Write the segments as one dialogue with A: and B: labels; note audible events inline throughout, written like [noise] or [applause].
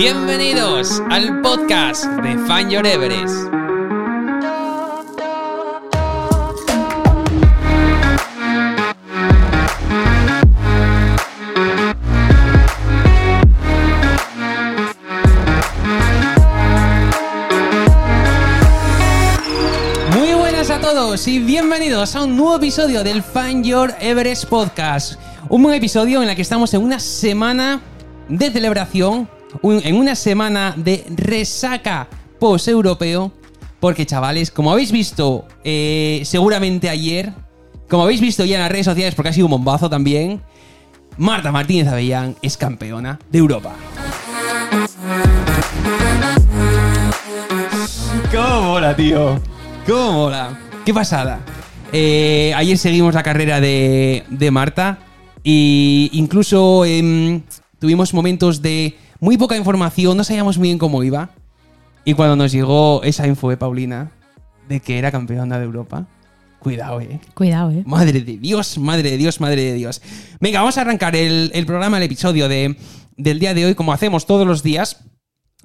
A: Bienvenidos al podcast de Fan Your Everest. Muy buenas a todos y bienvenidos a un nuevo episodio del Fan Your Everest Podcast. Un buen episodio en el que estamos en una semana de celebración, un- en una semana de resaca post-europeo, porque chavales, como habéis visto eh, seguramente ayer, como habéis visto ya en las redes sociales, porque ha sido un bombazo también, Marta Martínez Avellán es campeona de Europa. ¿Cómo mola, tío? ¿Cómo mola? Qué pasada. Eh, ayer seguimos la carrera de, de Marta y incluso em, tuvimos momentos de muy poca información, no sabíamos muy bien cómo iba. Y cuando nos llegó esa info de Paulina de que era campeona de Europa, cuidado, eh.
B: Cuidado, eh.
A: Madre de Dios, madre de Dios, madre de Dios. Venga, vamos a arrancar el, el programa, el episodio de, del día de hoy, como hacemos todos los días.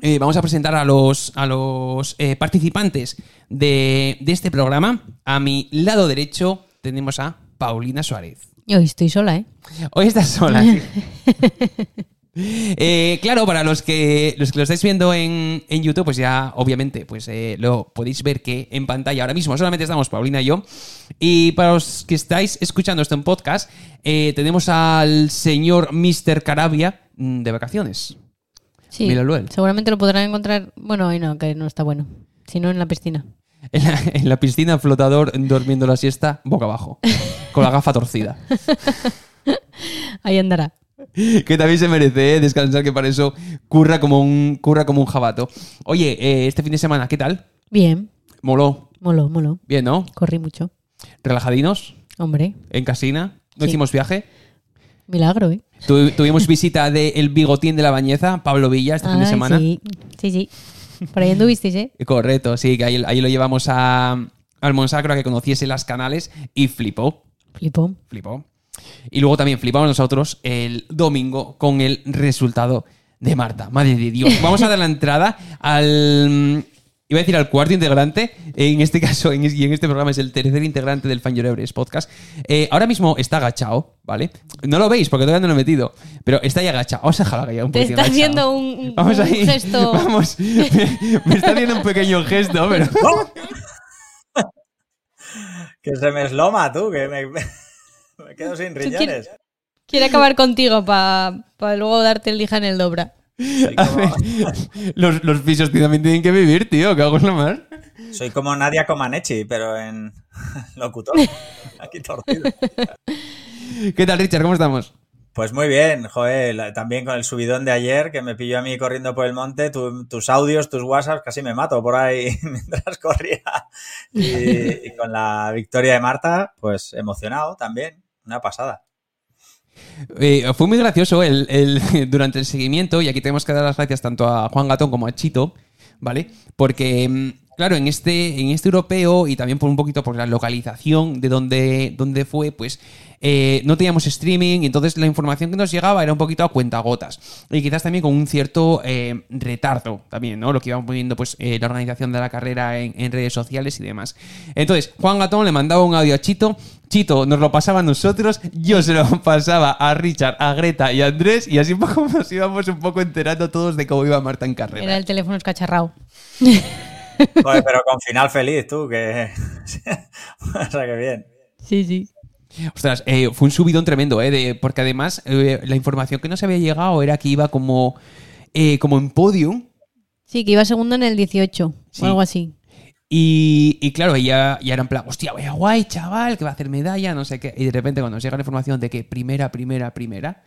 A: Eh, vamos a presentar a los, a los eh, participantes de, de este programa. A mi lado derecho tenemos a Paulina Suárez.
B: Yo estoy sola, eh.
A: Hoy estás sola. sí. [laughs] Eh, claro, para los que, los que lo estáis viendo en, en YouTube, pues ya obviamente pues eh, lo podéis ver que en pantalla ahora mismo solamente estamos Paulina y yo. Y para los que estáis escuchando esto en podcast, eh, tenemos al señor Mr. Carabia mm, de vacaciones.
B: Sí. Seguramente lo podrán encontrar. Bueno, ahí no, que no está bueno. Si no, en la piscina.
A: En la, en la piscina flotador durmiendo la siesta boca abajo, con la gafa torcida. [laughs]
B: Ahí andará. [laughs]
A: que también se merece ¿eh? descansar, que para eso curra como un, curra como un jabato. Oye, eh, este fin de semana, ¿qué tal?
B: Bien.
A: Moló.
B: Moló, moló.
A: Bien, ¿no?
B: Corrí mucho.
A: Relajadinos,
B: Hombre,
A: en casina. No
B: Sí.
A: hicimos viaje.
B: milagro, eh.
A: Tu- tuvimos visita del bigotín de la bañeza, Pablo Villa, este fin de semana.
B: Sí, sí, sí. Por ahí anduvisteis, eh.
A: Correcto, sí, que ahí, ahí lo llevamos a, al Monsacro a que conociese las canales y flipó.
B: Flipó.
A: Flipó. Y luego también flipamos nosotros el domingo con el resultado de Marta. Madre de Dios. [laughs] Vamos a dar la entrada al. Iba a decir al cuarto integrante, en este caso, en, y en este programa es el tercer integrante del Fan Your Everest podcast. Eh, ahora mismo está agachado, ¿vale? No lo veis porque todavía no lo he metido, pero está ahí agachado. Vamos a dejarlo ahí un
B: Te
A: poquito
B: está
A: agachado.
B: haciendo un, un-
A: Vamos
B: un
A: ahí.
B: gesto. [laughs]
A: Vamos. Me, me está haciendo un pequeño gesto, pero. [laughs]
C: Que se me esloma, tú, que me, me quedo sin riñones.
B: Quiere acabar contigo para luego darte el lija en el dobra.
C: Soy como,
A: Los, los pisos también tienen que vivir, tío. ¿Qué hago en la mar?
C: soy como Nadia Comaneci, pero en [laughs] locutor. Aquí torcido.
A: ¿Qué tal, Richard? ¿Cómo estamos?
C: Pues muy bien, joder, la- también con el subidón de ayer que me pilló a mí corriendo por el monte, tu- tus audios, tus WhatsApps, casi me mato por ahí [laughs] mientras corría. Y, y con la victoria de Marta, pues emocionado también, una pasada.
A: Eh, fue muy gracioso el, [laughs] durante el seguimiento, y aquí tenemos que dar las gracias tanto a Juan Gatón como a Chito, ¿vale? Porque, mm, claro, en este, en este europeo y también por un poquito por la localización de donde, donde fue, pues eh, no teníamos streaming, y entonces la información que nos llegaba era un poquito a cuentagotas. Y quizás también con un cierto eh, retardo también, ¿no? Lo que iban poniendo, pues, eh, la organización de la carrera en, redes sociales y demás. Entonces, Juan Gatón le mandaba un audio a Chito. Chito nos lo pasaba a nosotros, yo se lo pasaba a Richard, a Greta y a Andrés, y así poco [laughs] nos íbamos un poco enterando todos de cómo iba Marta en carrera.
B: Era el teléfono escacharrado. [laughs]
C: Joder, pero con final feliz, tú, que... [laughs] o sea, que bien.
B: Sí, sí.
A: Ostras, eh, fue un subidón tremendo, ¿eh? de- porque además eh, la información que nos había llegado era que iba como, eh, como en podium.
B: Sí, que iba segundo en el 18
A: Sí.
B: o algo así.
A: Y, y claro, ya, ya era en plan, hostia, vaya guay, chaval, que va a hacer medalla, no sé qué. Y de repente cuando nos llega la información de que primera, primera, primera.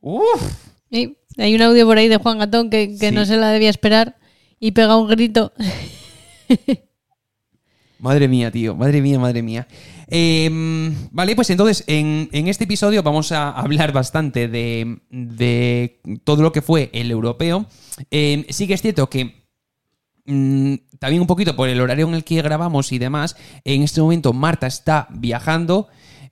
A: ¡Uf!
B: Sí, hay un audio por ahí de Juan Gatón que, que
A: Sí.
B: no se la debía esperar y pega un grito.
A: Madre mía, tío, madre mía, madre mía. Eh, vale, pues entonces en, en este episodio vamos a hablar bastante de, de todo lo que fue el europeo. Eh, sí que es cierto que mm, también un poquito por el horario en el que grabamos y demás, en este momento Marta está viajando.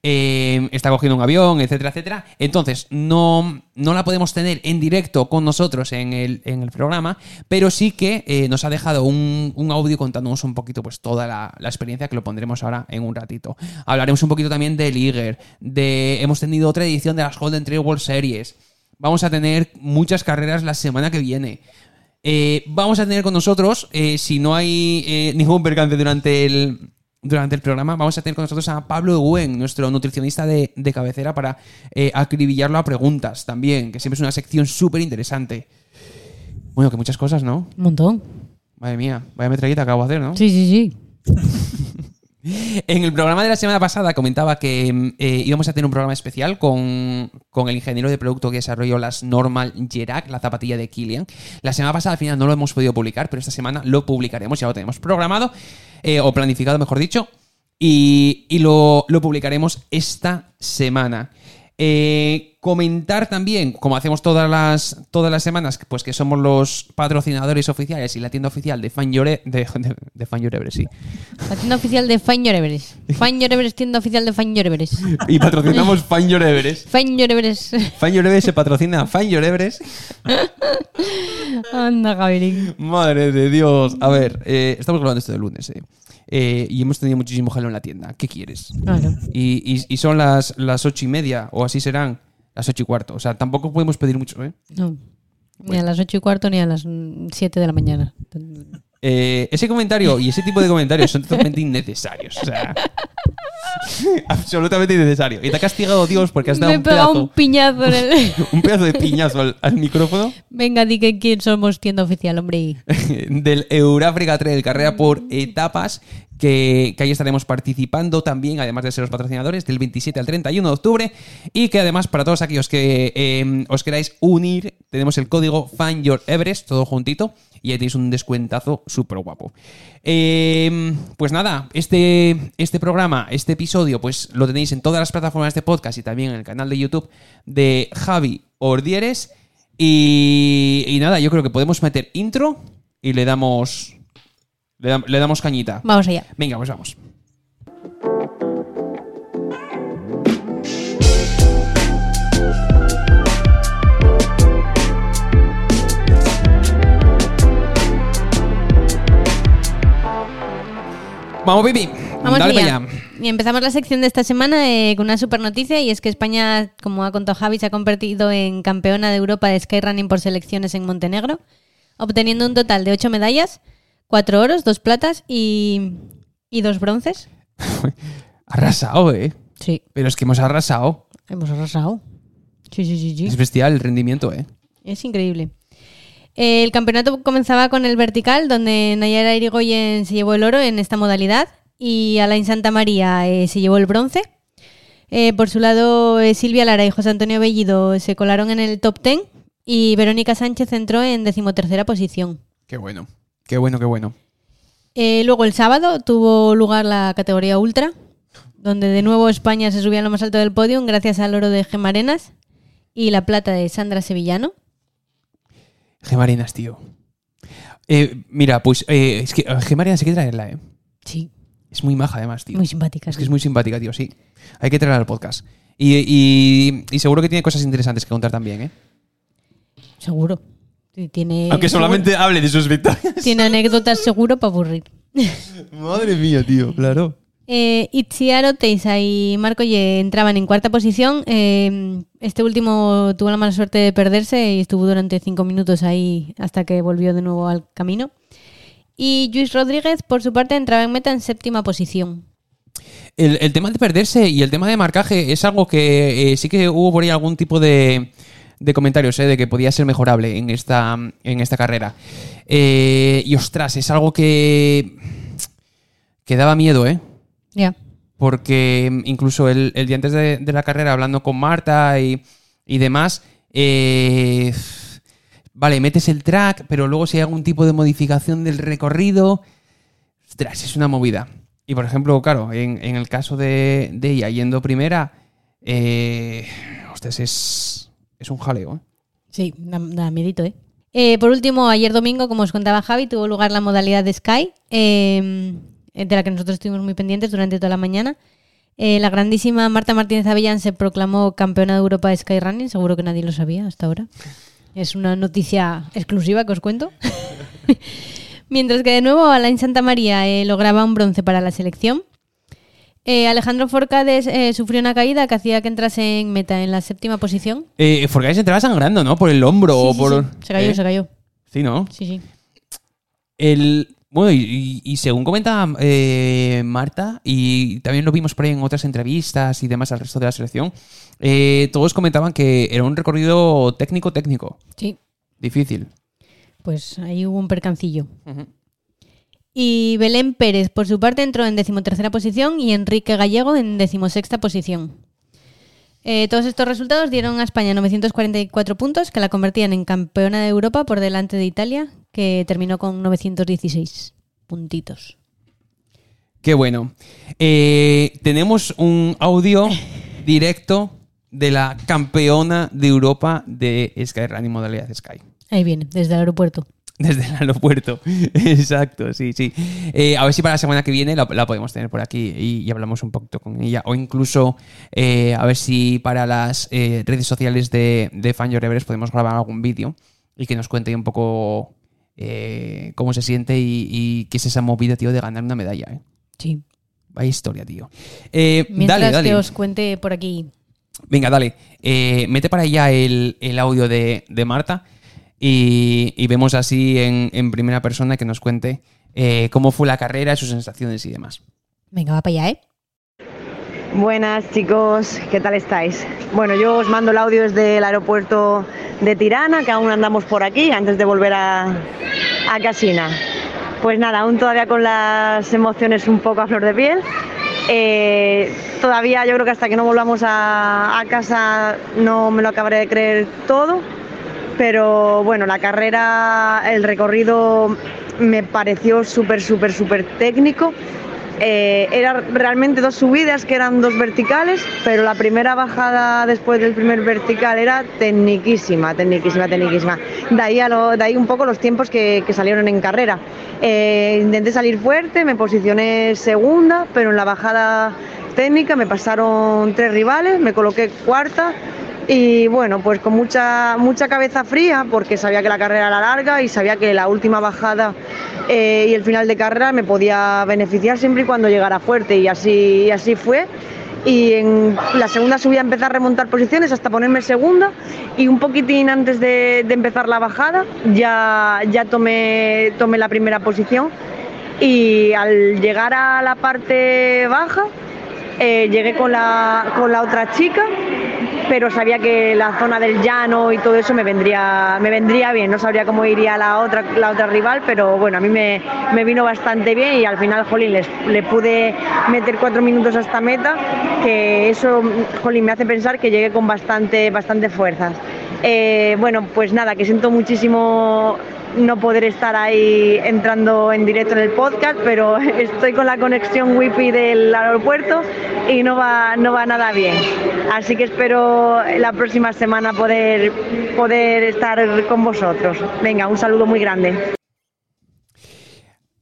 A: Eh, está cogiendo un avión, etcétera, etcétera. Entonces, no, no la podemos tener en directo con nosotros en el, en el programa, pero sí que eh, nos ha dejado un, un audio contándonos un poquito pues toda la, experiencia que lo pondremos ahora en un ratito. Hablaremos un poquito también de Liger, de hemos tenido otra edición de las Golden Trail World Series. Vamos a tener muchas carreras la semana que viene. Eh, vamos a tener con nosotros, si no hay ningún percance durante el, durante el programa, vamos a tener con nosotros a Pablo Guen, nuestro nutricionista de, de cabecera, para eh, acribillarlo a preguntas también, que siempre es una sección súper interesante. Bueno, que muchas cosas, ¿no?
B: Un montón.
A: Madre mía, vaya metralleta acabo de hacer, ¿no?
B: Sí, sí, sí. [laughs]
A: En el programa de la semana pasada comentaba que mm, eh, íbamos a tener un programa especial con, con el ingeniero de producto que desarrolló las Normal Gerac, la zapatilla de Kilian. La semana pasada al final no lo hemos podido publicar, pero esta semana lo publicaremos, ya lo tenemos programado, eh, o planificado mejor dicho, y, y lo, lo publicaremos esta semana. Eh, comentar también, como hacemos todas las, todas las semanas, pues que somos los patrocinadores oficiales y la tienda oficial de Fan Your, E- de, de, de Fan Your Everest, sí.
B: La tienda oficial de Find Your Everest. Find Your Everest, tienda oficial de Find Your Everest.
A: Y patrocinamos Fan Your Everest.
B: Find Your Everest.
A: Fan Your Everest se patrocina a Fan Your Everest.
B: Anda, Gabriel.
A: Madre de Dios. A ver, eh, estamos grabando esto de lunes, eh. Eh, y hemos tenido muchísimo jaleo en la tienda. ¿Qué quieres?
B: Claro.
A: Y, y- y son las, las ocho y media, o así serán, las ocho y cuarto. O sea, tampoco podemos pedir mucho, ¿eh?
B: No. Ni a las ocho y cuarto ni a las siete de la mañana.
A: Eh, ese comentario y ese tipo de comentarios son totalmente innecesarios. O sea, [laughs] absolutamente innecesario. Y te ha castigado Dios porque has dado
B: Me he
A: un
B: pegado
A: pedazo,
B: un piñazo en el... [laughs]
A: un pedazo de piñazo al, al micrófono
B: Venga, di que quién somos tienda oficial, hombre. [laughs]
A: del Euráfrica Trail, carrera por etapas, que, que ahí estaremos participando también, además de ser los patrocinadores, del 27 al 31 de octubre. Y que además, para todos aquellos que eh, os queráis unir, tenemos el código Find Your Everest, todo juntito, y ahí tenéis un descuentazo súper guapo. Eh, pues nada, este, este programa, este episodio, pues lo tenéis en todas las plataformas de podcast y también en el canal de YouTube de Javi Ordieres. Y, y nada, yo creo que podemos meter intro y le damos. Le, le damos cañita.
B: Vamos allá.
A: Venga, pues vamos. Vamos, Pipi.
B: Vamos
A: Dale
B: allá.
A: para allá.
B: Y empezamos la sección de esta semana eh, con una super noticia y es que España, como ha contado Javi, se ha convertido en campeona de Europa de Skyrunning por selecciones en Montenegro, obteniendo un total de ocho medallas, cuatro oros, dos platas y, y dos bronces. [laughs]
A: Arrasado, eh.
B: Sí,
A: Pero es que hemos arrasado.
B: hemos arrasado. Sí, sí, sí, sí.
A: Es bestial el rendimiento, eh.
B: Es increíble. El campeonato comenzaba con el vertical, donde Nayara Irigoyen se llevó el oro en esta modalidad y Alain Santa María eh, se llevó el bronce. Eh, por su lado, eh, Silvia Lara y José Antonio Bellido se colaron en el top 10 y Verónica Sánchez entró en decimotercera posición.
A: Qué bueno. Qué bueno, qué bueno.
B: Luego el sábado tuvo lugar la categoría ultra, donde de nuevo España se subía a lo más alto del podio gracias al oro de Gemarenas y la plata de Sandra Sevillano.
A: Gemarinas, tío. Eh, mira, pues eh, es que eh, Gemarinas hay que traerla, eh.
B: Sí,
A: Es muy maja, además, tío.
B: muy simpática.
A: Es que es muy simpática, tío, sí. Hay que traerla al podcast. Y, y- y seguro que tiene cosas interesantes que contar también, ¿eh?
B: Seguro. Tiene,
A: Aunque solamente hable de sus victorias.
B: tiene anécdotas seguro para aburrir. [laughs]
A: Madre mía, tío, claro.
B: Eh, Itziar Oteiza y Marco Ye entraban en cuarta posición. Eh, este último tuvo la mala suerte de perderse y estuvo durante cinco minutos ahí hasta que volvió de nuevo al camino. Y Luis Rodríguez, por su parte, entraba en meta en séptima posición.
A: El, tema de perderse y el tema de marcaje es algo que eh, sí que hubo por ahí algún tipo de, de comentarios, ¿eh? de que podía ser mejorable en esta, en esta carrera. Eh, y ostras, es algo que, que daba miedo, ¿eh? Porque incluso el, el día antes de, de la carrera, hablando con Marta y, y demás, eh, vale, metes el track, pero luego si hay algún tipo de modificación del recorrido, ostras, es una movida. Y por ejemplo, claro, en, en el caso de, de ella yendo primera, eh, ostras, es, es un jaleo. ¿eh?
B: Sí, da, da miedito, ¿eh? Eh, Por último, ayer domingo, como os contaba Javi, tuvo lugar la modalidad de Sky, eh, de la que nosotros estuvimos muy pendientes durante toda la mañana. Eh, la grandísima Marta Martínez Avellán se proclamó campeona de Europa de Skyrunning, seguro que nadie lo sabía hasta ahora. Es una noticia exclusiva que os cuento. [laughs] Mientras que de nuevo Alain Santa María eh, lograba un bronce para la selección. Eh, Alejandro Forcades eh, sufrió una caída que hacía que entrase en meta en la séptima posición.
A: Eh, Forcades entraba sangrando, ¿no? Por el hombro
B: Sí,
A: o
B: sí,
A: por.
B: sí. Se cayó,
A: ¿Eh?
B: se cayó.
A: Sí, ¿no?
B: Sí, sí.
A: El. Bueno, y, según comenta eh, Marta, y también lo vimos por ahí en otras entrevistas y demás al resto de la selección, eh, todos comentaban que era un recorrido técnico-técnico.
B: Sí,
A: Difícil.
B: pues ahí hubo un percancillo. Y Belén Pérez, por su parte, entró en decimotercera posición y Enrique Gallego en decimosexta posición. Eh, todos estos resultados dieron a España 944 puntos, que la convertían en campeona de Europa por delante de Italia, que terminó con 916 puntitos.
A: Qué bueno. Eh, tenemos un audio [laughs] directo de la campeona de Europa de Skyrunning modalidad Sky.
B: Ahí viene, desde el aeropuerto.
A: Desde el aeropuerto. [laughs] Exacto, sí, sí. Eh, a ver si para la semana que viene la, la podemos tener por aquí y, y hablamos un poquito con ella. O incluso eh, a ver si para las eh, redes sociales de, de Fan Your Everest podemos grabar algún vídeo y que nos cuente un poco cómo se siente y, y qué es esa movida, tío, de ganar una medalla.
B: Sí.
A: Vaya historia, tío.
B: Mientras
A: dale, dale.
B: que os cuente por aquí.
A: Venga, dale. Mete para allá el, el audio de, de Marta y, y vemos así en, en primera persona que nos cuente eh, cómo fue la carrera, sus sensaciones y demás.
B: Venga, va para allá, ¿eh?
D: Buenas chicos, ¿qué tal estáis? Bueno, yo os mando el audio desde el aeropuerto de Tirana, que aún andamos por aquí antes de volver a, a Casina. Pues nada, aún todavía con las emociones un poco a flor de piel. Eh, todavía yo creo que hasta que no volvamos a, a casa no me lo acabaré de creer todo. Pero bueno, la carrera, el recorrido me pareció súper, súper, súper técnico. Eh, eran realmente dos subidas que eran dos verticales, pero la primera bajada después del primer vertical era tecniquísima, tecniquísima, tecniquísima. De ahí, a lo- de un poco los tiempos que, que salieron en carrera. Eh, intenté salir fuerte, me posicioné segunda, pero en la bajada técnica me pasaron tres rivales, me coloqué cuarta y bueno, pues con mucha, mucha cabeza fría, porque sabía que la carrera era larga y sabía que la última bajada eh, y el final de carrera me podía beneficiar siempre y cuando llegara fuerte, y así, así fue. Y en la segunda subida empecé a remontar posiciones hasta ponerme segunda. Y un poquitín antes de, de empezar la bajada ya, ya tomé, tomé la primera posición. Y al llegar a la parte baja eh, llegué con la, con la otra chica, pero sabía que la zona del llano y todo eso me vendría, me vendría bien. No sabría cómo iría la otra, la otra rival, pero bueno, a mí me, me vino bastante bien y al final, jolín, les, le pude meter cuatro minutos hasta meta, que eso, jolín, me hace pensar que llegué con bastante, bastante fuerzas. Eh, bueno, pues nada, que siento muchísimo no poder estar ahí entrando en directo en el podcast, pero [laughs] estoy con la conexión wifi del aeropuerto y no va, no va nada bien. Así que espero la próxima semana poder, poder estar con vosotros. Venga, un saludo muy grande.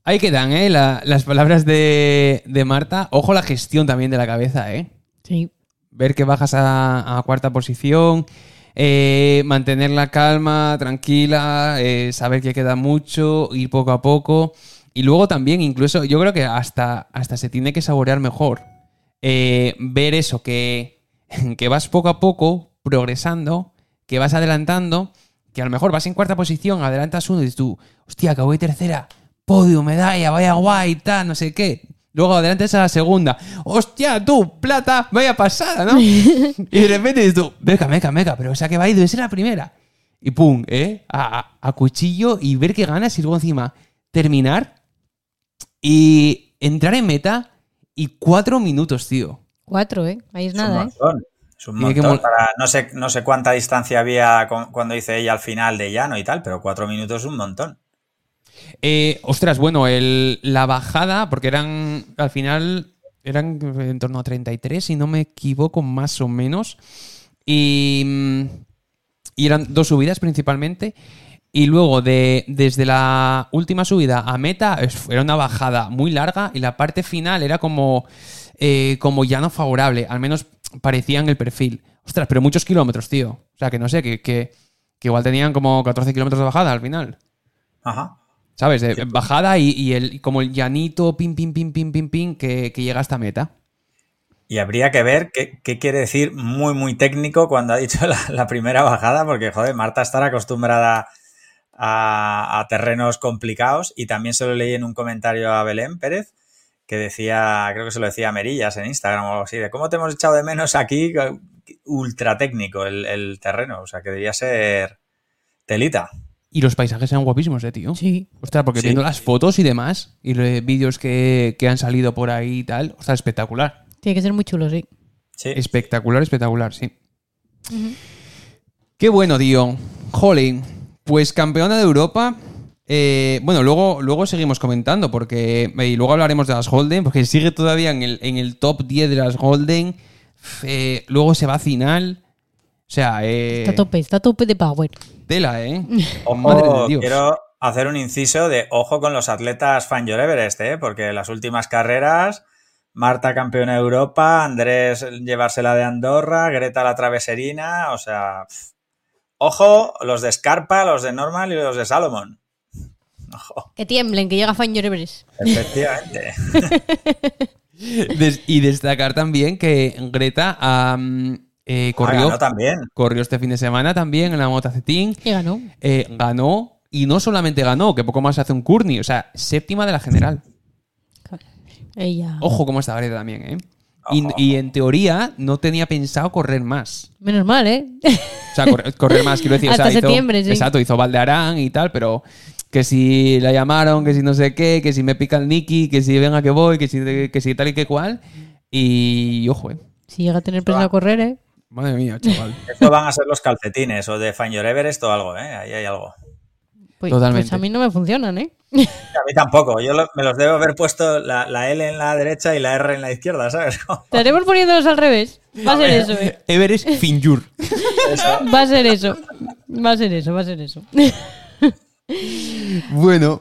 A: Ahí quedan, ¿eh? La- las palabras de, de Marta. Ojo la gestión también de la cabeza, ¿eh?
B: Sí.
A: Ver que bajas a, a cuarta posición, eh, mantener la calma, tranquila, eh, saber que queda mucho, ir poco a poco. Y luego también, incluso, yo creo que hasta, hasta se tiene que saborear mejor. eh, ver eso, que, [laughs] que vas poco a poco progresando, que vas adelantando, que a lo mejor vas en cuarta posición, adelantas uno y dices tú, hostia, que voy tercera, podio, medalla, vaya guay, tal, no sé qué. Luego adelantas a la segunda, hostia, tú, plata, vaya pasada, ¿no? [laughs] y de repente dices tú, meca, meca, meca, pero o sea que va a ir, debe ser la primera. Y pum, ¿eh? A, a- a cuchillo y ver que ganas y luego encima terminar y entrar en meta y cuatro minutos, tío.
B: Cuatro, ¿eh? Ahí es
C: Es un
B: nada, ¿eh?
C: montón. Es un
A: que
C: montón. Para, no, sé, no sé cuánta distancia había con- cuando hice ella al final de llano y tal, pero cuatro minutos es un montón.
A: Eh, ostras, bueno, la bajada, porque eran, al final, eran en torno a 33, si no me equivoco, más o menos. Y, mm, y eran dos subidas principalmente. Y luego, de, desde la última subida a meta, era una bajada muy larga y la parte final era como eh, como ya no favorable, al menos parecía en el perfil. Ostras, pero muchos kilómetros, tío. O sea, que no sé, que, que igual tenían como 14 kilómetros de bajada al final.
C: Ajá.
A: ¿Sabes? De bajada y, y el, como el llanito, pim, pim, pim, pim, pim, pim, que, que llega hasta meta.
C: Y habría que ver qué, qué quiere decir muy, muy técnico cuando ha dicho [laughs] la, la primera bajada, porque, joder, Marta estará acostumbrada a, a terrenos complicados y también se lo leí en un comentario a Belén Pérez que decía, creo que se lo decía a Merillas en Instagram o algo así, de cómo te hemos echado de menos aquí, ultra técnico el, el terreno, o sea que debía ser telita.
A: Y los paisajes eran guapísimos, eh, tío.
B: Sí.
A: Ostras, porque
C: Sí.
A: viendo las fotos y demás, y los vídeos que, que han salido por ahí y tal, ostras, espectacular.
B: Tiene que ser muy chulo, sí.
C: Sí.
A: Espectacular, espectacular, sí. Qué bueno, tío. Jolín. Pues campeona de Europa. eh, bueno, luego, luego seguimos comentando, porque. Y luego hablaremos de las Golden, porque sigue todavía en el, en el top 10 de las Golden. eh, luego se va a final. O sea, eh,
B: Está tope, está tope de power.
A: Tela, ¿eh? [laughs] Madre de
C: Ojo,
A: Dios.
C: quiero hacer un inciso de ojo con los atletas Fan Your Everest, ¿eh? porque las últimas carreras, Marta campeona de Europa, Andrés llevársela de Andorra, Greta la traveserina, o sea, ojo, los de Scarpa, los de Normal y los de Salomon. [laughs] Ojo,
B: Que tiemblen, que llega Fan Everest.
C: efectivamente. [laughs]
A: Des- y destacar también que Greta am, eh,
C: Ah,
A: corrió,
C: ganó también.
A: corrió este fin de semana también en la Motacetín.
B: Y ganó.
A: eh, ganó y no solamente ganó, que poco más hace un Courtney, o sea, séptima de la general.
B: Ella.
A: Ojo cómo está Greta también, ¿eh? Y,
C: Ojo.
A: y en teoría no tenía pensado correr más.
B: Menos mal, ¿eh?
A: O sea, correr, correr más, quiero decir. o sea, [laughs]
B: Hasta
A: hizo-
B: septiembre, sí.
A: Exacto, hizo Valdearán y tal, pero que si la llamaron, que si no sé qué, que si me pica el Nicky, que si venga que voy, que si, que si tal y que cual. Y ojo, ¿eh?
B: Si llega a tener prisa a correr, ¿eh?
A: Madre mía, chaval. [laughs]
C: Esto van a ser los calcetines o de Fan Your Everest o algo, ¿eh? Ahí hay algo.
B: Pues,
A: Totalmente.
B: pues a mí no me funcionan, ¿eh?
C: A mí tampoco, yo lo- me los debo haber puesto la, la L en la derecha y la R en la izquierda, ¿sabes? [laughs]
B: Estaremos poniéndolos al revés. Va a ser eso, ¿eh?
A: Everest Finjur.
B: Va a ser eso. Va a ser eso, va a ser eso. [laughs]
A: Bueno.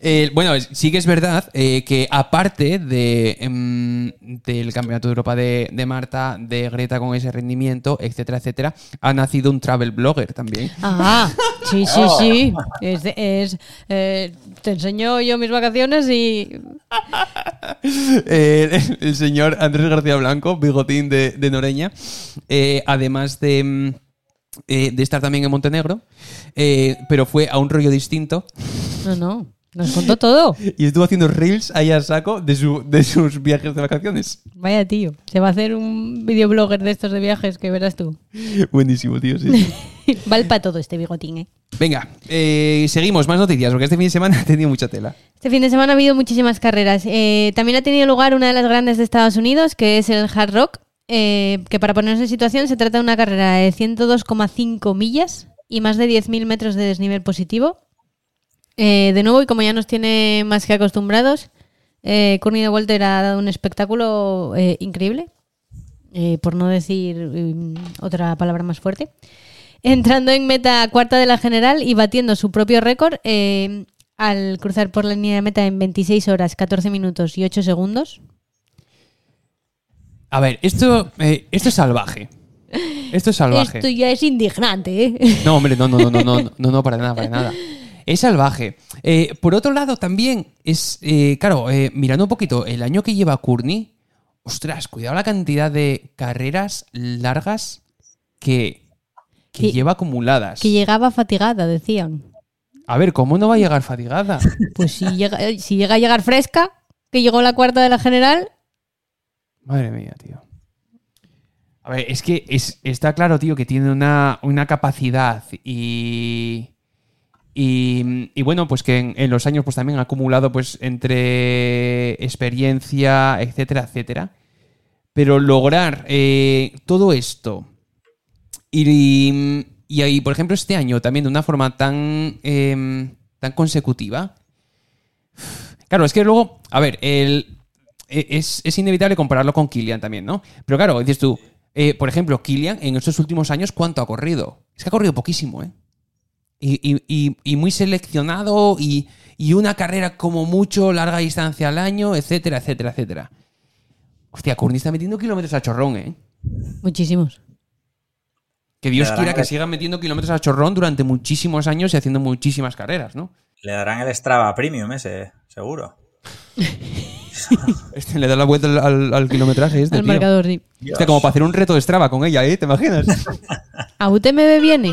A: Eh, bueno, sí que es verdad eh, que aparte de, em, del Campeonato de Europa de, de Marta, de Greta con ese rendimiento, etcétera, etcétera, ha nacido un travel blogger también.
B: Ah, sí, sí, [laughs] sí. Es, es, eh, te enseño yo mis vacaciones y [laughs]
A: Eh, el, el señor Andrés García Blanco, bigotín de, de Noreña, eh, además de, eh, de estar también en Montenegro, eh, pero fue a un rollo distinto
B: No, no. Nos contó todo. [laughs]
A: y estuvo haciendo reels ahí a saco de, su, de sus viajes de vacaciones.
B: Vaya tío. Se va a hacer un videoblogger de estos de viajes que verás tú. [laughs]
A: Buenísimo, tío. sí. [laughs]
B: Vale para todo este bigotín, ¿eh?
A: Venga, eh, seguimos, más noticias, porque este fin de semana ha tenido mucha tela.
B: Este fin de semana ha habido muchísimas carreras. Eh, también ha tenido lugar una de las grandes de Estados Unidos, que es el Hard Rock, eh, que para ponernos en situación se trata de una carrera de 102,5 millas y más de 10.000 metros de desnivel positivo. Eh, de nuevo, y como ya nos tiene más que acostumbrados, eh, Courtney de Walter ha dado un espectáculo eh, increíble, eh, por no decir mm, otra palabra más fuerte. [laughs] Entrando en meta cuarta de la general y batiendo su propio récord eh, al cruzar por la línea de meta en 26 horas, 14 minutos y 8 segundos.
A: A ver, esto, esto es salvaje. Esto es salvaje.
B: Esto ya es indignante, ¿eh?
A: No, hombre, no, no, no, no, no, [laughs] no, no, para nada, para nada. Es salvaje. Eh, por otro lado, también es, eh, claro, eh, mirando un poquito el año que lleva Courtney, ostras, cuidado la cantidad de carreras largas que, que
B: Que-
A: lleva acumuladas.
B: Que llegaba fatigada, decían.
A: A ver, ¿cómo no va a llegar fatigada? [laughs]
B: Pues si llega, si llega a llegar fresca, que llegó la cuarta de la general,
A: Madre mía, tío. A ver, es que es- está claro, tío, que tiene una, una capacidad y, y. y bueno, pues que en, los años pues también ha acumulado pues entre experiencia, etcétera, etcétera. Pero lograr eh, todo esto y, y ahí, por ejemplo, este año también de una forma tan, em, tan consecutiva. Claro, es que luego, a ver, el, e- es, es inevitable compararlo con Kilian también, ¿no? Pero claro, dices tú, eh, por ejemplo, Kilian en estos últimos años, ¿cuánto ha corrido? Es que ha corrido poquísimo, ¿eh? Y, y- y- y muy seleccionado y, y una carrera como mucho, larga distancia al año, etcétera, etcétera, etcétera. Hostia, Courtney está metiendo kilómetros a chorrón, ¿eh?
B: Muchísimos.
A: Que Dios quiera que
C: el-
A: sigan metiendo kilómetros a chorrón durante muchísimos años y haciendo muchísimas carreras, ¿no?
C: Le darán el Strava Premium ese, seguro. [laughs]
A: Este le da la vuelta al, al- al kilometraje este,
B: Al
A: tío.
B: marcador, sí.
A: Hostia, como para hacer un reto de Strava con ella, ¿eh? ¿Te imaginas?
B: ¿A UTMB viene?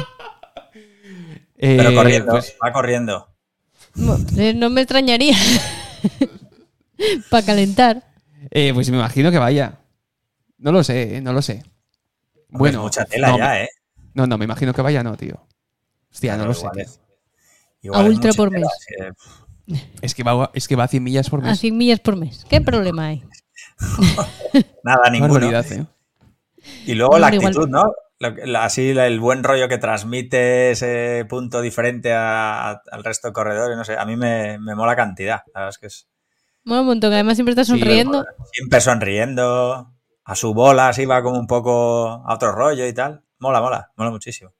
C: Pero
A: Eh,
C: corriendo,
A: pues,
C: va corriendo.
B: Bueno, eh, no me extrañaría. [laughs] Para calentar.
A: eh, pues me imagino que vaya. No lo sé, ¿eh? no lo sé.
C: Hombre,
A: Bueno,
C: es mucha tela
A: no,
C: ya, ¿eh?
A: No, no, me imagino que vaya, no, tío. Hostia, no lo sé.
C: igual
A: tío.
C: es- igual
B: A
C: es
B: ultra por
C: tela,
B: mes.
A: Es que va, es que va a 100 millas por
B: A
A: mes.
B: 100 millas por mes. ¿Qué problema hay? [laughs]
C: Nada, ninguno.
A: Barbaridad, ¿eh?
C: Y luego la
B: igual-
C: actitud, ¿no? La- así la- el buen rollo que transmite ese punto diferente a- a- al resto de corredores, no sé, a mí me, me mola cantidad. La verdad es que es
B: Bueno, un montón, que además siempre está
A: Sí,
B: sonriendo.
C: siempre sonriendo, a su bola así va como un poco a otro rollo y tal. Mola, mola, mola muchísimo.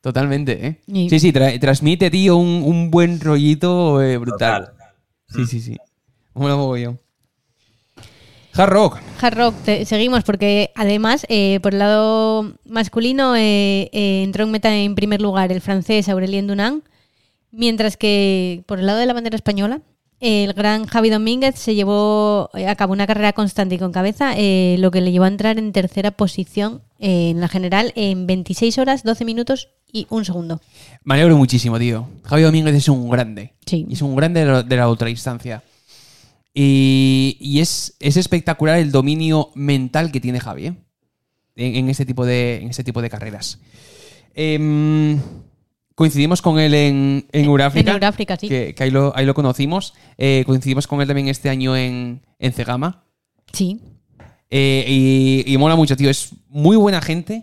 A: Totalmente, ¿eh?
B: Y-
A: Sí, sí, tra- transmite, tío, un, un buen rollito eh, brutal.
C: Total.
A: Sí, sí, sí. Mola mogollón. Hard Rock.
B: Hard Rock, te- seguimos porque además, eh, por el lado masculino, eh, eh, entró en meta en primer lugar el francés Aurelien Dunant, mientras que por el lado de la bandera española, el gran Javi Domínguez se llevó a cabo una carrera constante y con cabeza, lo que le llevó a entrar en tercera posición en la general en 26 horas, 12 minutos y un segundo.
A: Me alegro muchísimo, tío. Javi Domínguez es un grande.
B: Sí.
A: Es un grande de la, de la ultradistancia. Y, y es, es espectacular el dominio mental que tiene Javi, ¿eh? En, en este, tipo de, en este tipo de carreras. Em, coincidimos con él en, en Euráfrica.
B: En Euráfrica, sí.
A: Que, que ahí, lo, ahí lo conocimos. Eh, coincidimos con él también este año en, en Cegama.
B: Sí.
A: Eh, y, y mola mucho, tío. Es muy buena gente.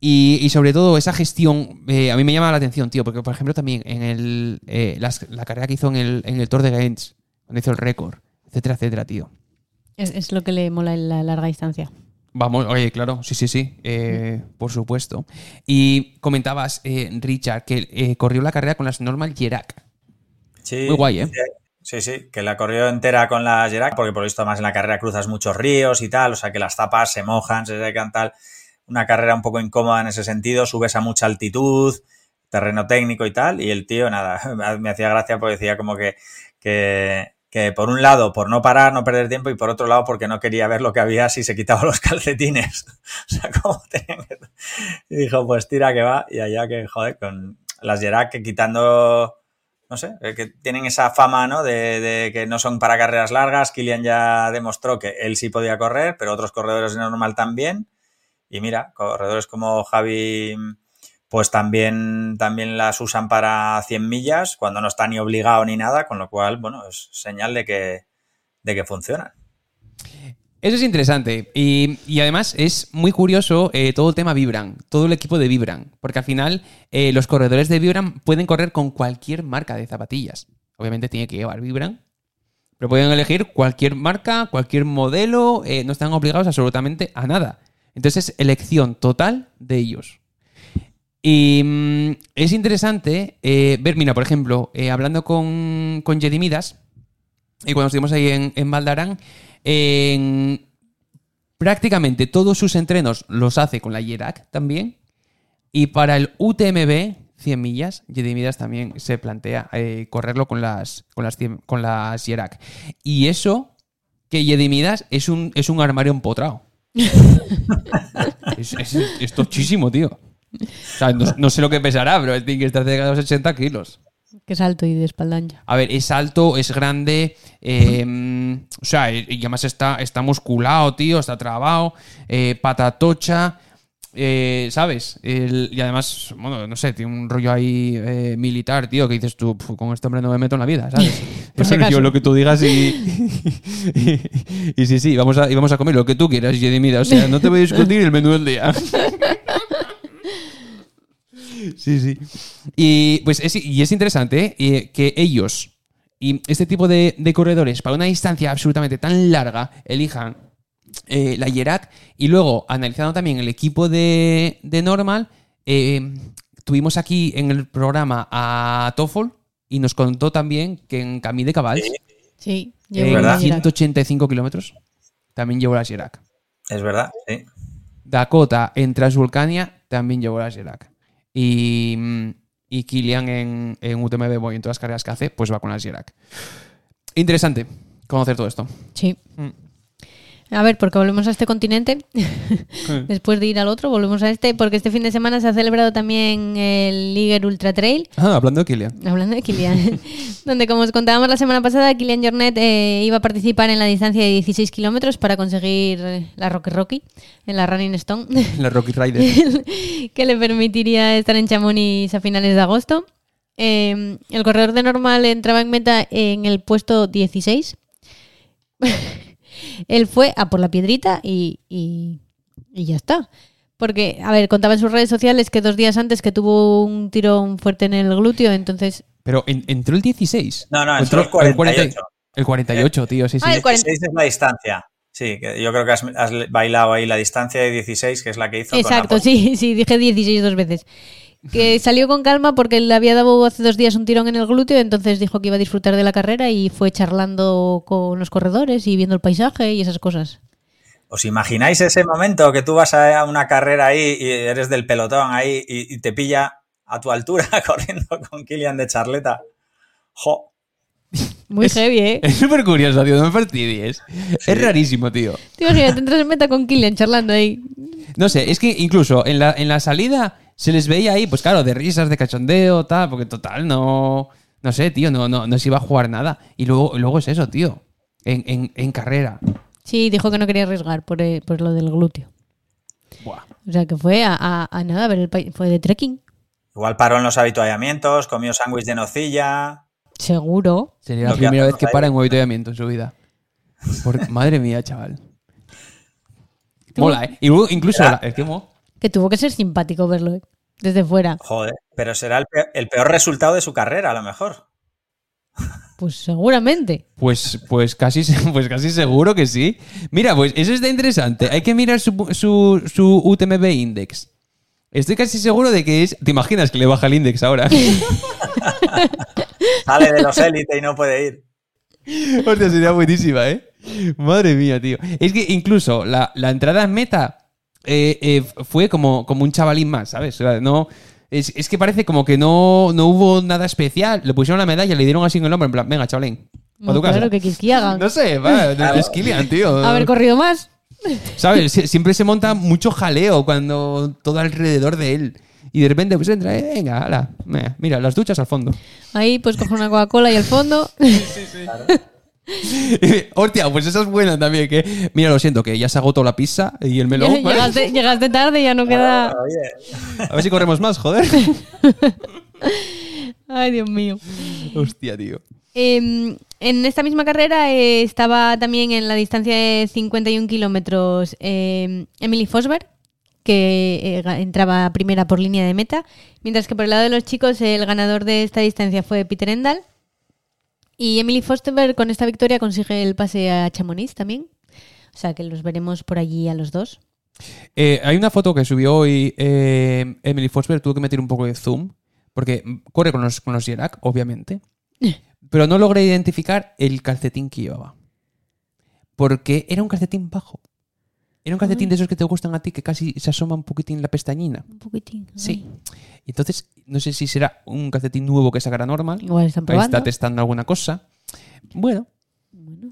A: Y, y sobre todo esa gestión, eh, a mí me llama la atención, tío, porque por ejemplo también en el, las- la carrera que hizo en el, en el Tour de Gaines, hizo el récord, etcétera, etcétera, tío.
B: Es, es lo que le mola en la larga distancia.
A: Vamos, oye, claro, sí, sí, sí, eh, por supuesto. Y comentabas, eh, Richard, que eh, corrió la carrera con las Normal Gerac.
C: Sí,
A: Muy guay, ¿eh?
C: Sí, sí, que la corrió entera con la Gerac, porque por lo visto más en la carrera cruzas muchos ríos y tal, o sea que las tapas se mojan, se secan tal. Una carrera un poco incómoda en ese sentido, subes a mucha altitud, terreno técnico y tal, y el tío, nada, [laughs] me hacía gracia porque decía como que, que, que por un lado, por no parar, no perder tiempo, y por otro lado, porque no quería ver lo que había si se quitaba [laughs] los calcetines. o sea, como [laughs] tenían que... Y dijo, pues tira que va, y allá que, joder, con las Gerac que quitando no sé, eh, que tienen esa fama, ¿no? De, de que no son para carreras largas. Kilian ya demostró que él sí podía correr, pero otros corredores normal también. Y mira, corredores como Javi, pues también, también las usan para 100 millas cuando no está ni obligado ni nada, con lo cual, bueno, es señal de que, de que funcionan.
A: Eso es interesante. Y, y además es muy curioso eh, todo el tema Vibran, todo el equipo de Vibran. Porque al final eh, los corredores de Vibran pueden correr con cualquier marca de zapatillas. Obviamente tiene que llevar Vibran. Pero pueden elegir cualquier marca, cualquier modelo. eh, no están obligados absolutamente a nada. Entonces es elección total de ellos. Y mm, es interesante eh, ver, mira, por ejemplo, eh, hablando con, con Jedi Midas, y cuando estuvimos ahí en, en Valdarán, en prácticamente todos sus entrenos los hace con la Yerac también. Y para el UTMB 100 millas, Jedi Midas también se plantea eh, correrlo con las, con las, 100 con las Yerac. Y eso, que Jedi Midas es un, es un armario empotrado. [laughs] es, es, es tochísimo, tío. O sea, no, no sé lo que pesará, pero tiene que estar cerca de los 80 kilos.
B: Que es alto y de espalda ancha.
A: A ver, es alto, es grande, eh, o sea, y además está, está musculado, tío, está trabado, eh, patatocha, eh, ¿sabes? El- y además, bueno, no sé, tiene un rollo ahí eh, militar, tío, que dices tú, "Pf, con este hombre no me meto en la vida, ¿sabes? [laughs]
B: Por si
A: Yo lo que tú digas y, y, y sí, sí, vamos a, y vamos a comer lo que tú quieras, Jedi, mira, o sea, no te voy a discutir el menú del día. [laughs] Sí, sí. Y pues es, y es interesante eh, que ellos y este tipo de, de corredores para una distancia absolutamente tan larga elijan eh, la Yerac y luego analizando también el equipo de, de Normal, eh, tuvimos aquí en el programa a Toffol y nos contó también que en Camí de Cabals,
B: Sí,
A: en
B: llevo
C: ¿verdad?
B: una Gerac.
A: 185 kilómetros, también llevó las Gerac.
C: Es verdad, sí.
A: Dakota en Transvulcania también llevó las Gerac. Y, y Kilian en, en UTMB Boy, en todas las carreras que hace, pues va con las Gerac. Interesante conocer todo esto.
B: Sí.
A: Mm.
B: A ver, porque volvemos a este continente. [laughs] Después de ir al otro, volvemos a este, porque este fin de semana se ha celebrado también el Liger Ultra Trail.
A: Ah, hablando de Kilian.
B: Hablando de Kilian, [laughs] donde como os contábamos la semana pasada, Kilian Jornet eh, iba a participar en la distancia de 16 kilómetros para conseguir la Rocky Rocky en la Running Stone, [laughs]
A: La Rocky Rider.
B: que le permitiría estar en Chamonix a finales de agosto. Eh, el corredor de normal entraba en meta en el puesto 16. Él fue a por la piedrita y, y- y ya está. Porque, a ver, contaba en sus redes sociales que dos días antes que tuvo un tirón fuerte en el glúteo, entonces
A: Pero en- entró el 16.
C: No, no,
A: ¿O
C: entró el 48.
A: El 48, tío, sí, sí.
B: Ah, el 40.
C: 16 es la distancia. Sí, que yo creo que has, has bailado ahí la distancia de 16, que es la que hizo
B: Exacto, sí, sí, dije 16 dos veces. Que salió con calma porque le había dado hace dos días un tirón en el glúteo, entonces dijo que iba a disfrutar de la carrera y fue charlando con los corredores y viendo el paisaje y esas cosas.
C: ¿Os imagináis ese momento que tú vas a una carrera ahí y eres del pelotón ahí y, y te pilla a tu altura [laughs] corriendo con Kilian de charleta? ¡Jo!
B: Muy
A: Es-
B: heavy, ¿eh?
A: Es súper curioso, tío, no me fastidies. Es rarísimo, tío.
B: Te imaginas, te entras en meta con Killian charlando ahí.
A: No sé, es que incluso en la, en la salida se les veía ahí, pues claro, de risas, de cachondeo, tal, porque total, no. No sé, tío, no, no, no se iba a jugar nada. Y luego, luego es eso, tío. En, en, en carrera.
B: Sí, dijo que no quería arriesgar por, eh, por lo del glúteo.
A: Buah.
B: O sea, que fue a, a- a nada, a ver el fue de trekking.
C: Igual paró en los habituallamientos, comió sándwich de nocilla.
B: Seguro.
A: Sería la primera vez que para en un avituallamiento en su vida. Por- madre mía, chaval. [laughs] Mola, ¿eh? Y luego incluso la- el que mo-
B: Que tuvo que ser simpático verlo eh, desde fuera.
C: Joder, pero será el peor, el peor resultado de su carrera, a lo mejor.
B: Pues seguramente.
A: Pues, pues, casi, [laughs] pues casi seguro que sí. Mira, pues eso está interesante. Hay que mirar su, su, su UTMB Index. Estoy casi seguro de que es. ¿Te imaginas que le baja el index ahora? [laughs]
C: Sale de los élites y no puede ir.
A: Hostia, sería buenísima, ¿eh? Madre mía, tío. Es que incluso la, la entrada en meta eh, eh, fue como, como un chavalín más, ¿sabes? O sea, no, es, es que parece como que no, no hubo nada especial. Le pusieron la medalla, le dieron así en el hombro, en plan, venga, chavalín. pa' tu casa".
B: claro, que.
A: No sé, va, [laughs] es Kilian, tío.
B: Haber corrido más. [laughs]
A: ¿Sabes? Sie- Siempre se monta mucho jaleo cuando todo alrededor de él. Y de repente, pues entra, eh, venga, ala, mira, las duchas al fondo.
B: Ahí pues coge una Coca-Cola y al fondo. [laughs] [laughs]
A: Hostia, pues esa es buena también. Que, mira, lo siento, que ya se agotó la pizza y el melón. [laughs] ¿vale?
B: llegaste, llegaste tarde y ya no queda.
C: Oye,
A: A ver si corremos más, joder. [laughs]
B: Ay, Dios mío.
A: Hostia, tío.
B: Eh, en esta misma carrera eh, estaba también en la distancia de 51 kilómetros eh, Emily Fosberg, que eh, entraba primera por línea de meta, mientras que por el lado de los chicos el ganador de esta distancia fue Peter Endal. Y Emily Fosberg con esta victoria consigue el pase a Chamonix también. O sea que los veremos por allí a los dos.
A: Eh, hay una foto que subió hoy eh, Emily Fosberg, tuvo que meter un poco de zoom, porque corre con los, con los Gerac, obviamente, [laughs] pero no logré identificar el calcetín que llevaba. Porque era un calcetín bajo. Era un calcetín de esos que te gustan a ti, que casi se asoma un poquitín la pestañina.
B: Un poquitín.
A: Sí. Entonces, no sé si será un calcetín nuevo que sacará normal.
B: Igual están probando.
A: está testando alguna cosa. Bueno,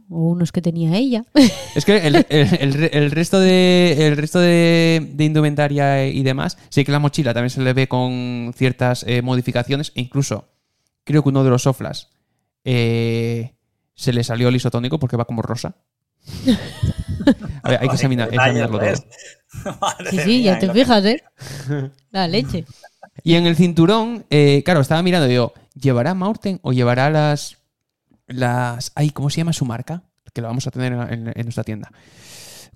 B: O unos que tenía ella. [laughs]
A: Es que el, el- el re- el resto de el resto de, de indumentaria y demás, sí que la mochila también se le ve con ciertas eh, modificaciones. E incluso creo que uno de los soflas eh, se le salió el isotónico porque va como rosa. A ver, hay que examinar- examinarlo todo. [laughs]
B: Sí, sí, ya te
C: lo-
B: fijas, ¿eh? La leche.
A: Y en el cinturón, eh, claro, estaba mirando y digo, ¿llevará Maurten o llevará las las ay, ¿cómo se llama su marca? Que la vamos a tener en, nuestra tienda.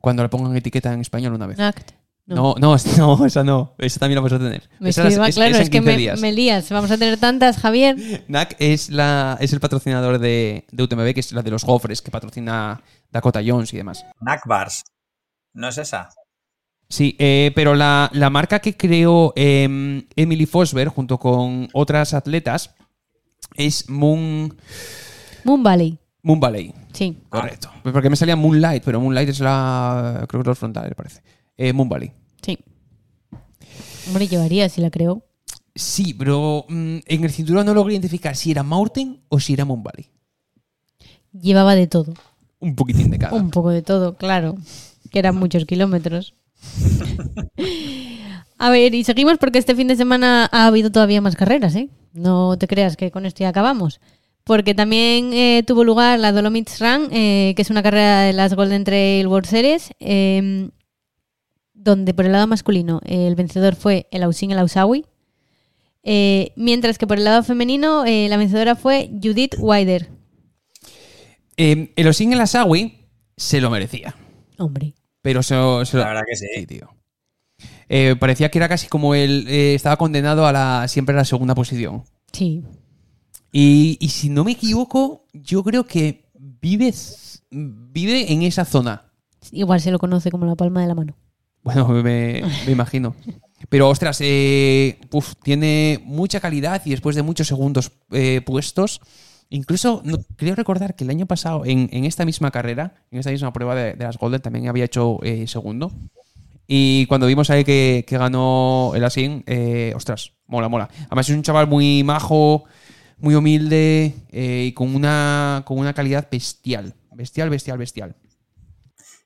A: Cuando le pongan etiqueta en español una vez.
B: Nact.
A: No, no, [laughs] no, esa no. Esa también la vamos a tener.
B: Me
A: Esa
B: escriba-
A: es,
B: claro,
A: esa
B: es que
A: 15
B: me,
A: días.
B: me lías. Vamos a tener tantas, Javier.
A: NAC es, la, es el patrocinador de, de UTMB, que es la de los gofres, que patrocina Dakota Jones y demás.
C: Nakbars. ¿No es esa?
A: Sí, eh, pero la, la marca que creó em, Emily Fosberg junto con otras atletas es Moon,
B: Moon Valley.
A: Moon Valley.
B: Sí.
A: Correcto. Pues Porque me salía Moonlight, pero Moonlight es la. Creo que los frontales, parece. Eh, Moon Valley.
B: Sí. Hombre, llevaría si la creo.
A: Sí, pero mm, en el cinturón no logré identificar si era Mountain o si era Moon Valley.
B: Llevaba de todo.
A: Un poquitín de cada.
B: Un poco de todo, claro. Que eran muchos kilómetros. [laughs] A ver, y seguimos porque este fin de semana ha habido todavía más carreras, ¿eh? No te creas que con esto ya acabamos. Porque también eh, tuvo lugar la Dolomites Run, eh, que es una carrera de las Golden Trail World Series, eh, donde por el lado masculino el vencedor fue el Ausin El Ausawi, eh, mientras que por el lado femenino la vencedora fue Judith Wider.
A: Eh, el Osin en la Sawi se lo merecía.
B: Hombre.
A: Pero se, se lo-
C: La verdad que sí.
A: tío. Eh, parecía que era casi como él eh, estaba condenado a la siempre a la segunda posición.
B: Sí.
A: Y, y si no me equivoco, yo creo que vive, vive en esa zona.
B: Igual se lo conoce como la palma de la mano.
A: Bueno, me, me [laughs] imagino. Pero ostras, eh, uf, tiene mucha calidad y después de muchos segundos eh, puestos, incluso no, creo recordar que el año pasado en, en esta misma carrera, en esta misma prueba de, las Golden, también había hecho eh, segundo. Y cuando vimos ahí que, que ganó el Asin, eh, ostras, mola, mola. Además es un chaval muy majo, muy humilde eh, y con una, con una calidad bestial. Bestial, bestial, bestial.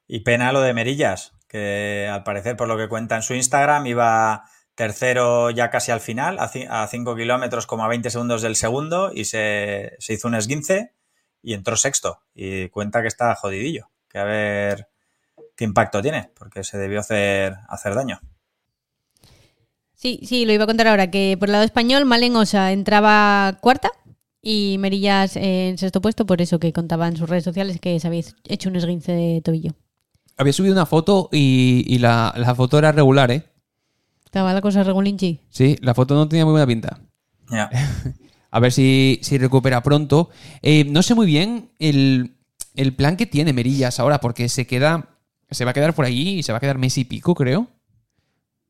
C: Y pena lo de Merillas, que al parecer, por lo que cuenta en su Instagram, iba tercero ya casi al final, a 5 kilómetros como a 20 segundos del segundo, y se, se hizo un esguince y entró sexto. Y cuenta que está jodidillo, que a ver qué impacto tiene, porque se debió hacer, hacer daño.
B: Sí, sí, lo iba a contar ahora, que por el lado español Malen Osa entraba cuarta y Merillas en sexto puesto, por eso que contaba en sus redes sociales que se había hecho un esguince de tobillo.
A: Había subido una foto y, y la, la foto era regular, ¿eh?
B: Estaba la cosa regulinchi.
A: Sí, la foto no tenía muy buena pinta.
C: Ya. [laughs]
A: A ver si, si recupera pronto. Eh, no sé muy bien el, el plan que tiene Merillas ahora, porque se queda. Se va a quedar por allí y se va a quedar mes y pico, creo.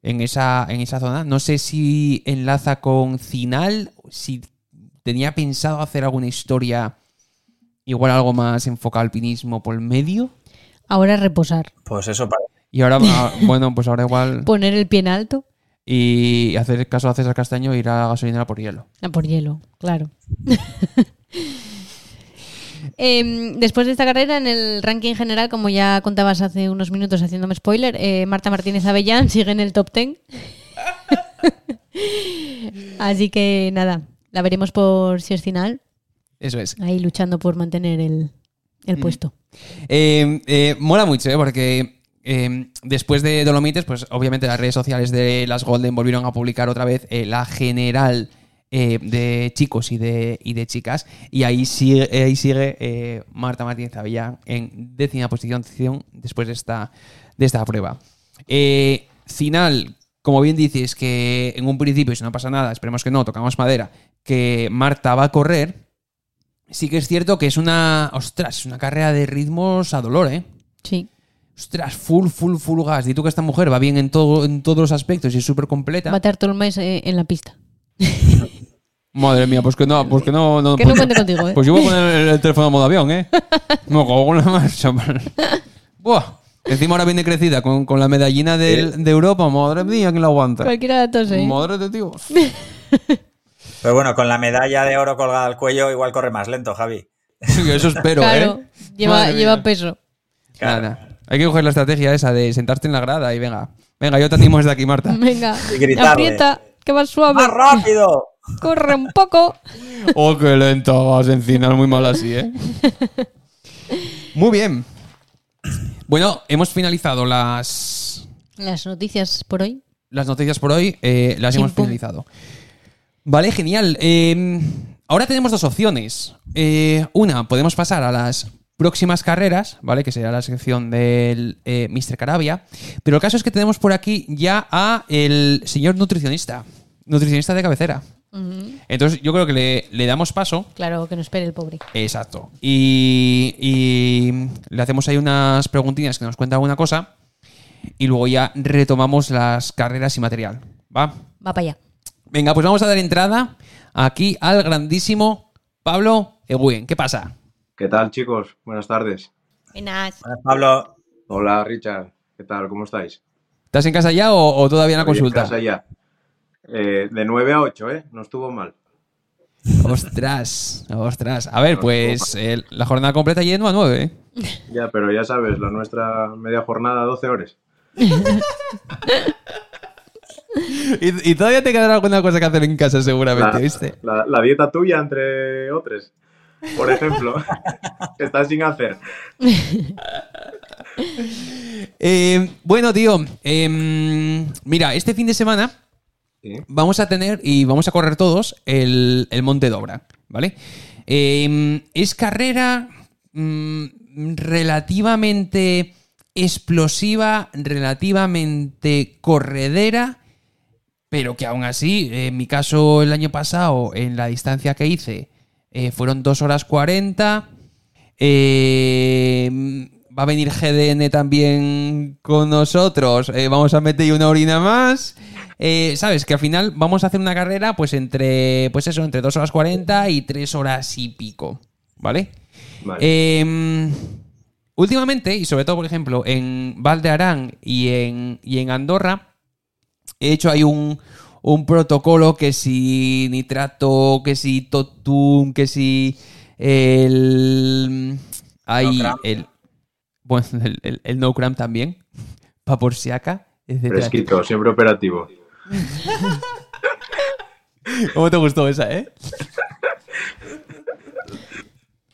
A: En esa, en esa zona. No sé si enlaza con Cinal, si tenía pensado hacer alguna historia. Igual algo más enfocado al alpinismo por el medio.
B: Ahora reposar.
C: Pues eso parece.
A: Y ahora, ah, [laughs] bueno, pues ahora igual.
B: Poner el pie en alto.
A: Y hacer caso a César Castaño e ir a gasolinera por hielo.
B: Ah, por hielo, claro. [laughs] Em, después de esta carrera, en el ranking general, como ya contabas hace unos minutos haciéndome spoiler, eh, Marta Martínez Avellán sigue en el top 10. [laughs] Así que nada, la veremos por si es final,
A: Eso es.
B: ahí luchando por mantener el, el puesto.
A: Eh, eh, mola mucho, ¿eh? Porque eh, después de Dolomites, pues obviamente las redes sociales de las Golden volvieron a publicar otra vez eh, la general eh, de chicos y de, y de chicas. Y ahí sigue, ahí sigue eh, Marta Martínez Avellán en décima posición después de esta, de esta prueba. Final, como bien dices, que en un principio, si no pasa nada, esperemos que no, tocamos madera, que Marta va a correr. Sí que es cierto que es una. Ostras, es una carrera de ritmos a dolor, ¿eh?
B: Sí.
A: Ostras, full, full, full gas. Y tú que esta mujer va bien en, todo, en todos los aspectos y es súper completa.
B: Va a estar todo el mes eh, en la pista. [laughs]
A: Madre mía, pues que no, pues que no. no
B: Que no
A: pues,
B: cuente contigo, ¿eh?
A: pues yo voy a poner [laughs] el, el teléfono en modo avión, ¿eh? No, con una [laughs] marcha. Buah. Encima ahora viene crecida con, con la medallina del- de Europa. Madre mía, ¿quién la aguanta?
B: Cualquiera de todos, ¿eh?
A: Madre de Dios.
C: Pero bueno, con la medalla de oro colgada al cuello, igual corre más lento, Javi.
A: Eso espero,
B: Claro,
A: ¿eh?
B: lleva, lleva peso.
C: Claro.
A: Nada. Hay que coger la estrategia esa de sentarte en la grada y venga. Venga, yo te animo desde aquí, Marta.
B: Venga,
C: Y gritarle.
B: aprieta, que vas suave.
C: ¡Más rápido!
B: Corre un poco.
A: Oh, qué lento vas encinar, muy mal así, ¿eh? Muy bien. Bueno, hemos finalizado las,
B: Las noticias por hoy.
A: las noticias por hoy, eh, las hemos finalizado. Vale, genial. Eh, ahora tenemos dos opciones. Eh, una, podemos pasar a las próximas carreras, ¿vale? Que será la sección del eh, Mr. Carabia. Pero el caso es que tenemos por aquí ya a el señor nutricionista. Nutricionista de cabecera. Entonces, yo creo que le, le damos paso.
B: Claro, que no espere el pobre.
A: Exacto. Y, y le hacemos ahí unas preguntinas que nos cuenta alguna cosa. Y luego ya retomamos las carreras y material. ¿Va?
B: Va para allá.
A: Venga, pues vamos a dar entrada aquí al grandísimo Pablo Egüen. ¿Qué pasa?
E: ¿Qué tal, chicos? Buenas tardes.
B: Buenas.
C: Buenas, Pablo.
E: Hola, Richard. ¿Qué tal? ¿Cómo estáis?
A: ¿Estás en casa ya o, o todavía en la
E: Estoy en
A: consulta?
E: casa ya. Eh, de 9 a 8, ¿eh? No estuvo mal.
A: Ostras, ostras. A ver, pues eh, la jornada completa yendo a 9. ¿eh? [laughs]
E: Ya, pero ya sabes, la nuestra media jornada 12 horas. [laughs]
A: Y, y todavía te quedará alguna cosa que hacer en casa, seguramente,
E: La,
A: ¿viste?
E: la- la dieta tuya, entre otras. Por ejemplo, [laughs] que estás sin hacer. [laughs]
A: Eh, bueno, tío, em, mira, este fin de semana
E: Sí.
A: vamos a tener y vamos a correr todos el, el Monte Dobra, ¿vale? Em, es carrera mm, relativamente explosiva, relativamente corredera, pero que aún así, en mi caso el año pasado, en la distancia que hice, eh, fueron 2 horas 40. Eh, va a venir GDN también con nosotros. Eh, vamos a meter una orina más. Sabes que al final vamos a hacer una carrera, pues entre, pues eso, entre 2 horas 40 y 3 horas y pico. ¿Vale?
E: Vale.
A: Eh, últimamente, y sobre todo, por ejemplo, en Val de Arán y en, y en Andorra, he hecho ahí un, un protocolo que si nitrato, que si totum, que si el... Hay
C: No
A: el... Bueno, [laughs] el, el- el no cramp también, pa por si acá.
E: Fresquito, siempre operativo. [laughs]
A: ¿Cómo te gustó esa, eh? [laughs]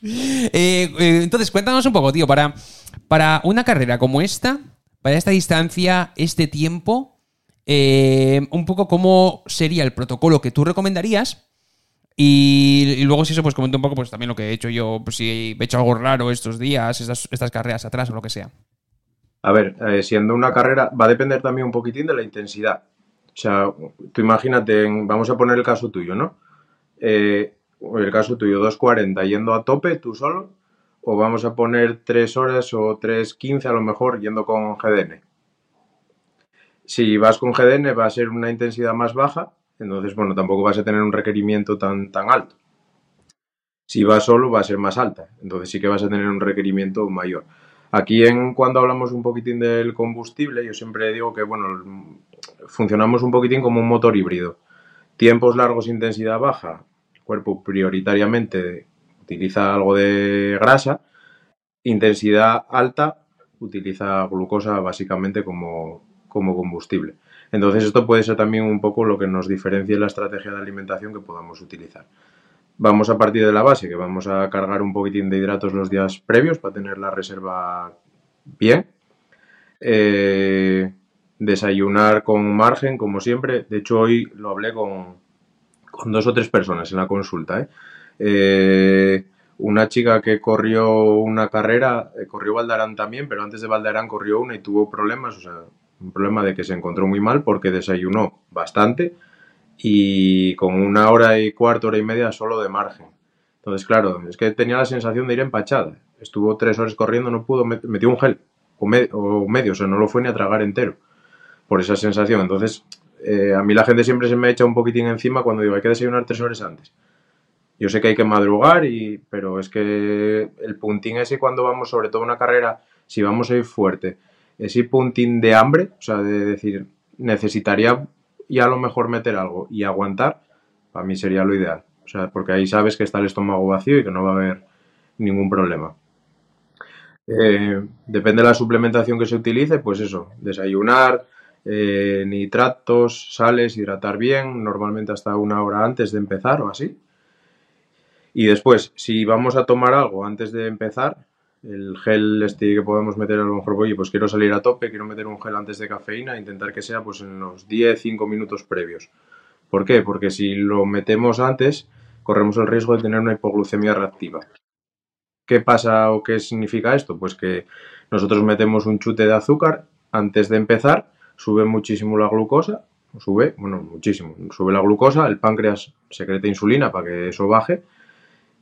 A: Eh, eh, entonces, cuéntanos un poco, tío, para, para una carrera como esta, para esta distancia, este tiempo, eh, un poco cómo sería el protocolo que tú recomendarías. Y, luego, si eso, pues comenta un poco, pues también lo que he hecho yo, pues si he hecho algo raro estos días, estas, estas carreras atrás o lo que sea.
E: A ver, eh, siendo una carrera, va a depender también un poquitín de la intensidad. O sea, tú imagínate, vamos a poner el caso tuyo, ¿no? Eh, el caso tuyo, 2.40 yendo a tope tú solo, o vamos a poner 3 horas o 3.15 a lo mejor yendo con GDN. Si vas con GDN va a ser una intensidad más baja, entonces, bueno, tampoco vas a tener un requerimiento tan, tan alto. Si vas solo va a ser más alta, entonces sí que vas a tener un requerimiento mayor. Aquí en cuando hablamos un poquitín del combustible, yo siempre digo que bueno, funcionamos un poquitín como un motor híbrido. Tiempos largos, intensidad baja, cuerpo prioritariamente utiliza algo de grasa, intensidad alta utiliza glucosa básicamente como, como combustible. Entonces esto puede ser también un poco lo que nos diferencia la estrategia de alimentación que podamos utilizar. Vamos a partir de la base, que vamos a cargar un poquitín de hidratos los días previos para tener la reserva bien. Eh, desayunar con margen, como siempre. De hecho, hoy lo hablé con, dos o tres personas en la consulta. ¿eh? Eh, una chica que corrió una carrera, corrió Valdarán también, pero antes de Valdarán corrió una y tuvo problemas, o sea, un problema de que se encontró muy mal porque desayunó bastante y con una hora y cuarto, hora y media solo de margen. Entonces, claro, es que tenía la sensación de ir empachada. Estuvo tres horas corriendo, no pudo, met- metió un gel o medio, o sea, no lo fue ni a tragar entero por esa sensación. Entonces, eh, a mí la gente siempre se me echa un poquitín encima cuando digo hay que desayunar tres horas antes. Yo sé que hay que madrugar, y, pero es que el puntín ese cuando vamos, sobre todo una carrera, si vamos a ir fuerte, ese puntín de hambre, o sea, de decir, necesitaría ya a lo mejor meter algo y aguantar, para mí sería lo ideal. O sea, porque ahí sabes que está el estómago vacío y que no va a haber ningún problema. Eh, depende de la suplementación que se utilice, pues eso, desayunar, eh, nitratos, sales, hidratar bien, normalmente hasta una hora antes de empezar o así. Y después, si vamos a tomar algo antes de empezar, el gel este que podemos meter a lo mejor, oye, pues quiero salir a tope, quiero meter un gel antes de cafeína, intentar que sea pues en los 10-5 minutos previos. ¿Por qué? Porque si lo metemos antes, corremos el riesgo de tener una hipoglucemia reactiva. ¿Qué pasa o qué significa esto? Pues que nosotros metemos un chute de azúcar antes de empezar, sube muchísimo la glucosa, sube, bueno, muchísimo, sube la glucosa, el páncreas secreta insulina para que eso baje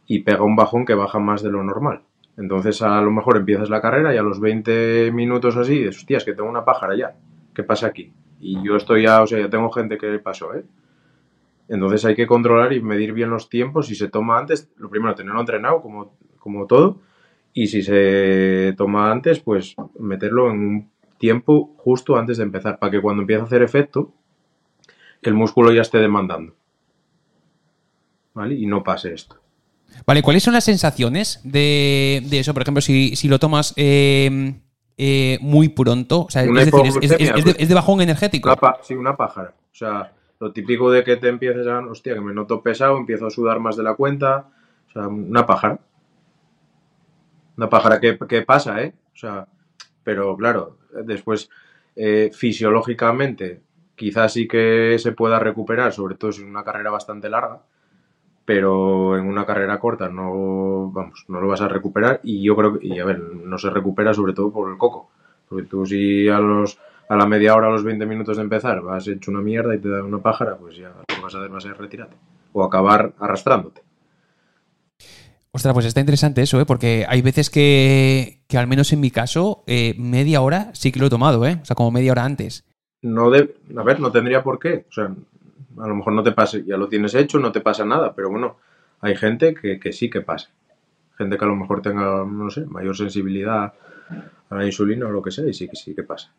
E: y pega un bajón que baja más de lo normal. Entonces a lo mejor empiezas la carrera y a los 20 minutos así, dices, hostia, es que tengo una pájara ya, ¿qué pasa aquí? Y yo estoy ya, o sea, ya tengo gente que pasó, ¿eh? Entonces hay que controlar y medir bien los tiempos. Si se toma antes, lo primero, tenerlo entrenado, como, como todo. Y si se toma antes, pues meterlo en un tiempo justo antes de empezar, para que cuando empiece a hacer efecto, el músculo ya esté demandando. ¿Vale? Y no pase esto.
A: Vale, ¿cuáles son las sensaciones de, de eso? Por ejemplo, si, si lo tomas eh, eh, muy pronto, o sea,
E: Una
A: es decir, es, es-
E: hipoglucemia,
A: es de,
E: pues.
A: es de bajón energético.
E: Una pa- sí, una pájara. O sea, lo típico de que te empieces a, hostia, que me noto pesado, empiezo a sudar más de la cuenta. O sea, una pájara. Una pájara que, que pasa, ¿eh? O sea, pero claro, después eh, fisiológicamente quizás sí que se pueda recuperar, sobre todo si es una carrera bastante larga, pero en una carrera corta no, vamos, no lo vas a recuperar y yo creo que, y a ver, no se recupera sobre todo por el coco, porque tú si a los a la media hora, a los 20 minutos de empezar, vas hecho una mierda y te da una pájara, pues ya lo que vas a hacer va a ser retirarte o acabar arrastrándote.
A: Ostras, pues está interesante eso, ¿eh? Porque hay veces que, que al menos en mi caso, eh, media hora sí que lo he tomado, ¿eh? O sea, como media hora antes.
E: No de, a ver, no tendría por qué, o sea, a lo mejor no te pase, ya lo tienes hecho, no te pasa nada, pero bueno, hay gente que, que sí que pasa. Gente que a lo mejor tenga, no sé, mayor sensibilidad a la insulina o lo que sea, y sí que sí que pasa.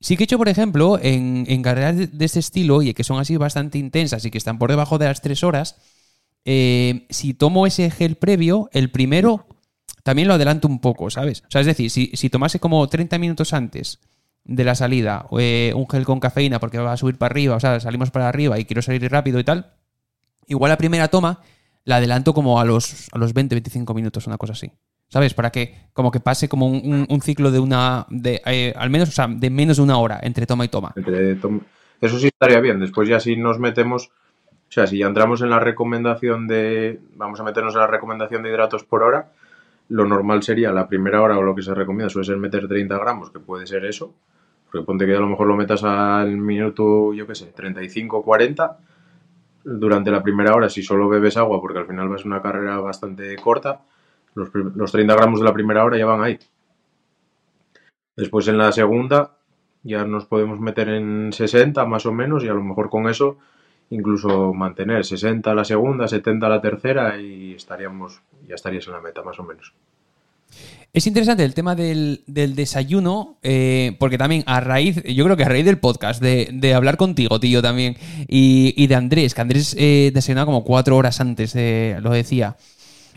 A: Sí que he hecho, por ejemplo, en, en carreras de, de este estilo y que son así bastante intensas y que están por debajo de las tres horas, eh, si tomo ese gel previo, el primero también lo adelanto un poco, ¿sabes? O sea, es decir, si, si tomase como 30 minutos antes de la salida eh, un gel con cafeína porque va a subir para arriba, o sea, salimos para arriba y quiero salir rápido y tal, igual la primera toma la adelanto como a los, a los 20-25 minutos, una cosa así. ¿Sabes? Para que como que pase como un, ciclo de una. de eh, al menos, o sea, de menos de una hora entre toma y toma.
E: Entre Eso sí estaría bien. Después ya si nos metemos, o sea, si ya entramos en la recomendación de, vamos a meternos en la recomendación de hidratos por hora, lo normal sería la primera hora o lo que se recomienda suele ser meter 30 gramos, que puede ser eso. Porque ponte que a lo mejor lo metas al minuto, yo qué sé, 35, 40. Durante la primera hora, si solo bebes agua, porque al final vas una carrera bastante corta, los, los 30 gramos de la primera hora ya van ahí. Después en la segunda ya nos podemos meter en 60 más o menos y a lo mejor con eso incluso mantener 60 la segunda, 70 la tercera y estaríamos ya estarías en la meta más o menos.
A: Es interesante el tema del, del desayuno, eh, porque también a raíz, yo creo que a raíz del podcast, de, de hablar contigo, tío, también, y, y de Andrés, que Andrés eh, desayunaba como cuatro horas antes, de, lo decía.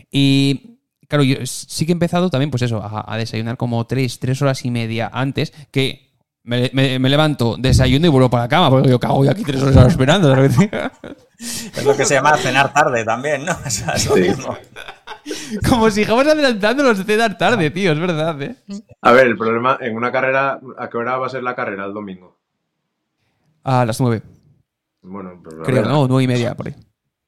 A: Y claro, yo sí que he empezado también, pues eso, a, a desayunar como tres, tres horas y media antes, que me, me- me levanto, desayuno y vuelvo para la cama, porque yo cago yo aquí tres horas esperando. ¿sabes? [laughs]
C: Es lo que se llama cenar tarde también, ¿no? [laughs] O sea, es lo
E: Sí.
C: mismo.
A: Como si íbamos adelantando los de cenar tarde, tío, es verdad, ¿eh?
E: A ver, el problema en una carrera, ¿a qué hora va a ser la carrera el domingo?
A: A las nueve,
E: Bueno, pues
A: creo,
E: ver,
A: ¿no? Nueve y media, por ahí.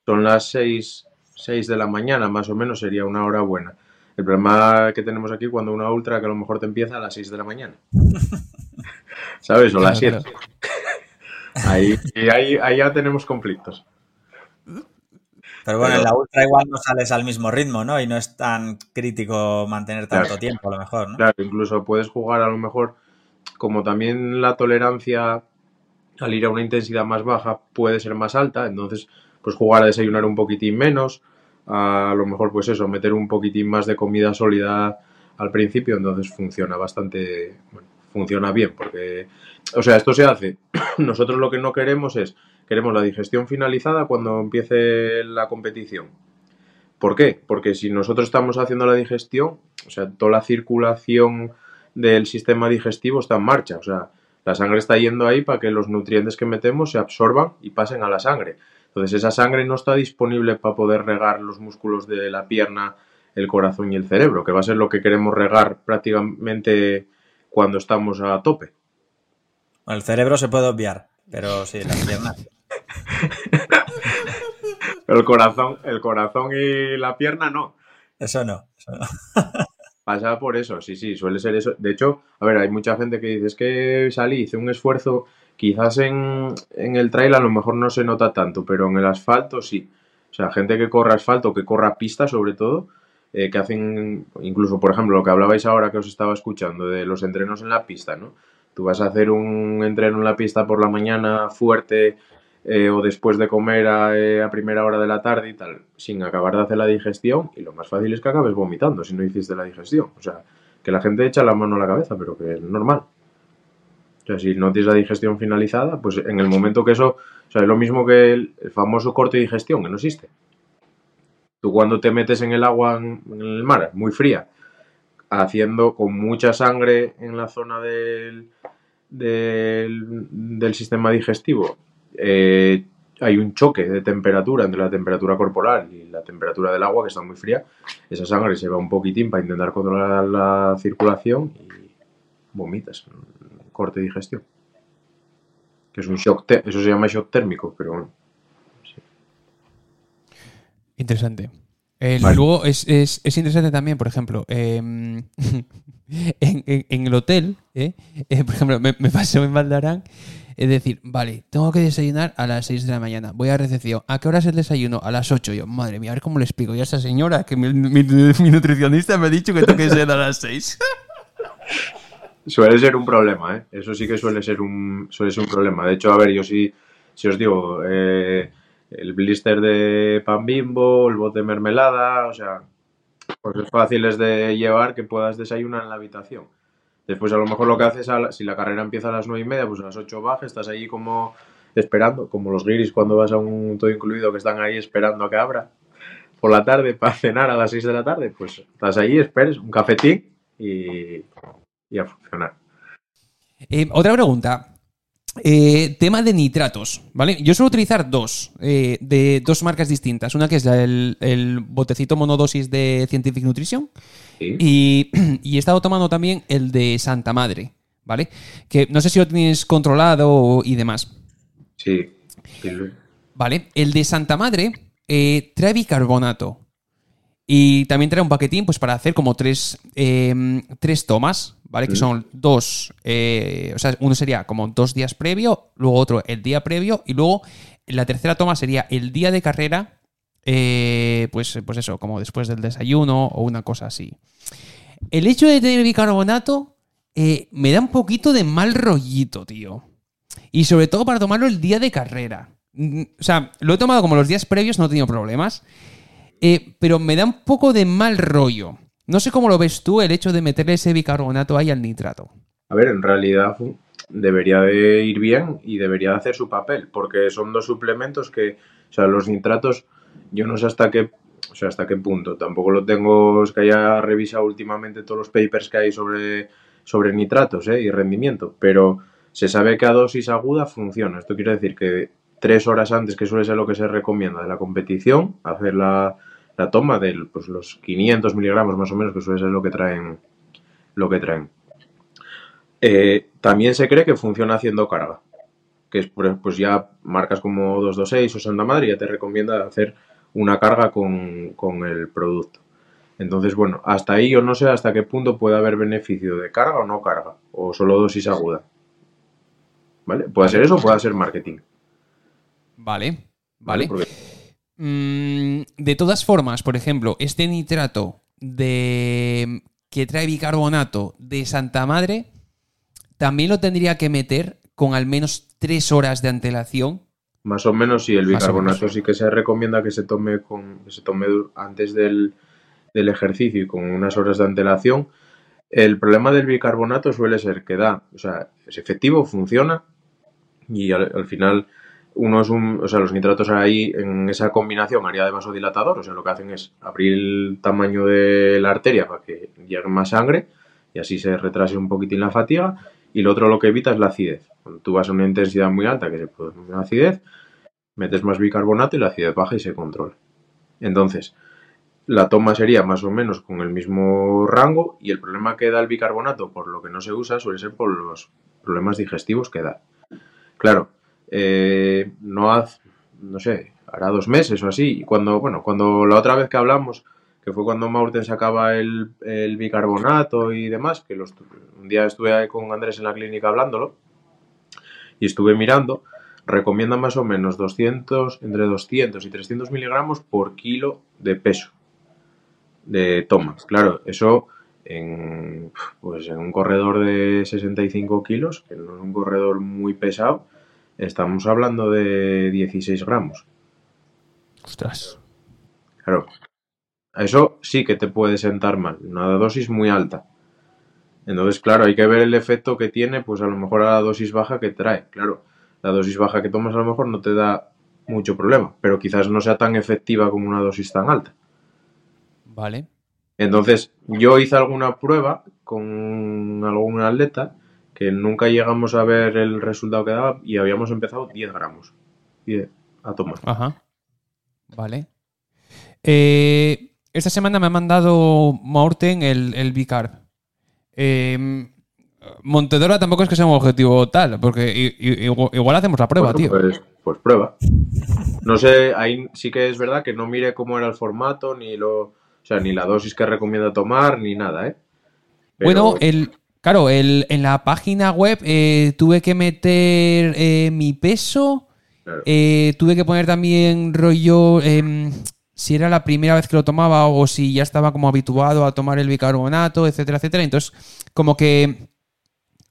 E: son las 6, 6 de la mañana, más o menos sería una hora buena. El problema que tenemos aquí cuando una ultra que a lo mejor te empieza a las 6 de la mañana. [laughs] ¿Sabes? O las
A: Claro,
E: 7. [laughs] Ahí, y ahí, ahí ya tenemos conflictos.
C: Pero bueno,
E: Pero-
C: en la ultra igual no sales al mismo ritmo, ¿no? Y no es tan crítico mantener tanto
E: Claro.
C: tiempo, a lo mejor, ¿no?
E: Claro, incluso puedes jugar a lo mejor, como también la tolerancia al ir a una intensidad más baja puede ser más alta, entonces pues jugar a desayunar un poquitín menos, a lo mejor pues eso, meter un poquitín más de comida sólida al principio, entonces funciona bastante, bueno, funciona bien, porque, o sea, esto se hace, [coughs] nosotros lo que no queremos es, queremos la digestión finalizada cuando empiece la competición. ¿Por qué? Porque si nosotros estamos haciendo la digestión, o sea, toda la circulación del sistema digestivo está en marcha. O sea, la sangre está yendo ahí para que los nutrientes que metemos se absorban y pasen a la sangre. Entonces, esa sangre no está disponible para poder regar los músculos de la pierna, el corazón y el cerebro, que va a ser lo que queremos regar prácticamente cuando estamos a tope.
C: El cerebro se puede obviar, pero sí, las piernas.
E: Pero el corazón, el corazón y la pierna no.
C: Eso no. Eso no. [laughs]
E: Pasa por eso, sí, sí, suele ser eso. De hecho, a ver, hay mucha gente que dice, es que salí, hice un esfuerzo, quizás en, en el trail a lo mejor no se nota tanto, pero en el asfalto sí. O sea, gente que corra asfalto, que corra pista sobre todo, eh, que hacen, incluso por ejemplo, lo que hablabais ahora que os estaba escuchando, de los entrenos en la pista, ¿no? Tú vas a hacer un entreno en la pista por la mañana fuerte, eh, o después de comer a, eh, a primera hora de la tarde y tal, sin acabar de hacer la digestión, y lo más fácil es que acabes vomitando si no hiciste la digestión. O sea, que la gente echa la mano a la cabeza, pero que es normal. O sea, si no tienes la digestión finalizada, pues en el momento que eso, o sea, es lo mismo que el, famoso corte de digestión, que no existe. Tú cuando te metes en el agua en, el mar, muy fría, haciendo con mucha sangre en la zona del, del sistema digestivo, eh, hay un choque de temperatura entre la temperatura corporal y la temperatura del agua, que está muy fría, esa sangre se va un poquitín para intentar controlar la circulación y vomitas, corte de digestión. Que es un shock, te- eso se llama shock térmico, pero bueno.
A: Interesante. Eh,
E: Vale.
A: Luego es, es- es interesante también, por ejemplo, em, [laughs] en, en- en el hotel, ¿eh? Eh, por ejemplo, me, me pasó en Valdarán, es decir, vale, tengo que desayunar a las 6 de la mañana, voy a recepción, ¿a qué hora es el desayuno? A las 8. Yo, madre mía, a ver cómo le explico yo a esta señora que [laughs] mi, nutricionista me ha dicho que tengo que desayunar a las 6. [laughs]
E: Suele ser un problema, ¿eh? Eso sí que suele ser un, suele ser un problema. De hecho, a ver, yo sí, si os digo, eh, el blister de pan bimbo, el bote de mermelada, o sea, cosas fáciles de llevar que puedas desayunar en la habitación. Después, a lo mejor lo que haces, si la carrera empieza a las nueve y media, pues a las 8 bajas, estás ahí como esperando, como los guiris cuando vas a un todo incluido que están ahí esperando a que abra por la tarde para cenar a las 6 de la tarde, pues estás ahí, esperes un cafetín y, y a funcionar.
A: Eh, otra pregunta. Eh, tema de nitratos, ¿vale? Yo suelo utilizar dos, eh, de dos marcas distintas. Una que es el, el botecito monodosis de Scientific Nutrition
E: ¿Sí?
A: y, [clears throat] y he estado tomando también el de Santa Madre, ¿vale? Que no sé si lo tienes controlado y demás.
E: Sí. sí,
A: ¿Vale? El de Santa Madre eh, trae bicarbonato. Y también trae un paquetín pues para hacer como tres, eh, tres tomas, ¿vale? Que son dos, eh, o sea, uno sería como dos días previo, luego otro el día previo y luego la tercera toma sería el día de carrera, eh, pues, pues eso, como después del desayuno o una cosa así. El hecho de tener bicarbonato eh, me da un poquito de mal rollito, tío. Y sobre todo para tomarlo el día de carrera. Mm, O sea, lo he tomado como los días previos, no he tenido problemas. Eh, pero me da un poco de mal rollo. No sé cómo lo ves tú el hecho de meterle ese bicarbonato ahí al nitrato.
E: A ver, en realidad debería de ir bien y debería de hacer su papel, porque son dos suplementos que, o sea, los nitratos, yo no sé hasta qué, o sea, hasta qué punto. Tampoco lo tengo, es que haya revisado últimamente todos los papers que hay sobre, sobre nitratos ¿eh? y rendimiento, pero se sabe que a dosis aguda funciona. Esto quiere decir que tres horas antes, que suele ser lo que se recomienda de la competición, hacer la, la toma de pues, los 500 miligramos más o menos, que suele ser lo que traen. Lo que traen. Eh, también se cree que funciona haciendo carga, que es pues ya marcas como 226 o Santa Madre ya te recomienda hacer una carga con, con el producto. Entonces, bueno, hasta ahí yo no sé hasta qué punto puede haber beneficio de carga o no carga, o solo dosis aguda. ¿Vale? Puede ser eso o puede ser marketing.
A: Vale, vale. Mm, de todas formas, por ejemplo, este nitrato de que trae bicarbonato de Santa Madre también lo tendría que meter con al menos tres horas de antelación.
E: Más o menos, sí, el bicarbonato sí que se recomienda que se tome con que se tome antes del, del ejercicio y con unas horas de antelación. El problema del bicarbonato suele ser que da, o sea, es efectivo, funciona y al, al final uno es un, o sea, los nitratos ahí en esa combinación haría de vasodilatador, o sea, lo que hacen es abrir el tamaño de la arteria para que llegue más sangre y así se retrase un poquitín la fatiga y lo otro lo que evita es la acidez. Cuando tú vas a una intensidad muy alta que se produce una acidez, metes más bicarbonato y la acidez baja y se controla. Entonces, la toma sería más o menos con el mismo rango y el problema que da el bicarbonato, por lo que no se usa, suele ser por los problemas digestivos que da. Claro, eh, no haz, no sé, hará dos meses o así, y cuando, bueno, cuando la otra vez que hablamos, que fue cuando Maurten sacaba el, bicarbonato y demás, que los, un día estuve con Andrés en la clínica hablándolo, y estuve mirando, recomienda más o menos 200, entre 200 y 300 miligramos por kilo de peso de tomas. Claro, eso en, pues en un corredor de 65 kilos, que no es un corredor muy pesado, estamos hablando de 16 gramos.
A: Ostras.
E: Claro. Eso sí que te puede sentar mal. Una dosis muy alta. Entonces, claro, hay que ver el efecto que tiene, pues a lo mejor a la dosis baja que trae. Claro, la dosis baja que tomas a lo mejor no te da mucho problema, pero quizás no sea tan efectiva como una dosis tan alta.
A: Vale.
E: Entonces, yo hice alguna prueba con algún atleta que nunca llegamos a ver el resultado que daba y habíamos empezado 10 gramos 10 a tomar.
A: Ajá. Vale. Eh, esta semana me ha mandado Morten el, el Bicarb. Eh, Montedora tampoco es que sea un objetivo tal, porque igual, igual hacemos la prueba,
E: Bueno,
A: tío.
E: Pues, pues prueba. No sé, ahí sí que es verdad que no mire cómo era el formato, ni lo, o sea, ni la dosis que recomienda tomar, ni nada, ¿eh? Pero-
A: Bueno, el, claro, el, en la página web eh, tuve que meter eh, mi peso.
E: Claro.
A: eh, tuve que poner también rollo em, si era la primera vez que lo tomaba o si ya estaba como habituado a tomar el bicarbonato, etcétera, etcétera. Entonces, como que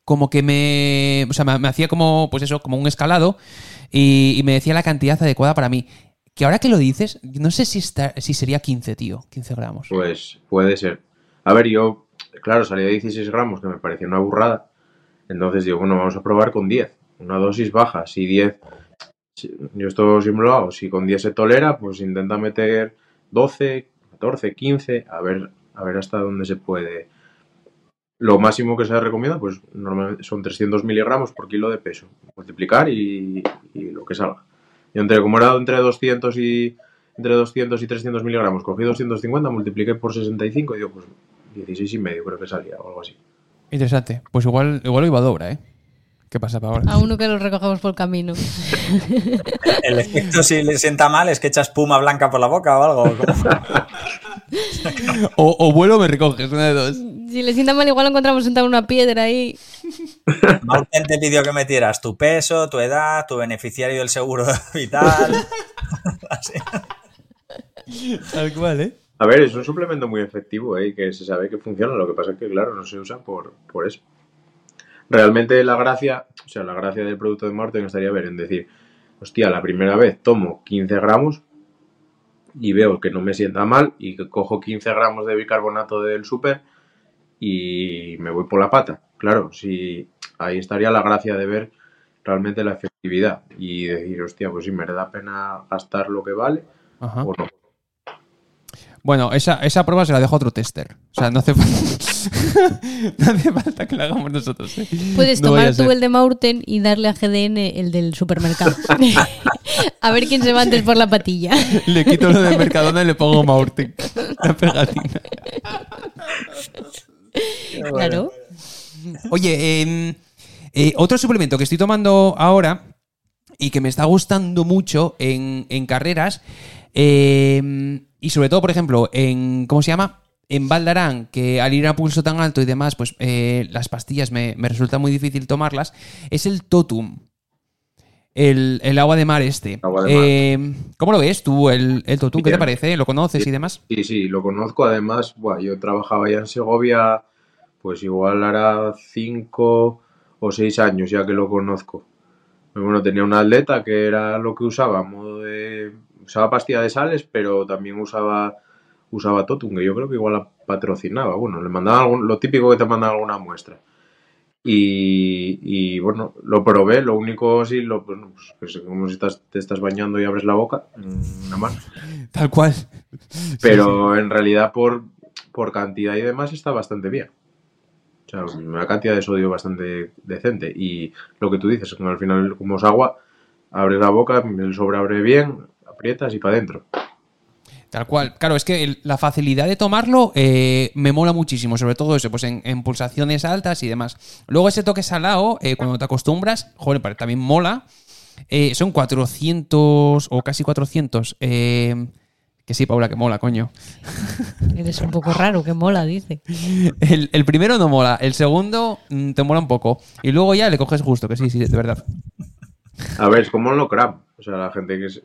A: como que me, o sea, me, me hacía como, pues eso, como un escalado y, y me decía la cantidad adecuada para mí. Que ahora que lo dices, no sé si, está, si sería 15, tío, 15 gramos.
E: Pues puede ser. A ver, yo, claro, salí de 16 gramos, que me parecía una burrada. Entonces digo, bueno, vamos a probar con 10. Una dosis baja. Si 10, si- yo esto siempre lo hago. Si con 10 se tolera, pues intenta meter 12, 14, 15, a ver, a ver hasta dónde se puede. Lo máximo que se recomienda, pues normalmente son 300 miligramos por kilo de peso. Multiplicar y, y lo que salga. Yo entre, como era entre 200 y entre 200 y 300 miligramos, cogí 250, multipliqué por 65 y digo, pues 16 y medio creo que salía o algo así.
A: Interesante. Pues igual, igual lo iba a dobra, ¿eh? ¿Qué pasa ahora?
B: A uno que lo recogemos por el camino. [laughs]
C: El efecto si le sienta mal es que echas espuma blanca por la boca o algo.
A: O, [laughs] o vuelo o me recoges, una de dos.
B: Si le sienta mal, igual lo encontramos sentado en una piedra ahí.
C: Mauten te pidió que metieras tu peso, tu edad, tu beneficiario del seguro vital. [laughs] Así.
A: Tal cual, ¿eh?
E: A ver, es un suplemento muy efectivo, ¿eh? que se sabe que funciona, lo que pasa es que, claro, no se usa por, por eso. Realmente la gracia, o sea, la gracia del producto de Morten estaría ver en decir, hostia, la primera vez tomo 15 gramos y veo que no me sienta mal y que cojo 15 gramos de bicarbonato del súper y me voy por la pata. Claro, si ahí estaría la gracia de ver realmente la efectividad y decir, hostia, pues sí, me da pena gastar lo que vale
A: Ajá.
E: o no.
A: Bueno, esa, esa prueba se la dejo a otro tester. O sea, no hace falta, [laughs] no hace falta que la hagamos nosotros. ¿eh?
B: Puedes
A: No
B: tomar tú el de Maurten y darle a GDN el del supermercado. [laughs] a ver quién se va antes por la patilla.
A: Le quito lo de Mercadona y le pongo Maurten. La pegatina.
B: Claro.
A: Oye, em, eh, otro suplemento que estoy tomando ahora y que me está gustando mucho en, en carreras em, y sobre todo, por ejemplo, en, ¿cómo se llama? En Valdarán, que al ir a pulso tan alto y demás, pues eh, las pastillas me, me resulta muy difícil tomarlas, es el Totum. El, el agua de mar este.
E: Agua de mar.
A: Em, ¿Cómo lo ves tú, el, el Totum? ¿Qué te parece? ¿Lo conoces y demás?
E: Sí, sí, lo conozco. Además, buah, yo trabajaba ya en Segovia, pues igual hará cinco o seis años ya que lo conozco. Bueno, tenía una atleta que era lo que usaba, a modo de... Usaba pastilla de sales, pero también usaba usaba Totum, que yo creo que igual la patrocinaba. Bueno, le mandaban algún- lo típico que te mandan alguna muestra. Y, y, bueno, lo probé, lo único sí, lo, pues, pues, como si estás, te estás bañando y abres la boca, mm, nada más.
A: Tal cual.
E: Pero en realidad por, por cantidad y demás está bastante bien. O sea, una cantidad de sodio bastante decente. Y lo que tú dices, como al final como es agua, abres la boca, el sobre abre bien, aprietas y para adentro.
A: Tal cual. Claro, es que el- la facilidad de tomarlo eh, me mola muchísimo, sobre todo eso, pues en, en pulsaciones altas y demás. Luego ese toque salado, eh, cuando te acostumbras, joder, también mola. Eh, son 400 o casi 400. eh, que sí, Paula, que mola, coño. [laughs]
B: Eres un poco raro, que mola, dice.
A: El, el primero no mola, el segundo mm, te mola un poco. Y luego ya le coges gusto, que sí, sí, de verdad.
E: A ver, es como el Nocram. O sea, la gente que se,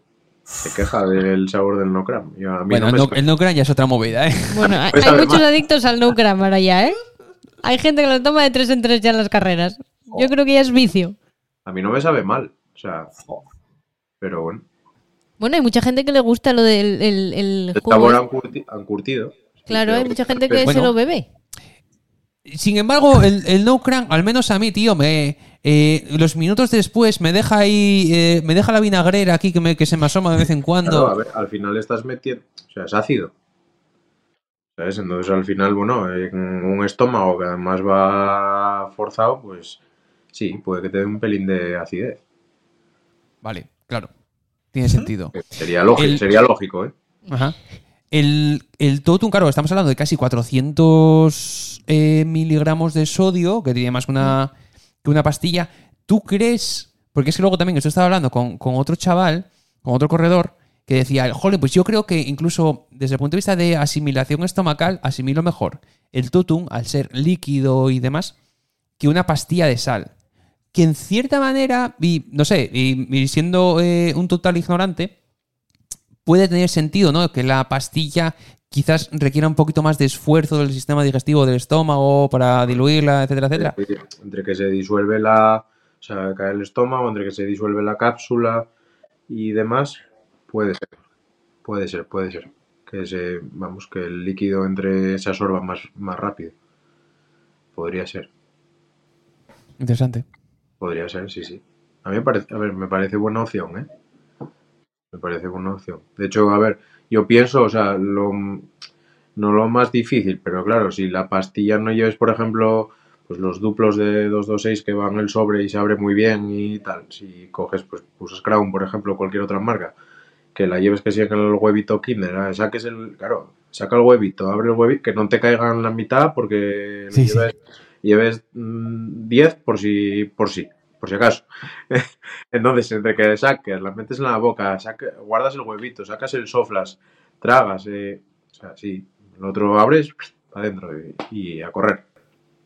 E: se queja del sabor del Nocram. Y a mí
A: Bueno,
E: no
A: el no, no crean ya es otra movida, ¿eh?
B: Bueno, [laughs] hay,
E: Pues
B: hay muchos adictos al no gram ahora ya, ¿eh? Hay gente que lo toma de tres en tres ya en las carreras. Yo creo que ya es vicio.
E: A mí no me sabe mal. O sea, pero bueno.
B: Bueno, hay mucha gente que le gusta lo del el, el
E: El
B: jugo.
E: sabor han, curti- han curtido.
B: Claro, hay mucha gente que
A: Bueno.
B: se lo bebe.
A: Sin embargo, el, el no crank, al menos a mí, tío, me eh, los minutos después me deja ahí, eh, me deja la vinagrera aquí que, me, que se me asoma de vez en
E: Claro, a
A: cuando.
E: ver, al final estás metiendo. O sea, es ácido. ¿Sabes? Entonces al final, bueno, en un estómago que además va forzado, pues sí, puede que te dé un pelín de acidez.
A: Vale, claro. Tiene sentido.
E: Que Sería lógico,
A: El-
E: sería lógico, ¿eh?
A: Ajá. El, el Totum, claro, estamos hablando de casi 400 eh, miligramos de sodio, que tiene más que una, que una pastilla. ¿Tú crees? Porque es que luego también esto estaba hablando con, otro chaval, con otro corredor, que decía, joder, pues yo creo que incluso desde el punto de vista de asimilación estomacal, asimilo mejor el Totum, al ser líquido y demás, que una pastilla de sal. Que en cierta manera, y no sé, y, y siendo eh, un total ignorante, puede tener sentido, ¿no? Que la pastilla quizás requiera un poquito más de esfuerzo del sistema digestivo del estómago para diluirla, etcétera, etcétera.
E: Entre que se disuelve la. O sea, cae el estómago, entre que se disuelve la cápsula y demás, puede ser. Puede ser, puede ser. Que se. Vamos, que el líquido entre se absorba más, más rápido. Podría ser.
A: Interesante.
E: Podría ser, sí, sí. A mí me parece, a ver, me parece buena opción, ¿eh? Me parece buena opción. De hecho, a ver, yo pienso, o sea, lo, no lo más difícil, pero claro, si la pastilla no lleves, por ejemplo, pues los duplos de 226 que van el sobre y se abre muy bien y tal, si coges, pues usas Crown, por ejemplo, cualquier otra marca, que la lleves que sea en el huevito Kinder, ah, saques el, claro, saca el huevito, abre el huevito, que no te caiga en la mitad porque
A: Sí, sí.
E: lleves, lleves mm, 10 por si, por si, por si acaso. [laughs] Entonces, entre que saques, la metes en la boca, guardas el huevito, sacas el soflas, tragas, eh, o sea, sí, el otro abres, adentro y, y a correr.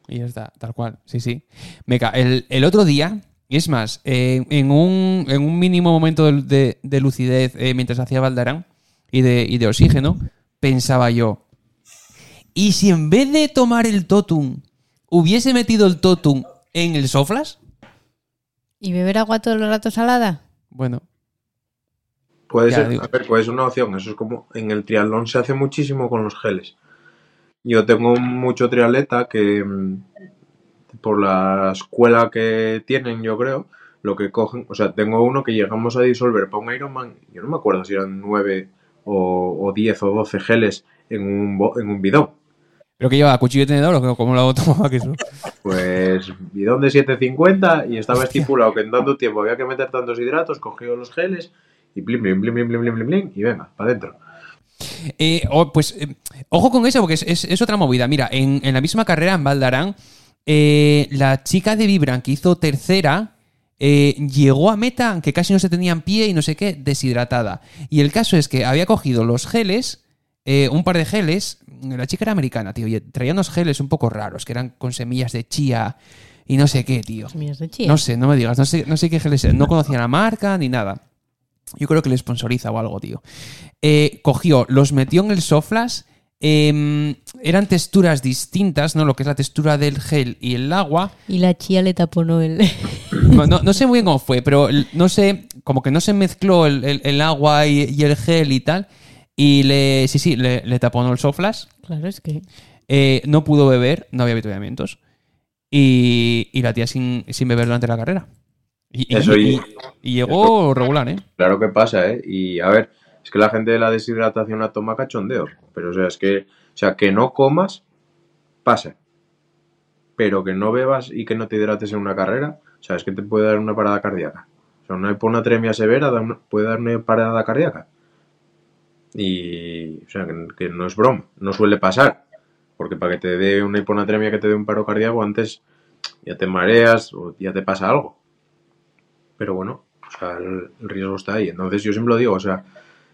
A: Y ya está, tal cual. Sí, sí. Meca, el, el otro día, y es más, eh, en, un, en un mínimo momento de lucidez eh, mientras hacía Valdarán y de, y de oxígeno, pensaba yo, ¿y si en vez de tomar el totum, hubiese metido el totum en el soflas?
B: ¿Y beber agua todo el rato salada?
A: Bueno,
E: Puede
A: Ya,
E: ser, a ver, puede ser una opción. Eso es como en el triatlón se hace muchísimo con los geles. Yo tengo mucho triatleta que mm, por la escuela que tienen, yo creo, lo que cogen, o sea, tengo uno que llegamos a disolver para un Ironman, yo no me acuerdo si eran 9 o, o 10 o 12 geles en un, bo- en un bidón.
A: ¿Pero que lleva? ¿Cuchillo [laughs] pues, y tenedor o cómo lo tomaba que?
E: Pues bidón de 750 y estaba estipulado que en tanto tiempo había que meter tantos hidratos, cogió los geles y blim, blim, blim, blim, blim, blim, blim y venga, para adentro.
A: Eh, pues eh, ojo con eso porque es, otra movida. Mira, en, la misma carrera en Valdarán, eh, la chica de Vibran que hizo tercera, llegó a meta, que casi no se tenía en pie y no sé qué, deshidratada. Y el caso es que había cogido los geles eh, un par de geles. La chica era americana, tío, y traía unos geles un poco raros, que eran con semillas de chía y no sé qué, tío.
B: Semillas de chía.
A: No sé, no me digas, no sé, no sé qué geles eran. No conocía la marca ni nada. Yo creo que le sponsoriza o algo, tío. Eh, cogió, los metió en el Soflas. em, eran texturas distintas, ¿no? Lo que es la textura del gel y el agua.
B: Y la chía le taponó el... [laughs]
A: No, no- no sé muy bien cómo fue, pero no sé, como que no se mezcló el, el- el agua y, y el gel y tal. Y le, sí, sí, le, le taponó el Soflas.
B: claro, es que...
A: Eh, no pudo beber, no había avituallamientos. Y, y la tía sin, sin beber durante la carrera. Y, y-
E: Eso y-
A: y- y llegó regular, ¿eh?
E: Claro que pasa, ¿eh? Y a ver, es que la gente de la deshidratación la toma cachondeo. Pero o sea, es que, o sea, que no comas, pasa. Pero que no bebas y que no te hidrates en una carrera, o sea, es que te puede dar una parada cardíaca. O sea, una hiponatremia severa da una- puede dar una parada cardíaca. Y, o sea, que, no es broma, no suele pasar. Porque para que te dé una hiponatremia que te dé un paro cardíaco, antes ya te mareas o ya te pasa algo. Pero bueno, o sea, el, el riesgo está ahí. Entonces yo siempre lo digo, o sea,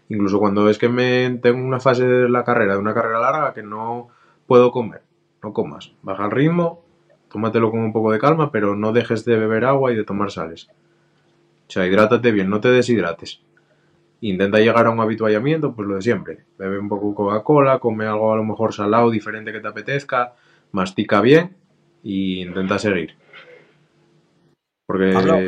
E: incluso cuando es que me tengo una fase de la carrera, de una carrera larga, que no puedo comer, no comas. Baja el ritmo, tómatelo con un poco de calma, pero no dejes de beber agua y de tomar sales. O sea, hidrátate bien, no te deshidrates. Intenta llegar a un habituallamiento, pues lo de siempre. Bebe un poco Coca-Cola, come algo a lo mejor salado, diferente que te apetezca, mastica bien y intenta seguir. Porque...
C: Pablo.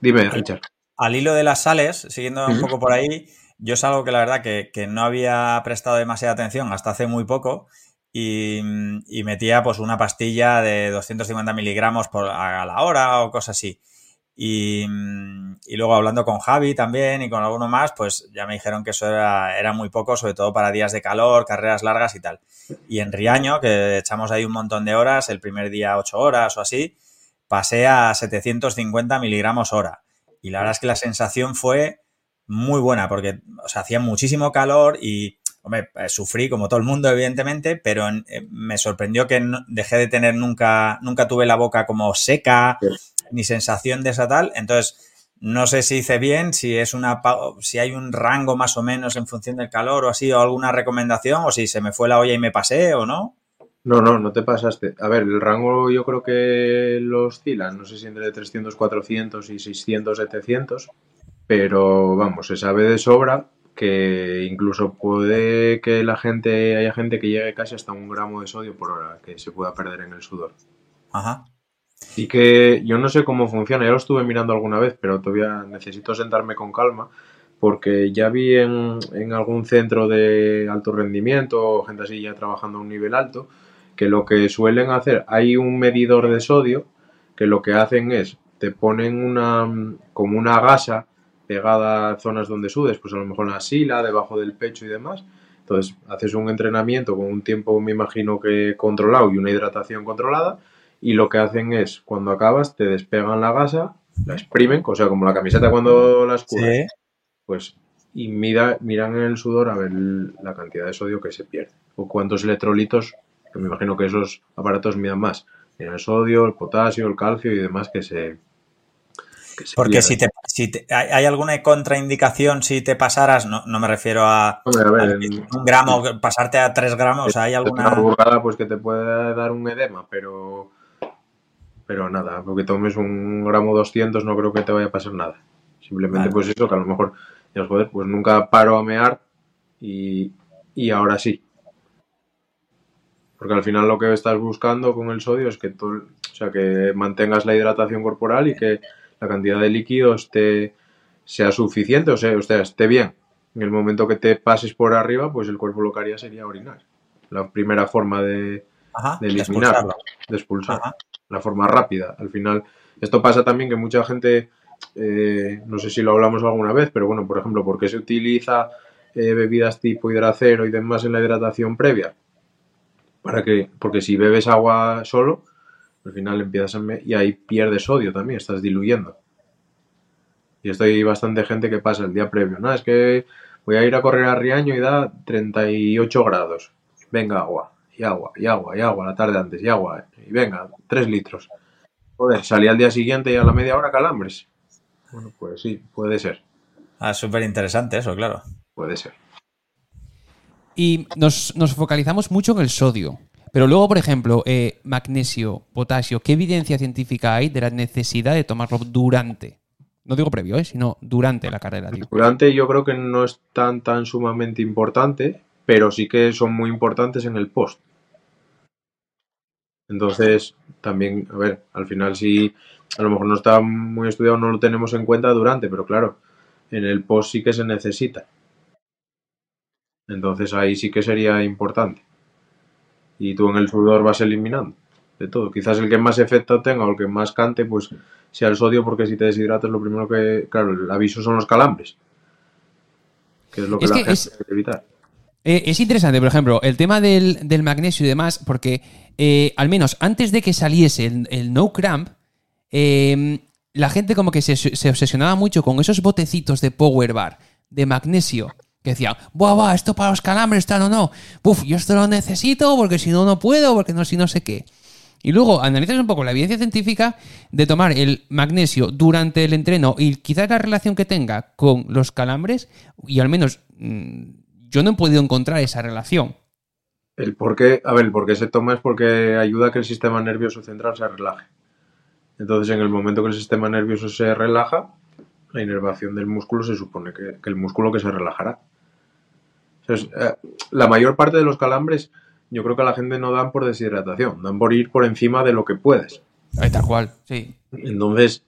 E: Dime, Richard.
C: al hilo de las sales, siguiendo un poco por ahí, yo es algo que la verdad que, que no había prestado demasiada atención hasta hace muy poco y, y metía pues una pastilla de 250 miligramos por, a la hora o cosas así. Y, y luego hablando con Javi también y con alguno más, pues ya me dijeron que eso era, era muy poco, sobre todo para días de calor, carreras largas y tal. Y en Riaño, que echamos ahí un montón de horas, el primer día 8 horas o así, pasé a 750 miligramos hora. Y la verdad es que la sensación fue muy buena porque o hacía muchísimo calor y hombre, eh, sufrí como todo el mundo, evidentemente, pero eh, me sorprendió que dejé de tener nunca, nunca tuve la boca como seca, ni sensación de esa tal. Entonces, no sé si hice bien, si es una si hay un rango más o menos en función del calor o así, o alguna recomendación, o si se me fue la olla y me pasé o no.
E: No, no, no te pasaste. A ver, el rango yo creo que lo oscila, no sé si entre 300, 400 y 600, 700, pero vamos, se sabe de sobra que incluso puede que la gente, haya gente que llegue casi hasta un gramo de sodio por hora que se pueda perder en el sudor.
C: Ajá.
E: Y que yo no sé cómo funciona, ya lo estuve mirando alguna vez, pero todavía necesito sentarme con calma porque ya vi en, algún centro de alto rendimiento, gente así ya trabajando a un nivel alto, que lo que suelen hacer, hay un medidor de sodio que lo que hacen es, te ponen una, como una gasa pegada a zonas donde sudes, pues a lo mejor en la sila, debajo del pecho y demás. Entonces haces un entrenamiento con un tiempo, me imagino que controlado y una hidratación controlada. Y lo que hacen es, cuando acabas, te despegan la gasa, la exprimen, o sea, como la camiseta cuando la escurres,
C: Sí.
E: pues, y mira, miran en el sudor a ver la cantidad de sodio que se pierde. O cuántos electrolitos, que me imagino que esos aparatos midan más. Miran el sodio, el potasio, el calcio y demás que se, que se
C: Porque
E: pierden.
C: si, te, si te- hay, hay alguna contraindicación si te pasaras, no, no me refiero a,
E: Hombre, a ver,
C: a
E: en-
C: un gramo, [laughs] pasarte a tres gramos, ¿hay
E: Es una
C: alguna...?
E: burrada pues que te puede dar un edema, pero pero nada, porque tomes un gramo 200 no creo que te vaya a pasar nada. Simplemente
C: Vale.
E: pues eso, que a lo mejor digas, joder, pues nunca paro a mear y, y ahora sí. Porque al final lo que estás buscando con el sodio es que tú, o sea, que mantengas la hidratación corporal y que la cantidad de líquido esté, sea suficiente, o sea, o sea, esté bien. En el momento que te pases por arriba, pues el cuerpo lo que haría sería orinar. La primera forma de,
C: Ajá,
E: de
C: de
E: eliminar,
C: expulsarlo.
E: de expulsar,
C: Ajá.
E: La forma rápida. Al final, esto pasa también que mucha gente, eh, no sé si lo hablamos alguna vez, pero bueno, por ejemplo, ¿por qué se utiliza eh, bebidas tipo hidracero y demás en la hidratación previa? Para que, porque si bebes agua solo, al final empiezas a y ahí pierdes sodio también, estás diluyendo. Y esto hay bastante gente que pasa el día previo. Nada, es que voy a ir a correr a Riaño y da 38 grados. Venga, agua, y agua, y agua, y agua, la tarde antes, y agua, y venga, 3 litros. Joder, salí al día siguiente y a la media hora calambres. Bueno, pues sí, puede ser,
C: Ah, súper interesante eso, claro.
E: puede ser.
A: Y nos, nos focalizamos mucho en el sodio. Pero luego, por ejemplo, eh, magnesio, potasio, ¿qué evidencia científica hay de la necesidad de tomarlo durante? No digo previo, ¿eh? sino durante la carrera, digo.
E: Durante yo creo que no es tan, tan sumamente importante, pero sí que son muy importantes en el post. Entonces, también, a ver, al final si a lo mejor no está muy estudiado, no lo tenemos en cuenta durante, pero claro, en el post sí que se necesita. Entonces ahí sí que sería importante. Y tú en el sudor vas eliminando de todo. Quizás el que más efecto tenga o el que más cante, pues sea el sodio, porque si te deshidratas, lo primero que, claro, el aviso son los calambres. Que es lo que
A: Es
E: la
A: que
E: gente
A: es-
E: quiere evitar.
A: Eh, es interesante, por ejemplo, el tema del, del magnesio y demás, porque eh, al menos antes de que saliese el, el no cramp, eh, la gente como que se, se obsesionaba mucho con esos botecitos de Power Bar de magnesio. Que decían, buah, buah, esto para los calambres, tal o no. Uf, yo esto lo necesito porque si no, no puedo, porque no, si no sé qué. Y luego analizas un poco la evidencia científica de tomar el magnesio durante el entreno y quizás la relación que tenga con los calambres, y al menos mm, yo no he podido encontrar esa relación.
E: El por qué, a ver, el por qué se toma es porque ayuda a que el sistema nervioso central se relaje. Entonces, en el momento que el sistema nervioso se relaja, la inervación del músculo se supone que, que el músculo que se relajará. Entonces, eh, la mayor parte de los calambres, yo creo que a la gente no dan por deshidratación, dan por ir por encima de lo que puedes.
A: Ahí tal cual, sí.
E: Entonces,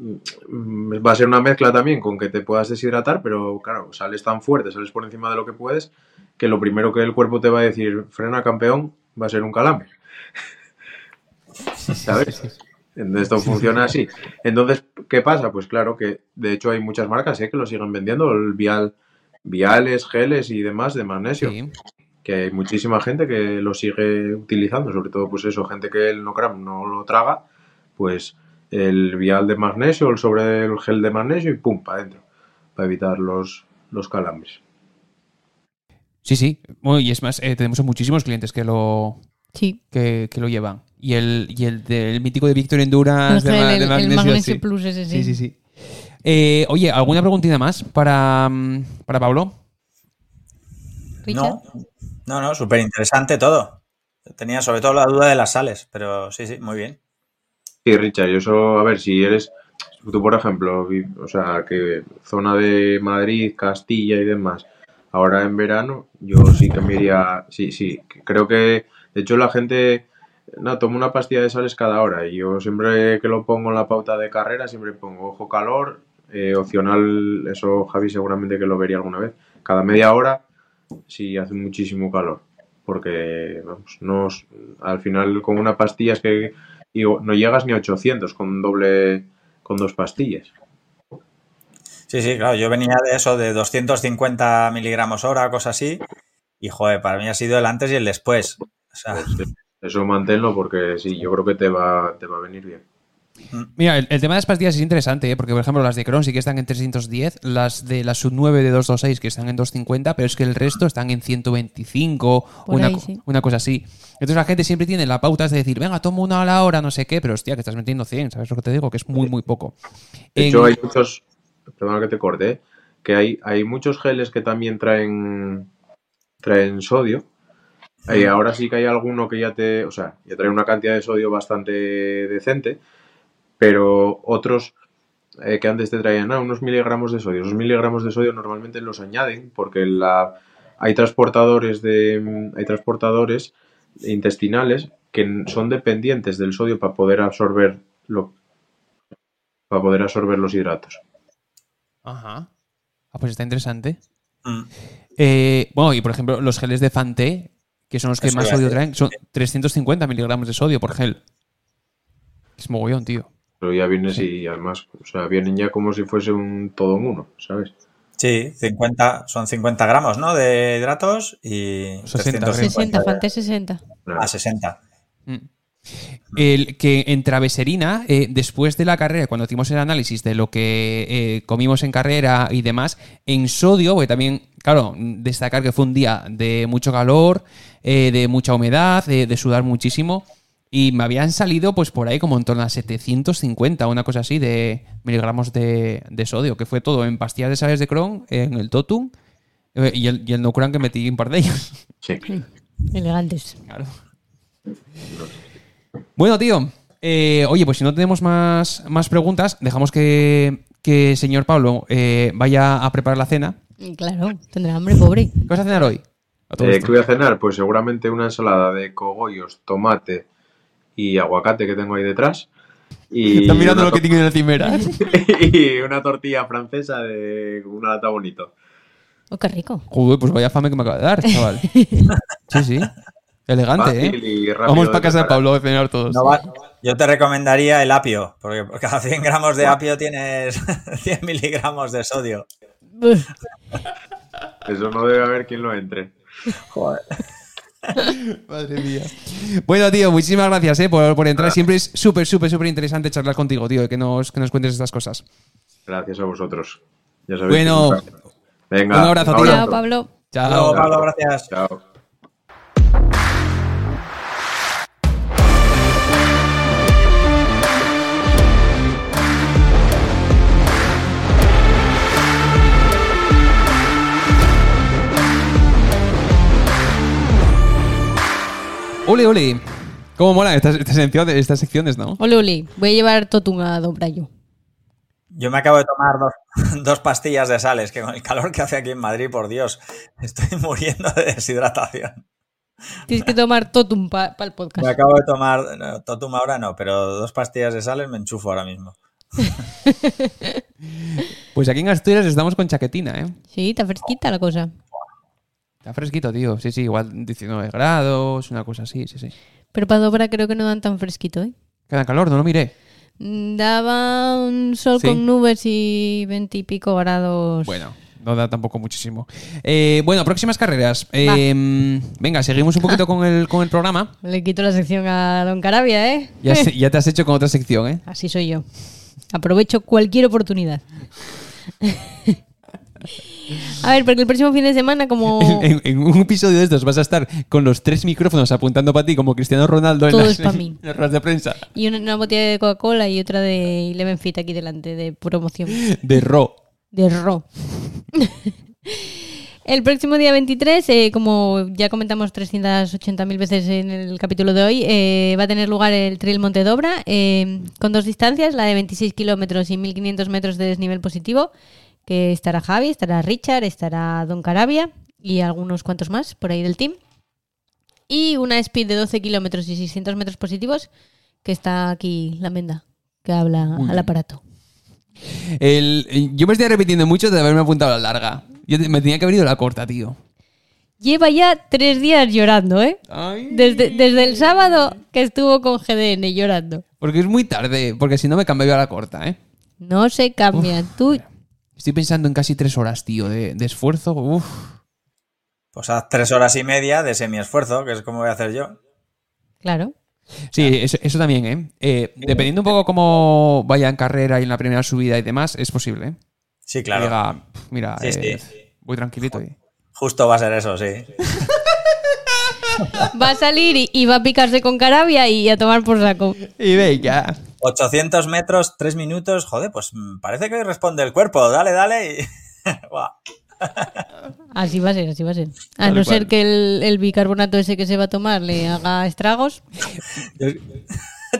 E: va a ser una mezcla también con que te puedas deshidratar, pero claro, sales tan fuerte, sales por encima de lo que puedes, que lo primero que el cuerpo te va a decir, frena campeón, va a ser un calambre. [laughs] ¿Sabes? Esto funciona así. Entonces, ¿qué pasa? Pues claro que de hecho hay muchas marcas ¿eh? que lo siguen vendiendo, el vial, viales, geles y demás de magnesio.
A: Sí.
E: Que hay muchísima gente que lo sigue utilizando, sobre todo pues eso, gente que el Nocram no lo traga, pues el vial de magnesio, el sobre el gel de magnesio y pum, para adentro, para evitar los, los calambres.
A: Sí, sí. Bueno, y es más, eh, tenemos a muchísimos clientes que lo,
B: Sí.
A: que, que lo llevan. Y el, y el del mítico de Victor Endurance
B: El,
A: de, ma-
B: el-
A: de
B: el
A: magnesio,
B: Magnesio
A: sí.
B: Plus ese sí.
A: Sí, sí, sí. Eh, oye, ¿alguna preguntita más para, mm, para Pablo?
B: Richard.
C: No, no, no, súper interesante todo. Tenía sobre todo la duda de las sales, pero sí, sí, muy bien.
E: Sí, Richard, y eso, a ver, si eres, tú por ejemplo, o sea, que zona de Madrid, Castilla y demás, ahora en verano, yo sí que me iría, sí, sí, creo que, de hecho la gente, no, toma una pastilla de sales cada hora y yo siempre que lo pongo en la pauta de carrera, siempre pongo ojo calor, eh, opcional, eso Javi seguramente que lo vería alguna vez, cada media hora, si hace muchísimo calor, porque, vamos, no, al final con una pastilla es que y no llegas ni a 800 con doble con dos pastillas.
C: Sí, sí, claro, yo venía de eso, de 250 miligramos hora, cosas así, y joder, para mí ha sido el antes y el después. O sea,
E: Pues, eso manténlo porque sí, yo creo que te va, te va a venir bien.
A: Mira, el, el tema de las pastillas es interesante, ¿eh? porque por ejemplo las de Crohn sí que están en 310, las de la sub 9 de 226 que están en 250, pero es que el resto están en 125,
B: Por
A: una,
B: ahí,
A: co-
B: sí.
A: una cosa así. Entonces la gente siempre tiene la pauta de decir, venga, tomo una a la hora, no sé qué, pero hostia, que estás metiendo 100, ¿sabes lo que te digo? Que es muy, muy poco.
E: De
A: En-
E: hecho, hay muchos, perdona que te corte, ¿eh? que hay, hay muchos geles que también traen, traen sodio. Y ahora sí que hay alguno que ya te, o sea, ya trae una cantidad de sodio bastante decente, pero otros eh, que antes te traían ah, unos miligramos de sodio. Esos miligramos de sodio normalmente los añaden porque la, hay transportadores de, hay transportadores intestinales que son dependientes del sodio para poder absorber lo, para poder absorber los hidratos.
A: Ajá. Ah, pues está interesante.
C: mm,
A: Eh, bueno, y por ejemplo, los geles de Fante, que son los que
C: Eso
A: más sodio traen, son 350 miligramos de sodio por gel. Es mogollón, tío.
E: Pero ya vienes y además, o sea, vienen ya como si fuese un todo en uno, ¿sabes?
C: sí, 50, son 50 gramos, ¿no? De hidratos y
A: 60,
C: 350
B: 60, Fante 60.
C: a 60.
A: Mm. El que en traveserina, eh, después de la carrera, cuando hicimos el análisis de lo que eh, comimos en carrera y demás, en sodio, porque también, claro, destacar que fue un día de mucho calor, eh, de mucha humedad, de, de sudar muchísimo, y me habían salido pues por ahí como en torno a 750, una cosa así, de miligramos de, de sodio, que fue todo en pastillas de sales de Crohn, en el Totum, eh, y el, y el Nocran que metí un par de ellos.
E: Sí. [laughs]
B: Elegantes.
A: Claro. Bueno, tío. eh, oye, pues si no tenemos más, más preguntas, dejamos que, que señor Pablo eh, vaya a preparar la cena.
B: Claro, tendrá hambre, pobre.
A: ¿Qué vas a cenar hoy? A
E: Eh. ¿Qué voy a cenar? Pues seguramente una ensalada de cogollos, tomate y aguacate que tengo ahí detrás. Y [laughs]
A: Están mirando lo que tiene en la cimera.
E: to- [laughs] y una tortilla francesa de con una lata bonito.
B: Oh, qué rico.
A: Joder, pues vaya fame que me acaba de dar, [laughs] chaval. Sí, sí. Elegante,
E: Fácil
A: ¿eh?
E: y rápido
A: Vamos para casa de. Pablo a cenar todos.
C: No va- yo te recomendaría el apio, porque por cada 100 gramos de apio tienes 100 miligramos de sodio.
E: Eso no debe haber quien lo entre.
C: Joder. [laughs]
A: Madre mía. Bueno, tío, muchísimas gracias eh, por, por entrar. Siempre es súper, súper, súper interesante charlar contigo, tío, que nos, que nos cuentes estas cosas.
E: Gracias a vosotros. Ya sabéis
A: Bueno.
E: que Venga,
A: un abrazo, tío.
B: Chao, Pablo.
A: Chao.
C: Pablo, gracias.
E: Chao.
A: Ole, ole. ¿Cómo mola estas, estas, secciones, estas secciones, no?
B: Ole, ole. Voy a llevar Totun a Don Brayo.
C: Yo me acabo de tomar dos, [laughs] dos pastillas de sales, que con el calor que hace aquí en Madrid, por Dios, estoy [laughs] muriendo de deshidratación.
B: Tienes que tomar Totum para el podcast.
C: Me acabo de tomar, no, Totum ahora no, pero dos pastillas de sales me enchufo ahora mismo. [laughs]
A: Pues aquí en Asturias estamos con chaquetina, ¿eh?
B: Sí, está fresquita la cosa.
A: Está fresquito, tío. Sí, sí, igual 19 grados, una cosa así, sí, sí.
B: Pero para Dobra creo que no dan tan fresquito, ¿eh?
A: Queda calor, no lo miré.
B: Mm, Daba un sol
A: Sí.
B: con nubes y veinte y pico grados.
A: Bueno, no da tampoco muchísimo. Eh, bueno, próximas carreras. Eh, venga, seguimos un poquito [laughs] con el, con el programa.
B: Le quito la sección a Don Carabia, ¿eh?
A: Ya, [laughs] ya te has hecho con otra sección, ¿eh?
B: Así soy yo. Aprovecho cualquier oportunidad. [laughs] a ver, porque el próximo fin de semana, como [laughs]
A: En, en un episodio de estos vas a estar con los tres micrófonos apuntando para ti como Cristiano Ronaldo en
B: Todo
A: las,
B: es pa' mí. [laughs]
A: en las ruedas de prensa.
B: y una, una botella de Coca-Cola y otra de Eleven Fit aquí delante de promoción
A: De Ro.
B: de Ro. [laughs] El próximo día 23, eh, como ya comentamos 380.000 veces en el capítulo de hoy, eh, va a tener lugar el Trail Monte Dobra eh, con dos distancias, la de 26 kilómetros y 1.500 metros de desnivel positivo, que estará Javi, estará Richard, estará Don Carabia y algunos cuantos más por ahí del team. Y una speed de 12 kilómetros y 600 metros positivos, que está aquí la menda, que habla
A: Muy
B: al aparato.
A: El- yo me estoy arrepintiendo mucho de haberme apuntado a la larga. Yo te- me tenía que haber ido a la corta, tío.
B: Lleva ya tres días llorando, ¿eh? Desde, desde el sábado que estuvo con GDN llorando.
A: Porque es muy tarde, porque si no me cambio a la corta, ¿eh?
B: No se cambia. Tú,
A: Estoy pensando en casi tres horas, tío, de, de esfuerzo. Uf.
C: Pues haz tres horas y media de semi-esfuerzo, que es como voy a hacer yo.
B: claro.
A: Sí, eso, eso también, ¿eh? Eh, Dependiendo un poco cómo vaya en carrera y en la primera subida y demás, es posible, ¿eh?
C: Sí, claro.
A: diga, "Pf, mira,
C: Sí,
A: eh,
C: sí.
A: voy tranquilito. y-
C: Justo va a ser eso, sí.
B: Va a salir y, y va a picarse con carabia y a tomar por saco.
A: Y venga.
C: 800 metros, 3 minutos. Joder, pues mm, parece que hoy responde el cuerpo. Dale, dale. Y... [laughs]
B: Así va a ser, así va a ser. A
A: Tal
B: no
A: cual.
B: ser que el, el bicarbonato ese que se va a tomar le haga estragos. [laughs]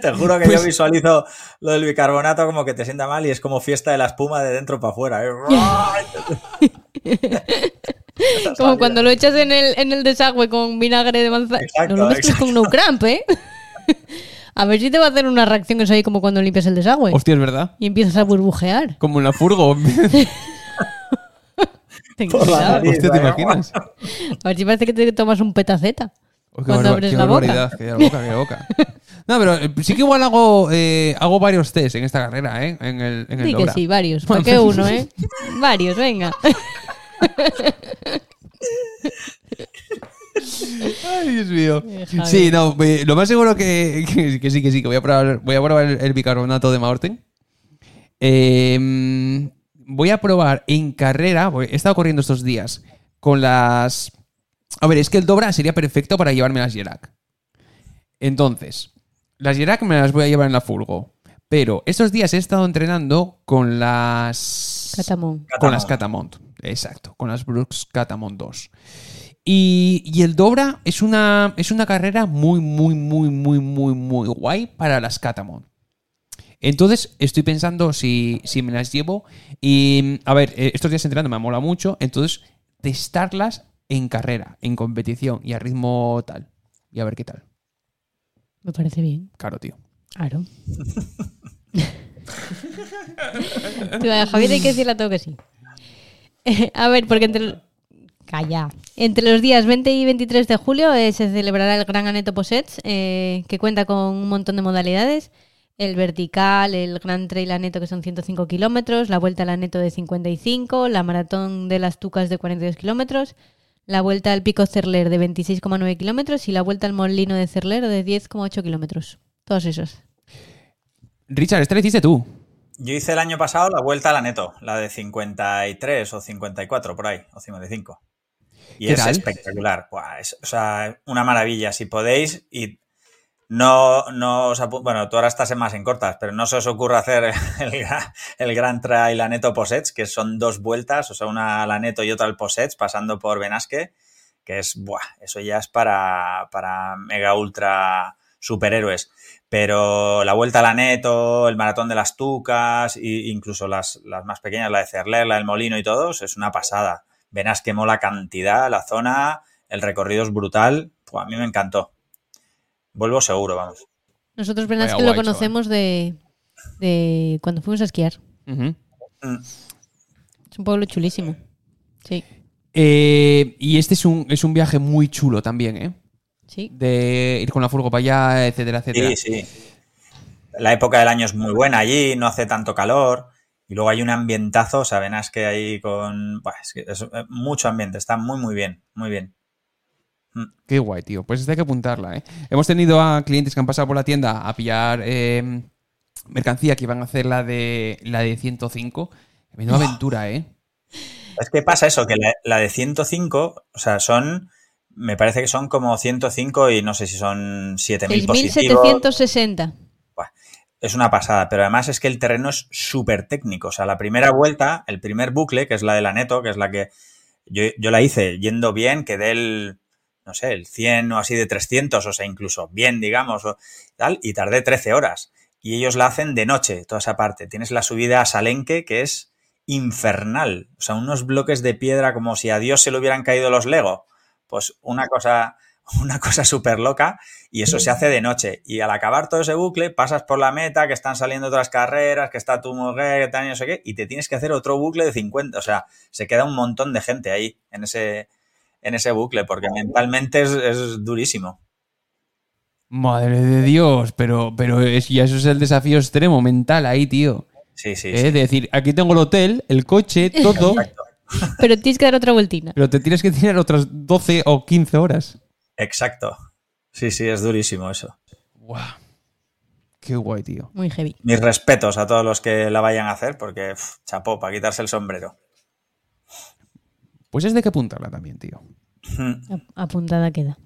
C: Te juro que
A: Pues-
C: yo visualizo lo del bicarbonato como que te sienta mal y es como fiesta de la espuma de dentro para afuera. ¿eh? [laughs]
B: Como cuando lo echas en el, en el desagüe con vinagre de manzana.
C: Exacto,
B: no lo mezcles con no cramp, ¿eh? A ver si te va a hacer una reacción eso ahí como cuando limpias el desagüe.
A: Hostia, es verdad.
B: Y empiezas a burbujear.
A: Como en la furgo. [laughs]
C: Por la nariz.
A: Hostia, ¿te imaginas?
B: A ver si parece que te tomas un petaceta.
A: Oh, qué
B: Cuando abres
A: qué
B: la boca.
A: barbaridad, Qué boca, qué boca. No, pero eh, sí que igual hago, eh, hago varios test en esta carrera, ¿eh? En el, en el
B: Sí que
A: Dobra.
B: sí, varios. ¿Para qué uno, eh? Varios, venga. [laughs]
A: Ay, Dios mío.
B: Eh.
A: Sí, no, eh, lo más seguro que, que- que sí, que sí, que voy a probar, voy a probar el, el bicarbonato de Maorten. Eh, voy a probar en carrera, porque he estado corriendo estos días con las... A ver, es que el Dobra sería perfecto para llevarme las Yerak. Entonces, las Yerak me las voy a llevar en la furgo. Pero estos días he estado entrenando con las...
B: Catamón.
A: Con las Catamont. Exacto, con las Brooks Catamont 2. Y, y el Dobra es una, es una carrera muy, muy, muy, muy, muy, muy guay para las Catamont. Entonces estoy pensando si, si me las llevo. Y a ver, eh, estos días entrenando me mola mucho. Entonces, testarlas en carrera, en competición y a ritmo tal. Y a ver qué tal.
B: Me parece bien.
A: Claro, tío.
B: Claro. [laughs] Javier hay que decirle a todo que sí. [laughs] A ver, porque entre... Calla. Entre los días 20 y 23 de julio eh, se celebrará el Gran Aneto Posets, eh, que cuenta con un montón de modalidades. El vertical, el Gran Trail Aneto, que son 105 kilómetros, la Vuelta al Aneto de 55, la Maratón de las Tucas de 42 kilómetros, la Vuelta al Pico Cerler de 26,9 kilómetros y la Vuelta al Molino de Cerler de 10,8 kilómetros. Todos esos.
A: Richard, esta la hiciste tú.
C: Yo hice el año pasado la vuelta a la neto, la de 53 o 54 por ahí, o 55. Y
A: ¿Qué
C: es
A: tal?
C: espectacular. Buah, es, o sea, una maravilla. Si podéis, y no, no os bueno, tú ahora estás en más en cortas, pero no se os ocurra hacer el, [laughs] gra- el Gran Trail Aneto Posets, que son dos vueltas, o sea, una al Aneto y otra al Posets, pasando por Benasque, que es, buah, eso ya es para, para mega ultra superhéroes. Pero la vuelta al Aneto, el maratón de las Tucas, e incluso las, las más pequeñas, la de Cerler, la del Molino y todos, es una pasada. Verás que mola cantidad, la zona, el recorrido es brutal. Pues a mí me encantó. Vuelvo seguro, vamos.
B: Nosotros verás que lo conocemos de, de cuando fuimos a esquiar.
C: Mm.
B: Es un pueblo chulísimo. Sí,
A: Eh, y este es un, es un viaje muy chulo también, ¿eh?
B: sí.
A: De ir con la furgo para allá, etcétera, etcétera.
C: Sí, sí. La época del año es muy buena allí, no hace tanto calor. Y luego hay un ambientazo, saben, es que ahí con. Es que es, eh, mucho ambiente, está muy, muy bien, muy bien.
A: Qué guay, tío. Pues esta hay que apuntarla, ¿eh? Hemos tenido a clientes que han pasado por la tienda a pillar eh, mercancía que iban a hacer la de la de 105. Menuda aventura, ¿eh?
C: Es que pasa eso, que la, la de 105, o sea, son. Me parece que son como 105 y no sé si son 7.000 positivos.
B: 6.760.
C: Es una pasada, pero además es que el terreno es súper técnico. O sea, la primera vuelta, el primer bucle, que es la de la Neto, que es la que yo, yo la hice yendo bien, quedé el, no sé, el 100 o así de 300, o sea, incluso bien, digamos, tal, y tardé 13 horas. Y ellos la hacen de noche, toda esa parte. Tienes la subida a Salenque, que es infernal. O sea, unos bloques de piedra como si a Dios se le hubieran caído los Lego. Pues una cosa, [laughs] una cosa súper loca y eso se hace de noche. Y al acabar todo ese bucle, pasas por la meta, que están saliendo otras carreras, que está tu mujer, que tal, y no sé qué, y te tienes que hacer otro bucle de 50. O sea, se queda un montón de gente ahí, en ese, en ese bucle, porque mentalmente es, es durísimo.
A: Madre de Dios, pero, pero es, ya eso es el desafío extremo mental ahí, tío.
C: Sí, sí,
A: ¿Eh?
C: sí.
A: De decir, aquí tengo el hotel, el coche, [laughs] todo,
C: Exacto.
B: Pero tienes que dar otra vueltina.
A: pero te tienes que tirar otras 12 o 15 horas.
C: Exacto. Sí, sí, es durísimo eso.
A: Guau. Qué guay, tío.
B: Muy heavy.
C: Mis respetos a todos los que la vayan a hacer, porque chapó, para quitarse el sombrero.
A: Pues es de que apuntarla también, tío.
B: Ap- Apuntada queda.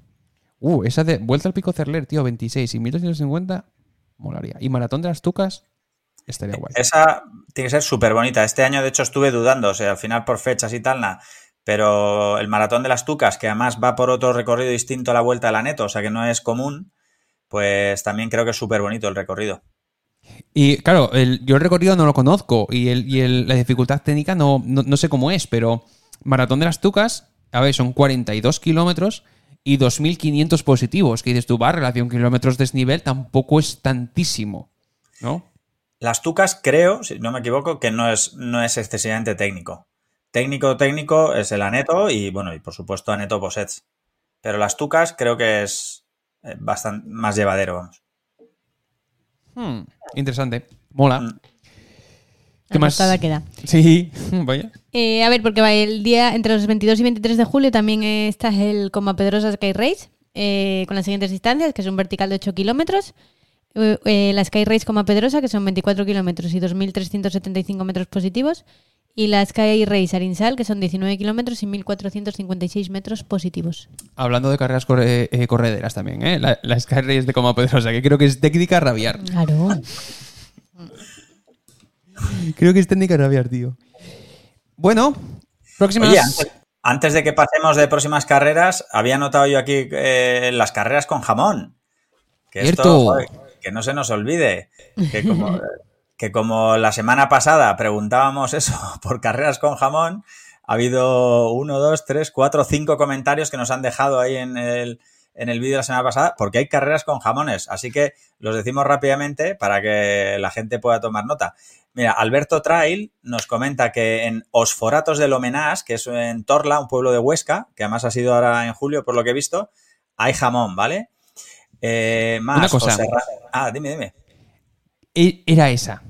A: Uh, esa de Vuelta al Pico Cerler, tío, 26 y 1250, molaría. Y Maratón de las Tucas, estaría guay.
C: Esa tiene que ser súper bonita. Este año, de hecho, estuve dudando, o sea, al final por fechas y tal, nada. Pero el maratón de las Tucas, que además va por otro recorrido distinto a la vuelta de la Neto, o sea que no es común, pues también creo que es súper bonito el recorrido.
A: Y claro, el- yo el recorrido no lo conozco y, el, y el- la dificultad técnica no, no, no sé cómo es, pero Maratón de las Tucas, a ver, son 42 kilómetros y 2.500 positivos. Que dices tú, va, relación kilómetros desnivel tampoco es tantísimo, ¿no?
C: Las Tucas, creo, si no me equivoco, que no es, no es excesivamente técnico. Técnico, técnico es el Aneto y, bueno, y por supuesto Aneto Posets. Pero las Tucas creo que es eh, bastante más llevadero, vamos.
A: Hmm, interesante. Mola.
C: Mm.
A: ¿Qué más?
B: Queda.
A: Sí, [laughs] vaya.
B: Eh, a ver, porque va el día entre los 22 y 23 de julio también está el Coma Pedrosa Sky Race eh, con las siguientes distancias, que es un vertical de 8 kilómetros. eh, la Sky Race Coma Pedrosa, que son 24 kilómetros y 2.375 metros positivos. Y la Sky Race Arinsal, que son 19 kilómetros y 1.456 metros positivos.
A: Hablando de carreras corre- eh, correderas también, ¿eh? La, la Sky Race de Coma Pedrosa, que creo que es técnica rabiar.
B: Claro. [laughs]
A: Creo que es técnica rabiar, tío. Bueno, próximas...
C: Oye, antes, antes de que pasemos de próximas carreras, había notado yo aquí eh, las carreras con jamón. Que esto,
A: Cierto.
C: joder, que no se nos olvide. Que como, [laughs] que como la semana pasada preguntábamos eso [laughs] por carreras con jamón, ha habido uno, dos, tres, cuatro, cinco comentarios que nos han dejado ahí en el, en el vídeo de la semana pasada, porque hay carreras con jamones. Así que los decimos rápidamente para que la gente pueda tomar nota. Mira, Alberto Trail nos comenta que en Osforatos del Homenás, que es en Torla, un pueblo de Huesca, que además ha sido ahora en julio, por lo que he visto, hay jamón, ¿vale? Eh, más,
A: Una cosa.
C: José Ah, dime, dime.
A: E- Era esa.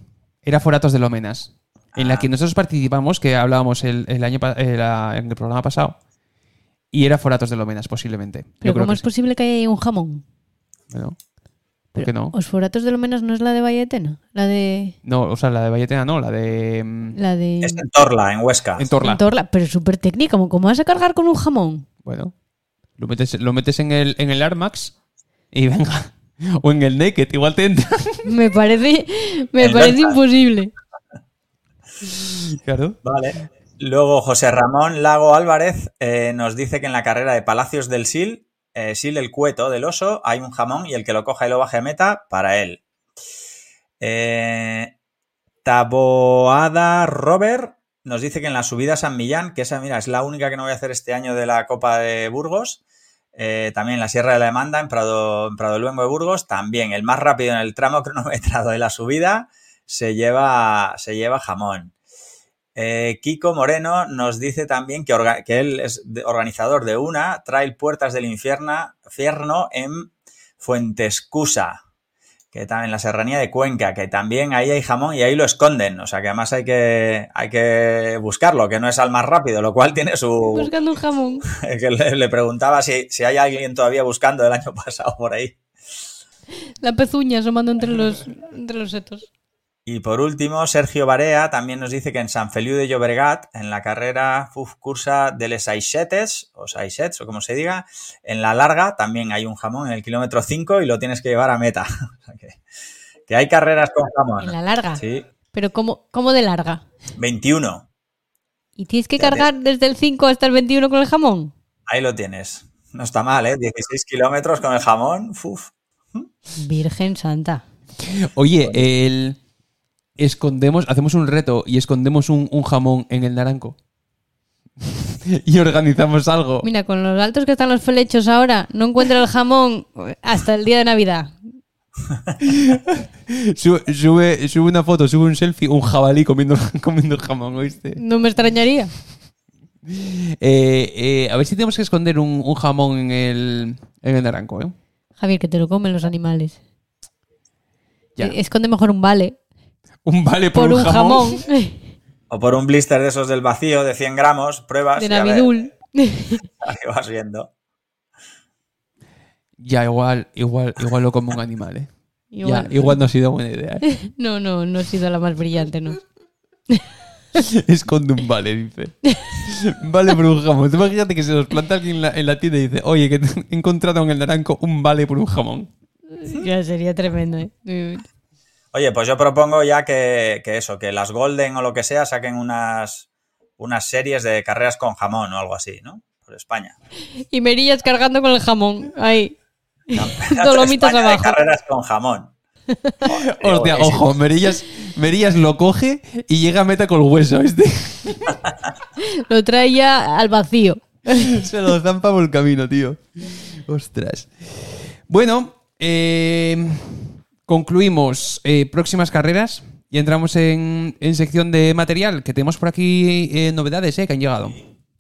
A: Era Foratos de Lomenas. En la
C: Ah.
A: que nosotros participamos, que hablábamos el, el año la- en el programa pasado. Y era Foratos de Lomenas, posiblemente. Yo
B: Pero
A: creo
B: ¿cómo es
A: sí.
B: posible que haya un jamón?
A: Bueno, ¿Por qué no?
B: Osforatos de lo menos no es la de Valletena. La de.
A: No, o sea, la de Valletena no, la de. mm,
B: La de.
C: Es en Torla, en Huesca.
A: En Torla.
B: en Torla, pero súper técnica. ¿Cómo, ¿Cómo vas a cargar con un jamón?
A: Bueno. Lo metes, lo metes en el, en el Armax y venga. O en el Naked, igual te entra. [laughs]
B: Me parece, me
C: El
B: parece imposible.
A: Claro.
C: Vale. Luego José Ramón Lago Álvarez eh, nos dice que en la carrera de Palacios del Sil, eh, Sil el cueto del oso, hay un jamón y el que lo coja y lo baje a meta, para él. Eh, Taboada Robert nos dice que en la subida a San Millán, que esa, mira, es la única que no voy a hacer este año de la Copa de Burgos, eh, también la Sierra de la Demanda, en Prado, en Prado Luengo de Burgos, también el más rápido en el tramo [laughs] cronometrado de la subida, se lleva, se lleva jamón. Eh, Kiko Moreno nos dice también que, orga- que él es organizador de una Trail Puertas del infierno en Fuentescusa, que también en la serranía de Cuenca, que también ahí hay jamón y ahí lo esconden. O sea que además hay que, hay que buscarlo, que no es al más rápido, lo cual tiene su,
B: Buscando un jamón. [laughs]
C: que le, le preguntaba si, si hay alguien todavía buscando el año [laughs] pasado por ahí.
B: La pezuña asomando entre los, entre los setos.
C: Y por último, Sergio Barea también nos dice que en San Feliu de Llobregat, en la carrera uf, cursa de les Aixetes, o Aixets, o como se diga, en la larga también hay un jamón en el kilómetro 5 y lo tienes que llevar a meta. [laughs] Que, que hay carreras con jamón.
B: En la larga.
C: Sí,
B: Pero ¿cómo, cómo de larga?
C: 21.
B: ¿Y tienes que
C: Ya te-
B: cargar desde el 5 hasta el 21 con el jamón?
C: Ahí lo tienes. No está mal, ¿eh? 16 kilómetros con el jamón. Uf.
B: Virgen Santa.
A: Oye, el escondemos, hacemos un reto y escondemos un, un jamón en el naranco. [laughs] y organizamos algo.
B: Mira, con los altos que están los felechos ahora, no encuentro el jamón hasta el día de Navidad. [laughs]
A: Sube, sube, sube una foto, sube un selfie, un jabalí comiendo, [laughs] comiendo jamón, ¿oíste?
B: No me extrañaría.
A: Eh, eh, a ver si tenemos que esconder un, un jamón en el, en el naranco, ¿eh?
B: Javier, que te lo comen los animales.
A: Ya.
B: Esconde mejor un vale
A: Un vale por,
B: por un jamón, [laughs]
C: O por un blister de esos del vacío de 100 gramos, pruebas.
B: de Navidul. [laughs]
C: ahí vas viendo.
A: Ya, igual, igual, igual lo come un animal, ¿eh?
B: Igual.
A: Ya, igual no ha sido buena idea. ¿eh? [laughs]
B: No, no, no ha sido la más brillante, ¿no?
A: Esconde un vale, dice. Vale por un jamón. Imagínate que se nos planta alguien en la, en la tienda y dice, oye, que he encontrado en el naranco un vale por un jamón.
B: Ya sería tremendo, ¿eh?
C: Oye, pues yo propongo ya que, que eso, que las Golden o lo que sea saquen unas, unas series de carreras con jamón o algo así, ¿no? Por España.
B: Y Merillas cargando con el jamón. Ahí.
C: No, [laughs]
B: Dolomitas
C: España de
B: abajo.
C: carreras con jamón. [laughs]
A: Hostia,
C: Buenísimo.
A: ojo, Merillas, Merillas lo coge y llega a meta con el hueso, ¿viste? [laughs]
B: Lo trae ya al vacío.
A: Se lo zampa por el camino, tío. Ostras. Bueno, eh, concluimos eh, próximas carreras y entramos en, en sección de material, que tenemos por aquí eh, novedades eh, que han llegado.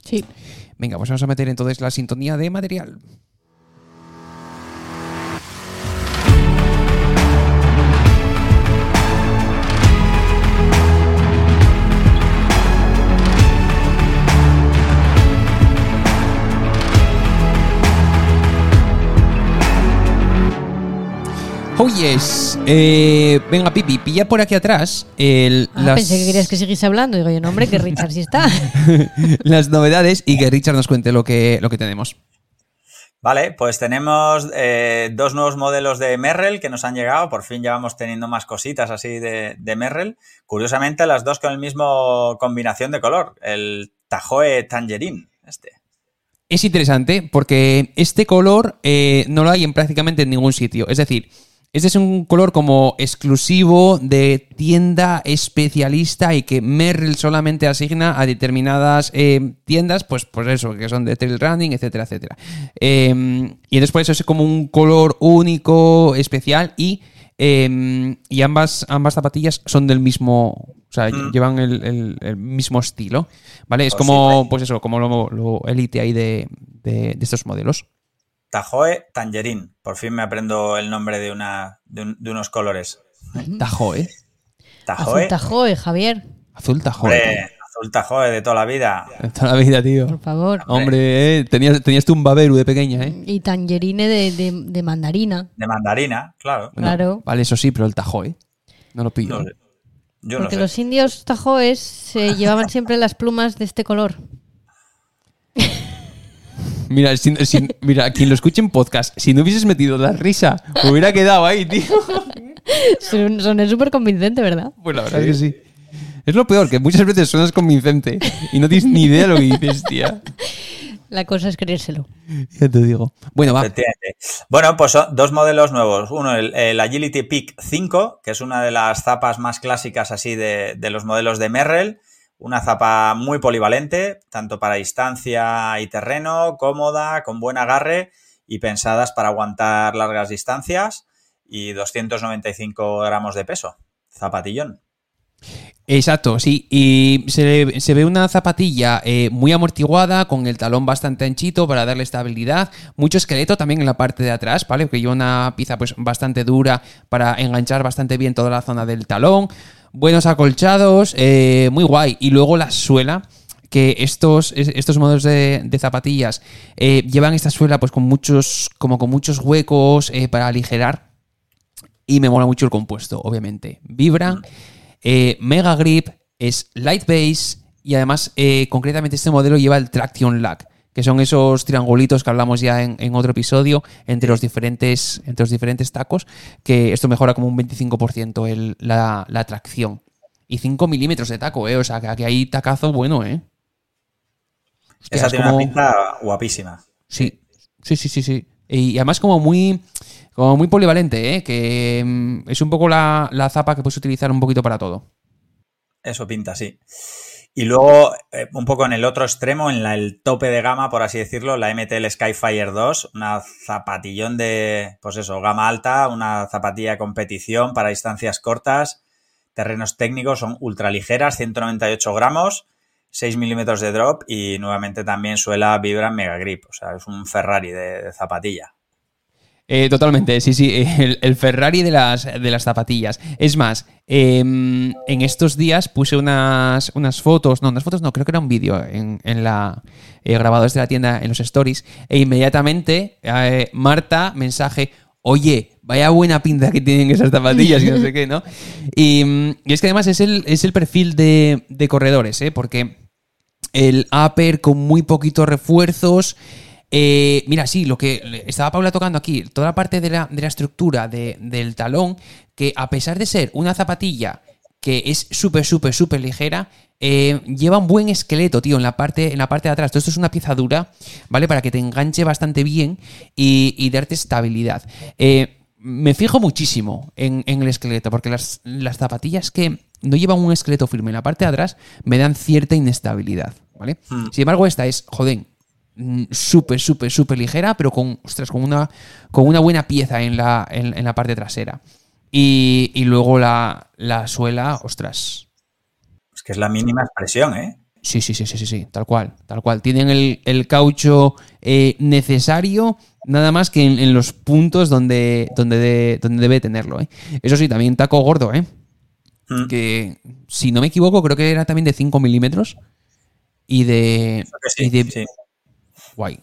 B: Sí.
A: Venga, pues vamos a meter entonces la sintonía de material. Oh yes. Eh, venga, Pipi, pilla por aquí atrás el,
B: Ah,
A: las,
B: Pensé que querías que siguiese hablando. Digo yo, no, hombre, que Richard sí está. [laughs]
A: las novedades y que Richard nos cuente lo que, lo que tenemos.
C: Vale, pues tenemos eh, dos nuevos modelos de Merrell que nos han llegado. Por fin ya vamos teniendo más cositas así de, de Merrell. Curiosamente, las dos con el mismo combinación de color, el Tahoe Tangerine. Este.
A: Es interesante porque este color eh, no lo hay en prácticamente en ningún sitio. Es decir, este es un color como exclusivo de tienda especialista y que Merrell solamente asigna a determinadas eh, tiendas, pues, pues eso, que son de trail running, etcétera, etcétera. Eh, y después es como un color único, especial y, eh, y ambas, ambas zapatillas son del mismo, o sea,
C: Mm.
A: llevan el, el- el mismo estilo, ¿vale? Es
C: Pues
A: como,
C: sí,
A: pues eso, como lo, lo elite ahí de, de- de estos modelos.
C: Tahoe Tangerine. Por fin me aprendo el nombre de, una, de, un- de unos colores.
A: Tajo, ¿eh?
C: Tahoe.
B: Azul Tajoe, Javier.
A: Azul Tajo.
C: Hombre, azul Tahoe de toda la vida.
A: De Toda la vida, tío.
B: Por favor.
A: Hombre, eh, tenías, tenías tú un baberu de pequeña, ¿eh?
B: Y tangerine de, de- de mandarina.
C: De mandarina, claro.
A: Bueno,
B: Claro.
A: Vale, eso sí, pero el Tajo, ¿eh? No lo pillo.
C: No sé. Yo no
B: Porque
C: sé.
B: los indios tajoes se llevaban siempre las plumas de este color. [laughs]
A: Mira, si- si- mira, quien lo escuche en podcast, si no hubieses metido la risa, me hubiera quedado ahí, tío.
B: Son, son súper convincente, ¿verdad?
A: Pues la verdad es que sí. Es lo peor, que muchas veces suenas convincente y no tienes ni idea de lo que dices, tía.
B: La cosa es creérselo.
A: Ya te digo. Bueno, va.
C: Efectivamente. Bueno, pues son dos modelos nuevos. Uno, el, el Agility Peak 5, que es una de las zapas más clásicas así de, de los modelos de Merrell. Una zapa muy polivalente, tanto para distancia y terreno, cómoda, con buen agarre y pensadas para aguantar largas distancias y 295 gramos de peso. zapatillón.
A: Exacto, sí. Y se, ve una zapatilla eh, muy amortiguada, con el talón bastante anchito para darle estabilidad. Mucho esqueleto también en la parte de atrás, ¿vale? Porque lleva una pieza pues bastante dura para enganchar bastante bien toda la zona del talón. Buenos acolchados, eh, muy guay. Y luego la suela que estos, es- estos modelos de, zapatillas eh, llevan esta suela pues con muchos como con muchos huecos eh, para aligerar. Y me mola mucho el compuesto obviamente. Vibran eh, mega grip es light base y además concretamente este modelo lleva el traction lag que son esos triangulitos que hablamos ya en, en otro episodio entre los diferentes entre los diferentes tacos que esto mejora como un 25% el- la, la tracción y 5 milímetros de taco, ¿eh? O sea, que aquí hay tacazo bueno, ¿eh? Hostia,
C: Esa
A: es
C: tiene
A: como-
C: una pinta guapísima.
A: Sí, sí, sí, sí, sí. Y además como muy, como muy polivalente, ¿eh? Que mm, es un poco la, la zapa que puedes utilizar un poquito para todo.
C: Eso pinta, sí. Y luego, eh, un poco en el otro extremo, en la- el tope de gama, por así decirlo, la MTL Skyfire 2, una zapatillón de, pues eso, gama alta, una zapatilla de competición para distancias cortas, terrenos técnicos, son ultraligeras, 198 gramos, 6 milímetros de drop y nuevamente también suela Vibram Mega Grip, o sea, es un Ferrari de, de zapatilla.
A: Eh, totalmente, sí, sí, el, el Ferrari de las, de las zapatillas. Es más, em, en estos días puse unas, unas fotos, no, unas fotos no, creo que era un vídeo en, en la eh, grabado desde la tienda en los stories, e inmediatamente eh, Marta, mensaje, oye, vaya buena pinta que tienen esas zapatillas y no sé qué, ¿no? [laughs] Y, y es que además es el, es el perfil de, de corredores, ¿eh? Porque el upper con muy poquitos refuerzos. Eh, mira, sí, lo que estaba Paula tocando aquí, toda la parte de la, de la estructura de- del talón, que a pesar de ser una zapatilla que es súper, súper, súper ligera, eh, lleva un buen esqueleto, tío, en la parte, en la parte de atrás. Todo esto es una pieza dura, ¿vale? Para que te enganche bastante bien y, y darte estabilidad. Eh, me fijo muchísimo en, en el esqueleto, porque las, las zapatillas que no llevan un esqueleto firme en la parte de atrás me dan cierta inestabilidad, ¿vale?
C: Hmm.
A: Sin embargo, esta es, joder, súper, súper, súper ligera, pero con, ostras, con una, con una buena pieza en la, en, en la parte trasera. Y, y luego la, la suela, ostras.
C: Es que es la mínima expresión, ¿eh?
A: Sí, sí, sí, sí, sí, sí, tal cual, tal cual. Tienen el, el caucho eh, necesario, nada más que en, en los puntos donde, donde, de- donde debe tenerlo. ¿eh? Eso sí, también taco gordo, ¿eh?
C: Mm.
A: Que, si no me equivoco, creo que era también de 5 milímetros. Y de.
C: Creo que sí,
A: y de
C: sí.
A: Guay.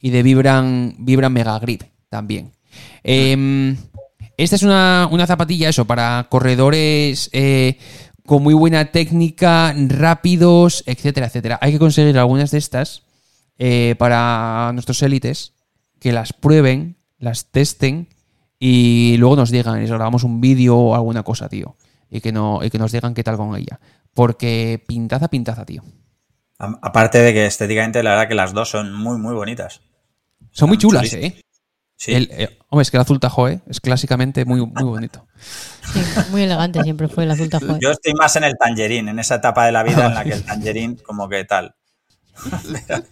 A: Y de Vibran, Vibran Mega Grip también. Eh, esta es una, una zapatilla, eso, para corredores eh, con muy buena técnica, rápidos, etcétera, etcétera. Hay que conseguir algunas de estas eh, para nuestros élites, que las prueben, las testen y luego nos digan, y grabamos un vídeo o alguna cosa, tío. Y que, no, y que nos digan qué tal con ella. Porque pintaza, pintaza, tío.
C: A- Aparte de que estéticamente, la verdad que las dos son muy, muy bonitas.
A: Son muy chulas. ¿eh?
C: Sí.
A: El- eh, hombre, es que el azul tajo, ¿eh? Es clásicamente muy, muy bonito.
B: Sí, muy elegante siempre fue el azul tajo.
C: Yo estoy más en el tangerín, en esa etapa de la vida en la que el [laughs] tangerín como que tal. [laughs]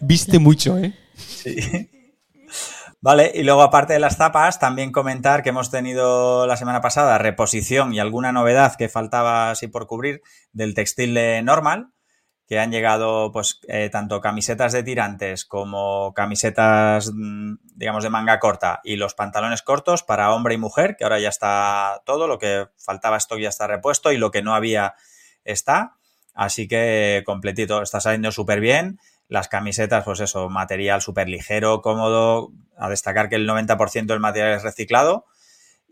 A: Viste mucho, ¿eh?
C: Sí. Vale, y luego aparte de las zapas, también comentar que hemos tenido la semana pasada reposición y alguna novedad que faltaba así por cubrir del textil normal, que han llegado pues eh, tanto camisetas de tirantes como camisetas mm, digamos de manga corta y los pantalones cortos para hombre y mujer, que ahora ya está todo, lo que faltaba stock ya está repuesto y lo que no había está, así que completito, está saliendo súper bien. Las camisetas, pues eso, material súper ligero, cómodo, a destacar que el 90% del material es reciclado.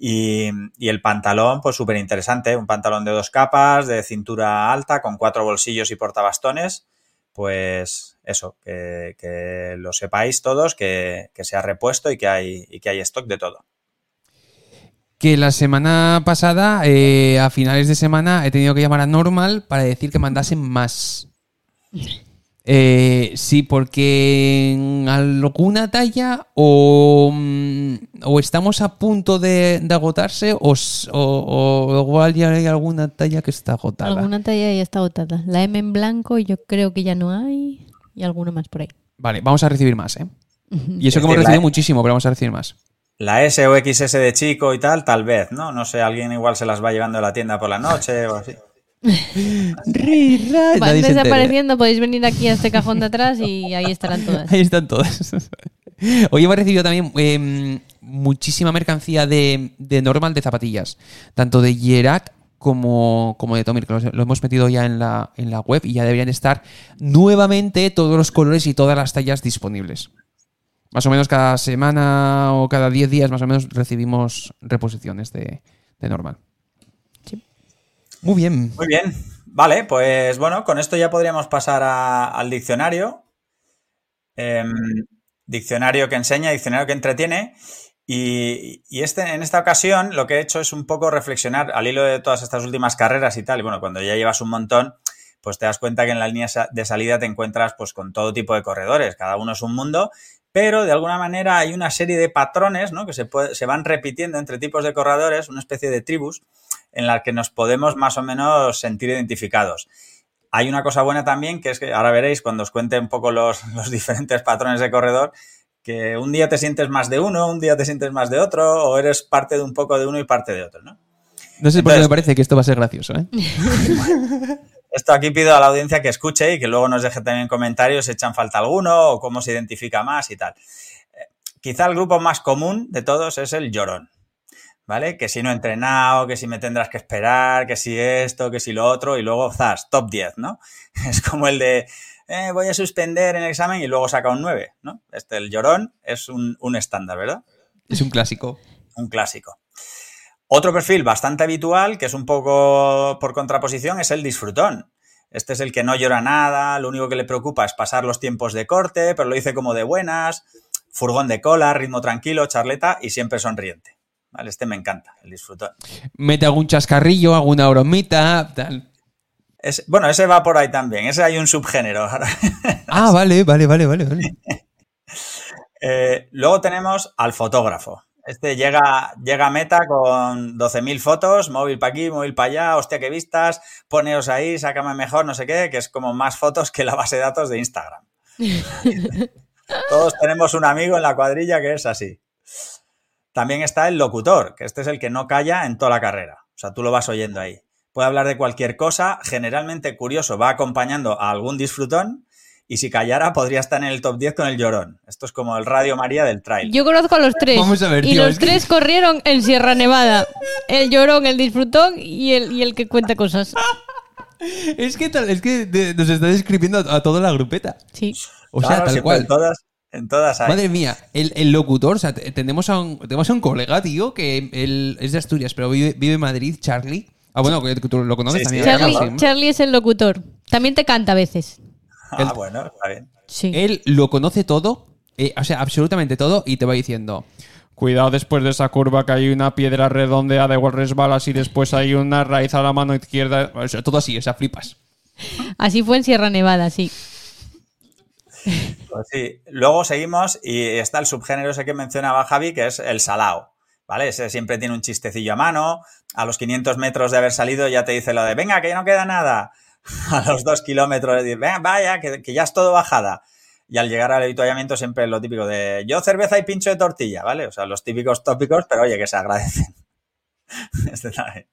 C: Y, y el pantalón, pues súper interesante, un pantalón de dos capas, de cintura alta, con cuatro bolsillos y portabastones. Pues eso, que, que lo sepáis todos, que, que se ha repuesto y que hay, y que hay stock de todo.
A: Que la semana pasada, eh, a finales de semana, he tenido que llamar a Normal para decir que mandasen más. [laughs] Eh, sí, porque en alguna talla o, mm, o estamos a punto de, de agotarse o, o- o igual ya hay alguna talla que está agotada.
B: Alguna talla ya está agotada. La M en blanco yo creo que ya no hay. Y alguna más por ahí.
A: Vale, vamos a recibir más, ¿eh? Y eso
C: Es
A: que hemos recibido muchísimo, pero vamos a recibir más.
C: la S o XS de chico y tal, tal vez, ¿no? No sé, alguien igual se las va llevando a la tienda por la noche o así.
B: Van
A: Nadie
B: desapareciendo, podéis venir aquí a este cajón de atrás y ahí estarán todas.
A: Ahí están todas. [laughs] Hoy hemos recibido también eh, muchísima mercancía de, de normal de zapatillas, tanto de Yerak como, como de Tomir, que los- lo hemos metido ya en la, en la web y ya deberían estar nuevamente todos los colores y todas las tallas disponibles. Más o menos cada semana o cada 10 días más o menos recibimos reposiciones de, de normal. Muy bien.
C: Muy bien. Vale, pues bueno, con esto ya podríamos pasar al diccionario. Em, diccionario que enseña, diccionario que entretiene. Y, y este, en esta ocasión lo que he hecho es un poco reflexionar al hilo de todas estas últimas carreras y tal. Y bueno, cuando ya llevas un montón, pues te das cuenta que en la línea de salida te encuentras pues con todo tipo de corredores. Cada uno es un mundo. Pero de alguna manera hay una serie de patrones ¿no? que se, puede- se van repitiendo entre tipos de corredores, una especie de tribus, en las que nos podemos más o menos sentir identificados. Hay una cosa buena también, que es que ahora veréis cuando os cuente un poco los, [laughs] los diferentes patrones de corredor, que un día te sientes más de uno, un día te sientes más de otro, o eres parte de un poco de uno y parte de otro, ¿no?
A: No sé por qué me parece que esto va a ser gracioso, ¿eh? [laughs]
C: Esto aquí pido a la audiencia que escuche y que luego nos deje también comentarios si echan falta alguno o cómo se identifica más y tal. Eh, Quizá el grupo más común de todos es el llorón, ¿vale? Que si no he entrenado, que si me tendrás que esperar, que si esto, que si lo otro, y luego, zas, top 10, ¿no? [laughs] Es como el de, eh, voy a suspender en el examen y luego saca un 9, ¿no? Este, el llorón, es un, un estándar, ¿verdad?
A: Es un clásico.
C: un clásico. Otro perfil bastante habitual, que es un poco por contraposición, es el disfrutón. Este es el que no llora nada, lo único que le preocupa es pasar los tiempos de corte, pero lo dice como de buenas, furgón de cola, ritmo tranquilo, charleta y siempre sonriente. ¿Vale? Este me encanta, el disfrutón.
A: Mete algún chascarrillo, alguna bromita, tal.
C: Es- bueno, ese va por ahí también, ese hay un subgénero. [laughs]
A: Ah, vale, vale, vale, vale. vale. [laughs]
C: Eh, luego tenemos al fotógrafo. Este llega, llega a meta con 12.000 fotos, móvil para aquí, móvil para allá, hostia que vistas, poneos ahí, sácame mejor, no sé qué, que es como más fotos que la base de datos de Instagram. [laughs] Todos tenemos un amigo en la cuadrilla que es así. También está el locutor, que este es el que no calla en toda la carrera. O sea, tú lo vas oyendo ahí. Puede hablar de cualquier cosa, generalmente curioso, va acompañando a algún disfrutón y si callara podría estar en el top 10 con el llorón. Esto es como el Radio María del trail.
B: Yo conozco a los tres.
A: Vamos a ver,
B: y los
A: que-
B: tres corrieron en Sierra Nevada. El llorón, el disfrutón y el, y el que cuenta cosas. [laughs]
A: Es que, tal- es que de- nos está describiendo a, a toda la grupeta.
B: Sí.
A: O sea, tal cual.
C: Todas, en todas hay.
A: Madre mía, el, el locutor, o sea, te- tenemos a, un, tenemos a un colega, tío, que él es de Asturias, pero vive, vive en Madrid, Charlie. Ah, bueno, que, tú lo conoces
C: Sí, sí,
A: también.
B: Charlie. Charlie es el locutor. También te canta a veces.
C: Ah,
A: el-
C: bueno, está bien.
B: Sí.
A: Él lo conoce todo, eh, o sea, absolutamente todo, y te va diciendo. Cuidado después de esa curva que hay una piedra redondeada, igual resbalas y después hay una raíz a la mano izquierda. O sea, todo así, o sea, flipas.
B: Así fue en Sierra Nevada, sí.
C: Pues sí. Luego seguimos y está el subgénero ese que mencionaba Javi, que es el salao. ¿Vale? Ese siempre tiene un chistecillo a mano. A los 500 metros de haber salido ya te dice lo de, venga, que ya no queda nada. [laughs] A los dos kilómetros de venga, vaya, que, que ya es todo bajada. Y al llegar al avituallamiento siempre lo típico de, yo cerveza y pincho de tortilla, ¿vale? O sea, los típicos tópicos, pero oye, que se agradecen. [laughs] Este también.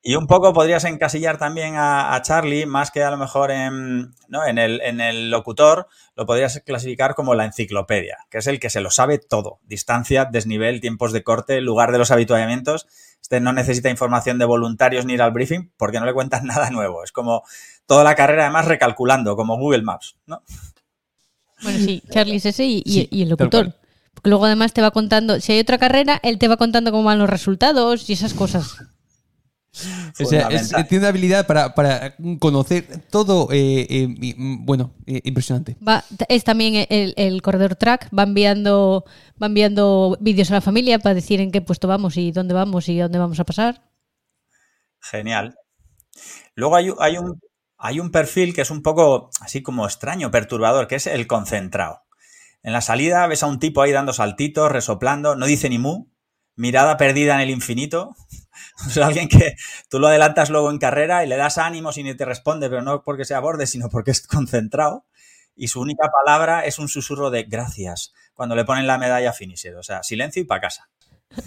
C: Y un poco podrías encasillar también a, a Charlie, más que a lo mejor en, ¿no? en, el, en el locutor, lo podrías clasificar como la enciclopedia, que es el que se lo sabe todo. Distancia, desnivel, tiempos de corte, lugar de los habituallamientos. Este no necesita información de voluntarios ni ir al briefing porque no le cuentan [laughs] nada nuevo. Es como toda la carrera además recalculando, como Google Maps, ¿no?
B: Bueno, sí, Charlie es ese y, y-
A: Sí,
B: y el locutor. Porque luego además te va contando, si hay otra carrera, él te va contando cómo van los resultados y esas cosas.
A: O sea, es-
C: Fundamental.
A: tiene una habilidad para, para conocer todo, eh, eh, mm, bueno, eh, impresionante.
B: Va, es también el, el corredor track, va enviando, va enviando vídeos a la familia para decir en qué puesto vamos y dónde vamos y dónde vamos a pasar.
C: Genial. Luego hay, hay un, hay un perfil que es un poco así como extraño, perturbador, que es el concentrado. En la salida ves a un tipo ahí dando saltitos, resoplando, no dice ni mu, mirada perdida en el infinito. [laughs] O sea, alguien que tú lo adelantas luego en carrera y le das ánimos y ni te responde, pero no porque sea borde, sino porque es concentrado. y su única palabra es un susurro de gracias cuando le ponen la medalla finisher. O sea, silencio y para casa. [laughs]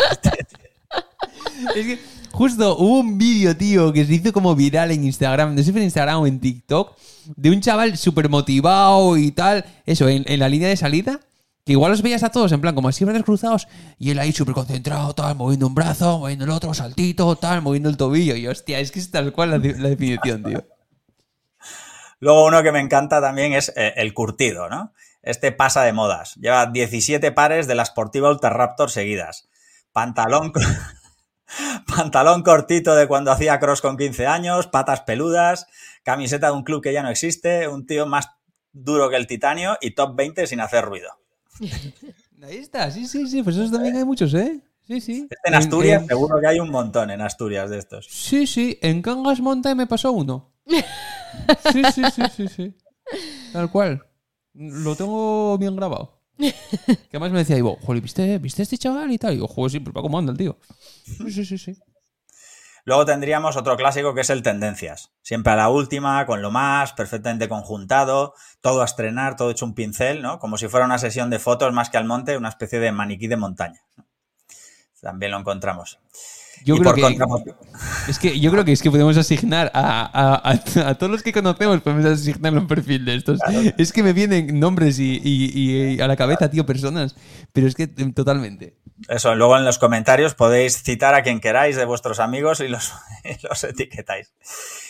A: Es que justo hubo un vídeo, tío, que se hizo como viral en Instagram, no sé si en Instagram o en TikTok, de un chaval súper motivado y tal, eso, en, en la línea de salida, que igual los veías a todos, en plan, como así brazos cruzados, y él ahí súper concentrado, tal, moviendo un brazo, moviendo el otro, saltito, tal, moviendo el tobillo, y hostia, es que es tal cual la, definición, tío.
C: Luego uno que me encanta también es eh, el curtido, ¿no? Este pasa de modas. Lleva 17 pares de la Sportiva Ultra Raptor seguidas. Pantalón, [laughs] pantalón cortito de cuando hacía cross con 15 años, patas peludas, camiseta de un club que ya no existe, un tío más duro que el titanio y top 20 sin hacer ruido. [laughs]
A: Ahí está, sí, sí, sí, pues esos también hay muchos, ¿eh? Sí, sí.
C: Este en Asturias
A: en-
C: seguro que hay un montón en Asturias de estos.
A: Sí, sí, en Cangas Mountain me pasó uno. [laughs] Sí, sí, sí, sí, sí. Tal cual. Lo tengo bien grabado. [laughs] Que además me decía Ivo, joder, ¿viste, ¿viste este chaval y tal? Y yo, joder, sí, pero para cómo anda el tío. Sí, sí, sí, sí.
C: Luego tendríamos otro clásico que es el Tendencias. Siempre a la última, con lo más, perfectamente conjuntado, todo a estrenar, todo hecho un pincel, ¿no? Como si fuera una sesión de fotos más que al monte, una especie de maniquí de montaña. También lo encontramos.
A: Yo
C: Y
A: creo
C: por
A: que es que yo creo que es que podemos asignar a, a- a- [laughs] a todos los que conocemos podemos asignarle un perfil de estos. Es que me vienen nombres y, y- y a la cabeza, tío, personas. Pero es que eh, totalmente.
C: Eso, luego en los comentarios podéis citar a quien queráis de vuestros amigos y los, [laughs] los etiquetáis.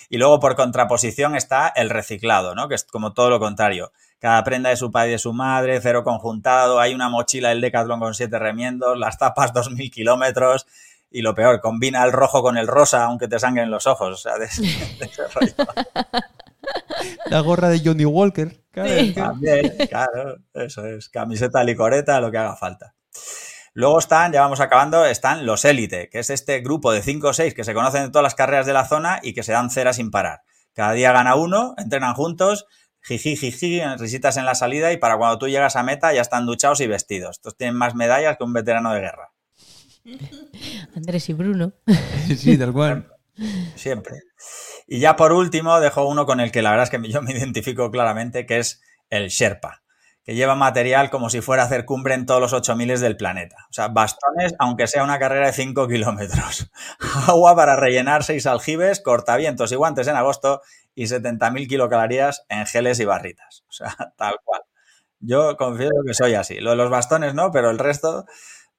C: Y luego por contraposición está el reciclado, ¿no? Que es como todo lo contrario. Cada prenda de su padre y de su madre, cero conjuntado, hay una mochila del Decathlon con siete remiendos, las tapas 2000 kilómetros y lo peor, combina el rojo con el rosa aunque te sangren los ojos. O sea, de ese- [laughs] de ese rollo.
A: La gorra de Johnny Walker. Claro,
B: Sí.
C: También, claro, eso es. Camiseta, licoreta, lo que haga falta. Luego están, ya vamos acabando, están los élite, que es este grupo de 5 o 6 que se conocen de todas las carreras de la zona y que se dan cera sin parar. Cada día gana uno, entrenan juntos, jiji, jiji, risitas en la salida y para cuando tú llegas a meta ya están duchados y vestidos. Estos tienen más medallas que un veterano de guerra.
B: Andrés y Bruno.
A: Sí, tal cual.
C: Siempre. Y ya por último, dejo uno con el que la verdad es que yo me identifico claramente, que es el Sherpa, que lleva material como si fuera a hacer cumbre en todos los 8000 del planeta. O sea, bastones, aunque sea una carrera de 5 kilómetros. [laughs] Agua para rellenar 6 aljibes, cortavientos y guantes en agosto y 70.000 kilocalorías en geles y barritas. O sea, [laughs] tal cual. Yo confieso que soy así. Lo de los bastones no, pero el resto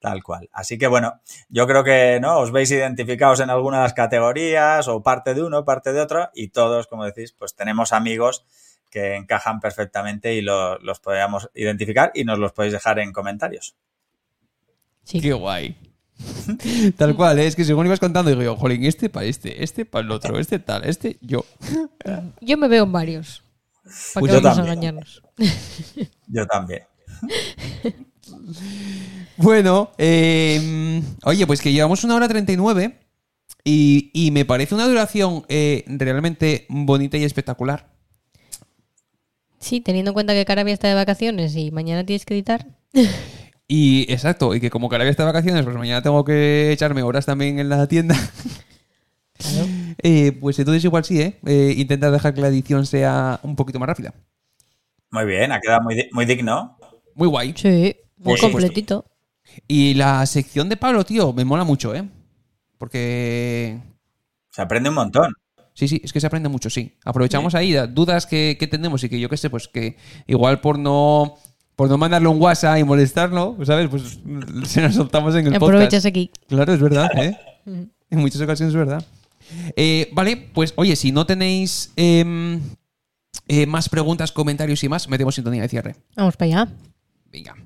C: tal cual. Así que bueno, yo creo que no os veis identificados en alguna de las categorías o parte de uno, parte de otro y todos, como decís, pues tenemos amigos que encajan perfectamente y lo- los podemos identificar y nos los podéis dejar en comentarios.
B: Sí.
A: Qué guay. [laughs] Tal cual, ¿eh? es que según ibas contando, digo yo, jolín, este para este, este para el otro, este tal, este yo. [laughs]
B: Yo me veo en varios. Para
A: Pues
B: que
C: yo
B: vamos a
C: también.
B: engañarnos.
C: Yo también. [laughs] [laughs]
A: Bueno, eh, oye, pues que llevamos una hora 39 y, y me parece una duración eh, realmente bonita y espectacular.
B: Sí, teniendo en cuenta que Carabia está de vacaciones y mañana tienes que editar.
A: Y exacto, y que como Carabia está de vacaciones, pues mañana tengo que echarme horas también en la tienda. [laughs]
B: Claro. [laughs]
A: Eh, pues entonces igual sí, ¿eh? eh intentar dejar que la edición sea un poquito más rápida.
C: Muy bien, ha quedado muy, di- muy digno.
A: Muy guay.
B: Sí,
A: Por supuesto.
B: completito.
A: Y la sección de Pablo, tío, me mola mucho, ¿eh? Porque
C: Se aprende un montón.
A: Sí, sí, es que se aprende mucho, sí. Aprovechamos ahí dudas que, que tenemos y que yo qué sé, pues que igual por no por no mandarle un WhatsApp y molestarlo, ¿sabes? Pues [laughs] se nos soltamos en el
B: Aprovechas
A: podcast.
B: aquí.
A: Claro, es verdad, ¿eh? [laughs] En muchas ocasiones es verdad. Eh, vale, pues oye, si no tenéis em, eh, más preguntas, comentarios y más, metemos sintonía de cierre.
B: Vamos para allá.
A: Venga.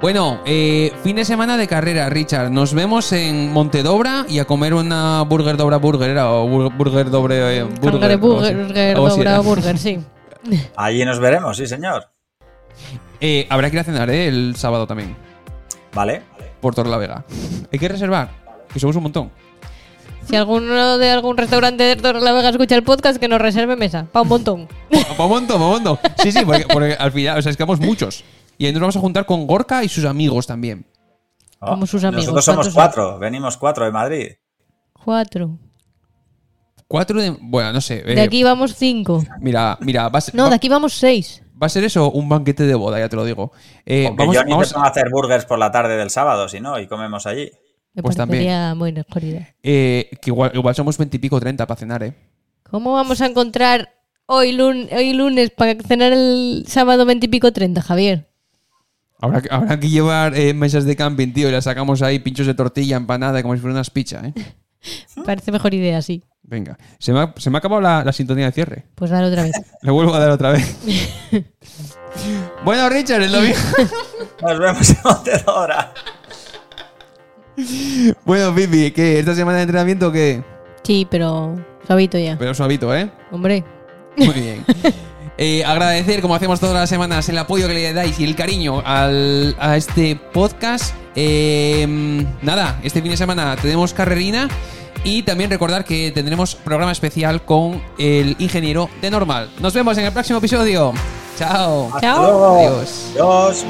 A: Bueno, eh, fin de semana de carrera, Richard. Nos vemos en Montedobra y a comer una burger dobra burger, ¿era? O bur- burger dobre eh, burger.
B: Burger, dobra burger, sí. [laughs]
C: Allí nos veremos, sí, señor.
A: Eh, habrá que ir a cenar, ¿eh? El sábado también,
C: Vale.
A: por Torrelavega. Hay que reservar, que somos un montón.
B: Si alguno de algún restaurante de Torrelavega escucha el podcast, que nos reserve mesa. Pa' un montón.
A: Pa' un montón, pa' un montón. Sí, sí, porque, porque al final, o sea, es que vamos muchos. Y ahí nos vamos a juntar con Gorka y sus amigos también.
B: Como sus amigos,
C: Nosotros somos
B: ¿cuántos
C: cuatro, venimos cuatro de Madrid.
B: Cuatro.
A: 4 de. Bueno, no sé. eh,
B: De aquí vamos cinco.
A: Mira, mira, va a ser,
B: No,
A: va-
B: de aquí vamos seis.
A: va a ser eso un banquete de boda, ya te lo digo. Eh,
C: Porque
A: vamos,
C: yo ni
A: vamos-
C: a hacer burgers por la tarde del sábado, si no, y comemos allí.
B: Me
A: Pues
B: parecería muy mejor idea.
A: eh, que igual, igual somos 20 y pico 30 para cenar, ¿eh?
B: ¿Cómo vamos a encontrar hoy lunes para cenar el sábado veintipico treinta, Javier?
A: Habrá, que- habrá que llevar eh, mesas de camping, tío, y las sacamos ahí, pinchos de tortilla, empanada, como si fuera unas pizzas, ¿eh? [laughs]
B: Parece mejor idea, sí.
A: Venga. Se me ha, se me ha acabado la, la sintonía de cierre.
B: Pues dale otra vez. [laughs]
A: Le vuelvo a dar otra vez. [laughs] bueno, Richard, el domingo.
C: Nos vemos en Montedora.
A: bueno, Pipi, ¿qué? ¿Esta semana de entrenamiento o qué?
B: Sí, pero suavito ya.
A: Pero suavito, ¿eh?
B: Hombre,
A: Muy bien. Eh, agradecer, como hacemos todas las semanas, el apoyo que le dais y el cariño al- a este podcast. Eh, nada, este fin de semana tenemos carrerina y también recordar que tendremos programa especial con el ingeniero de Normal. Nos vemos en el próximo episodio. Chao.
C: Hasta
B: Chao.
C: luego.
A: Adiós.
C: Adiós.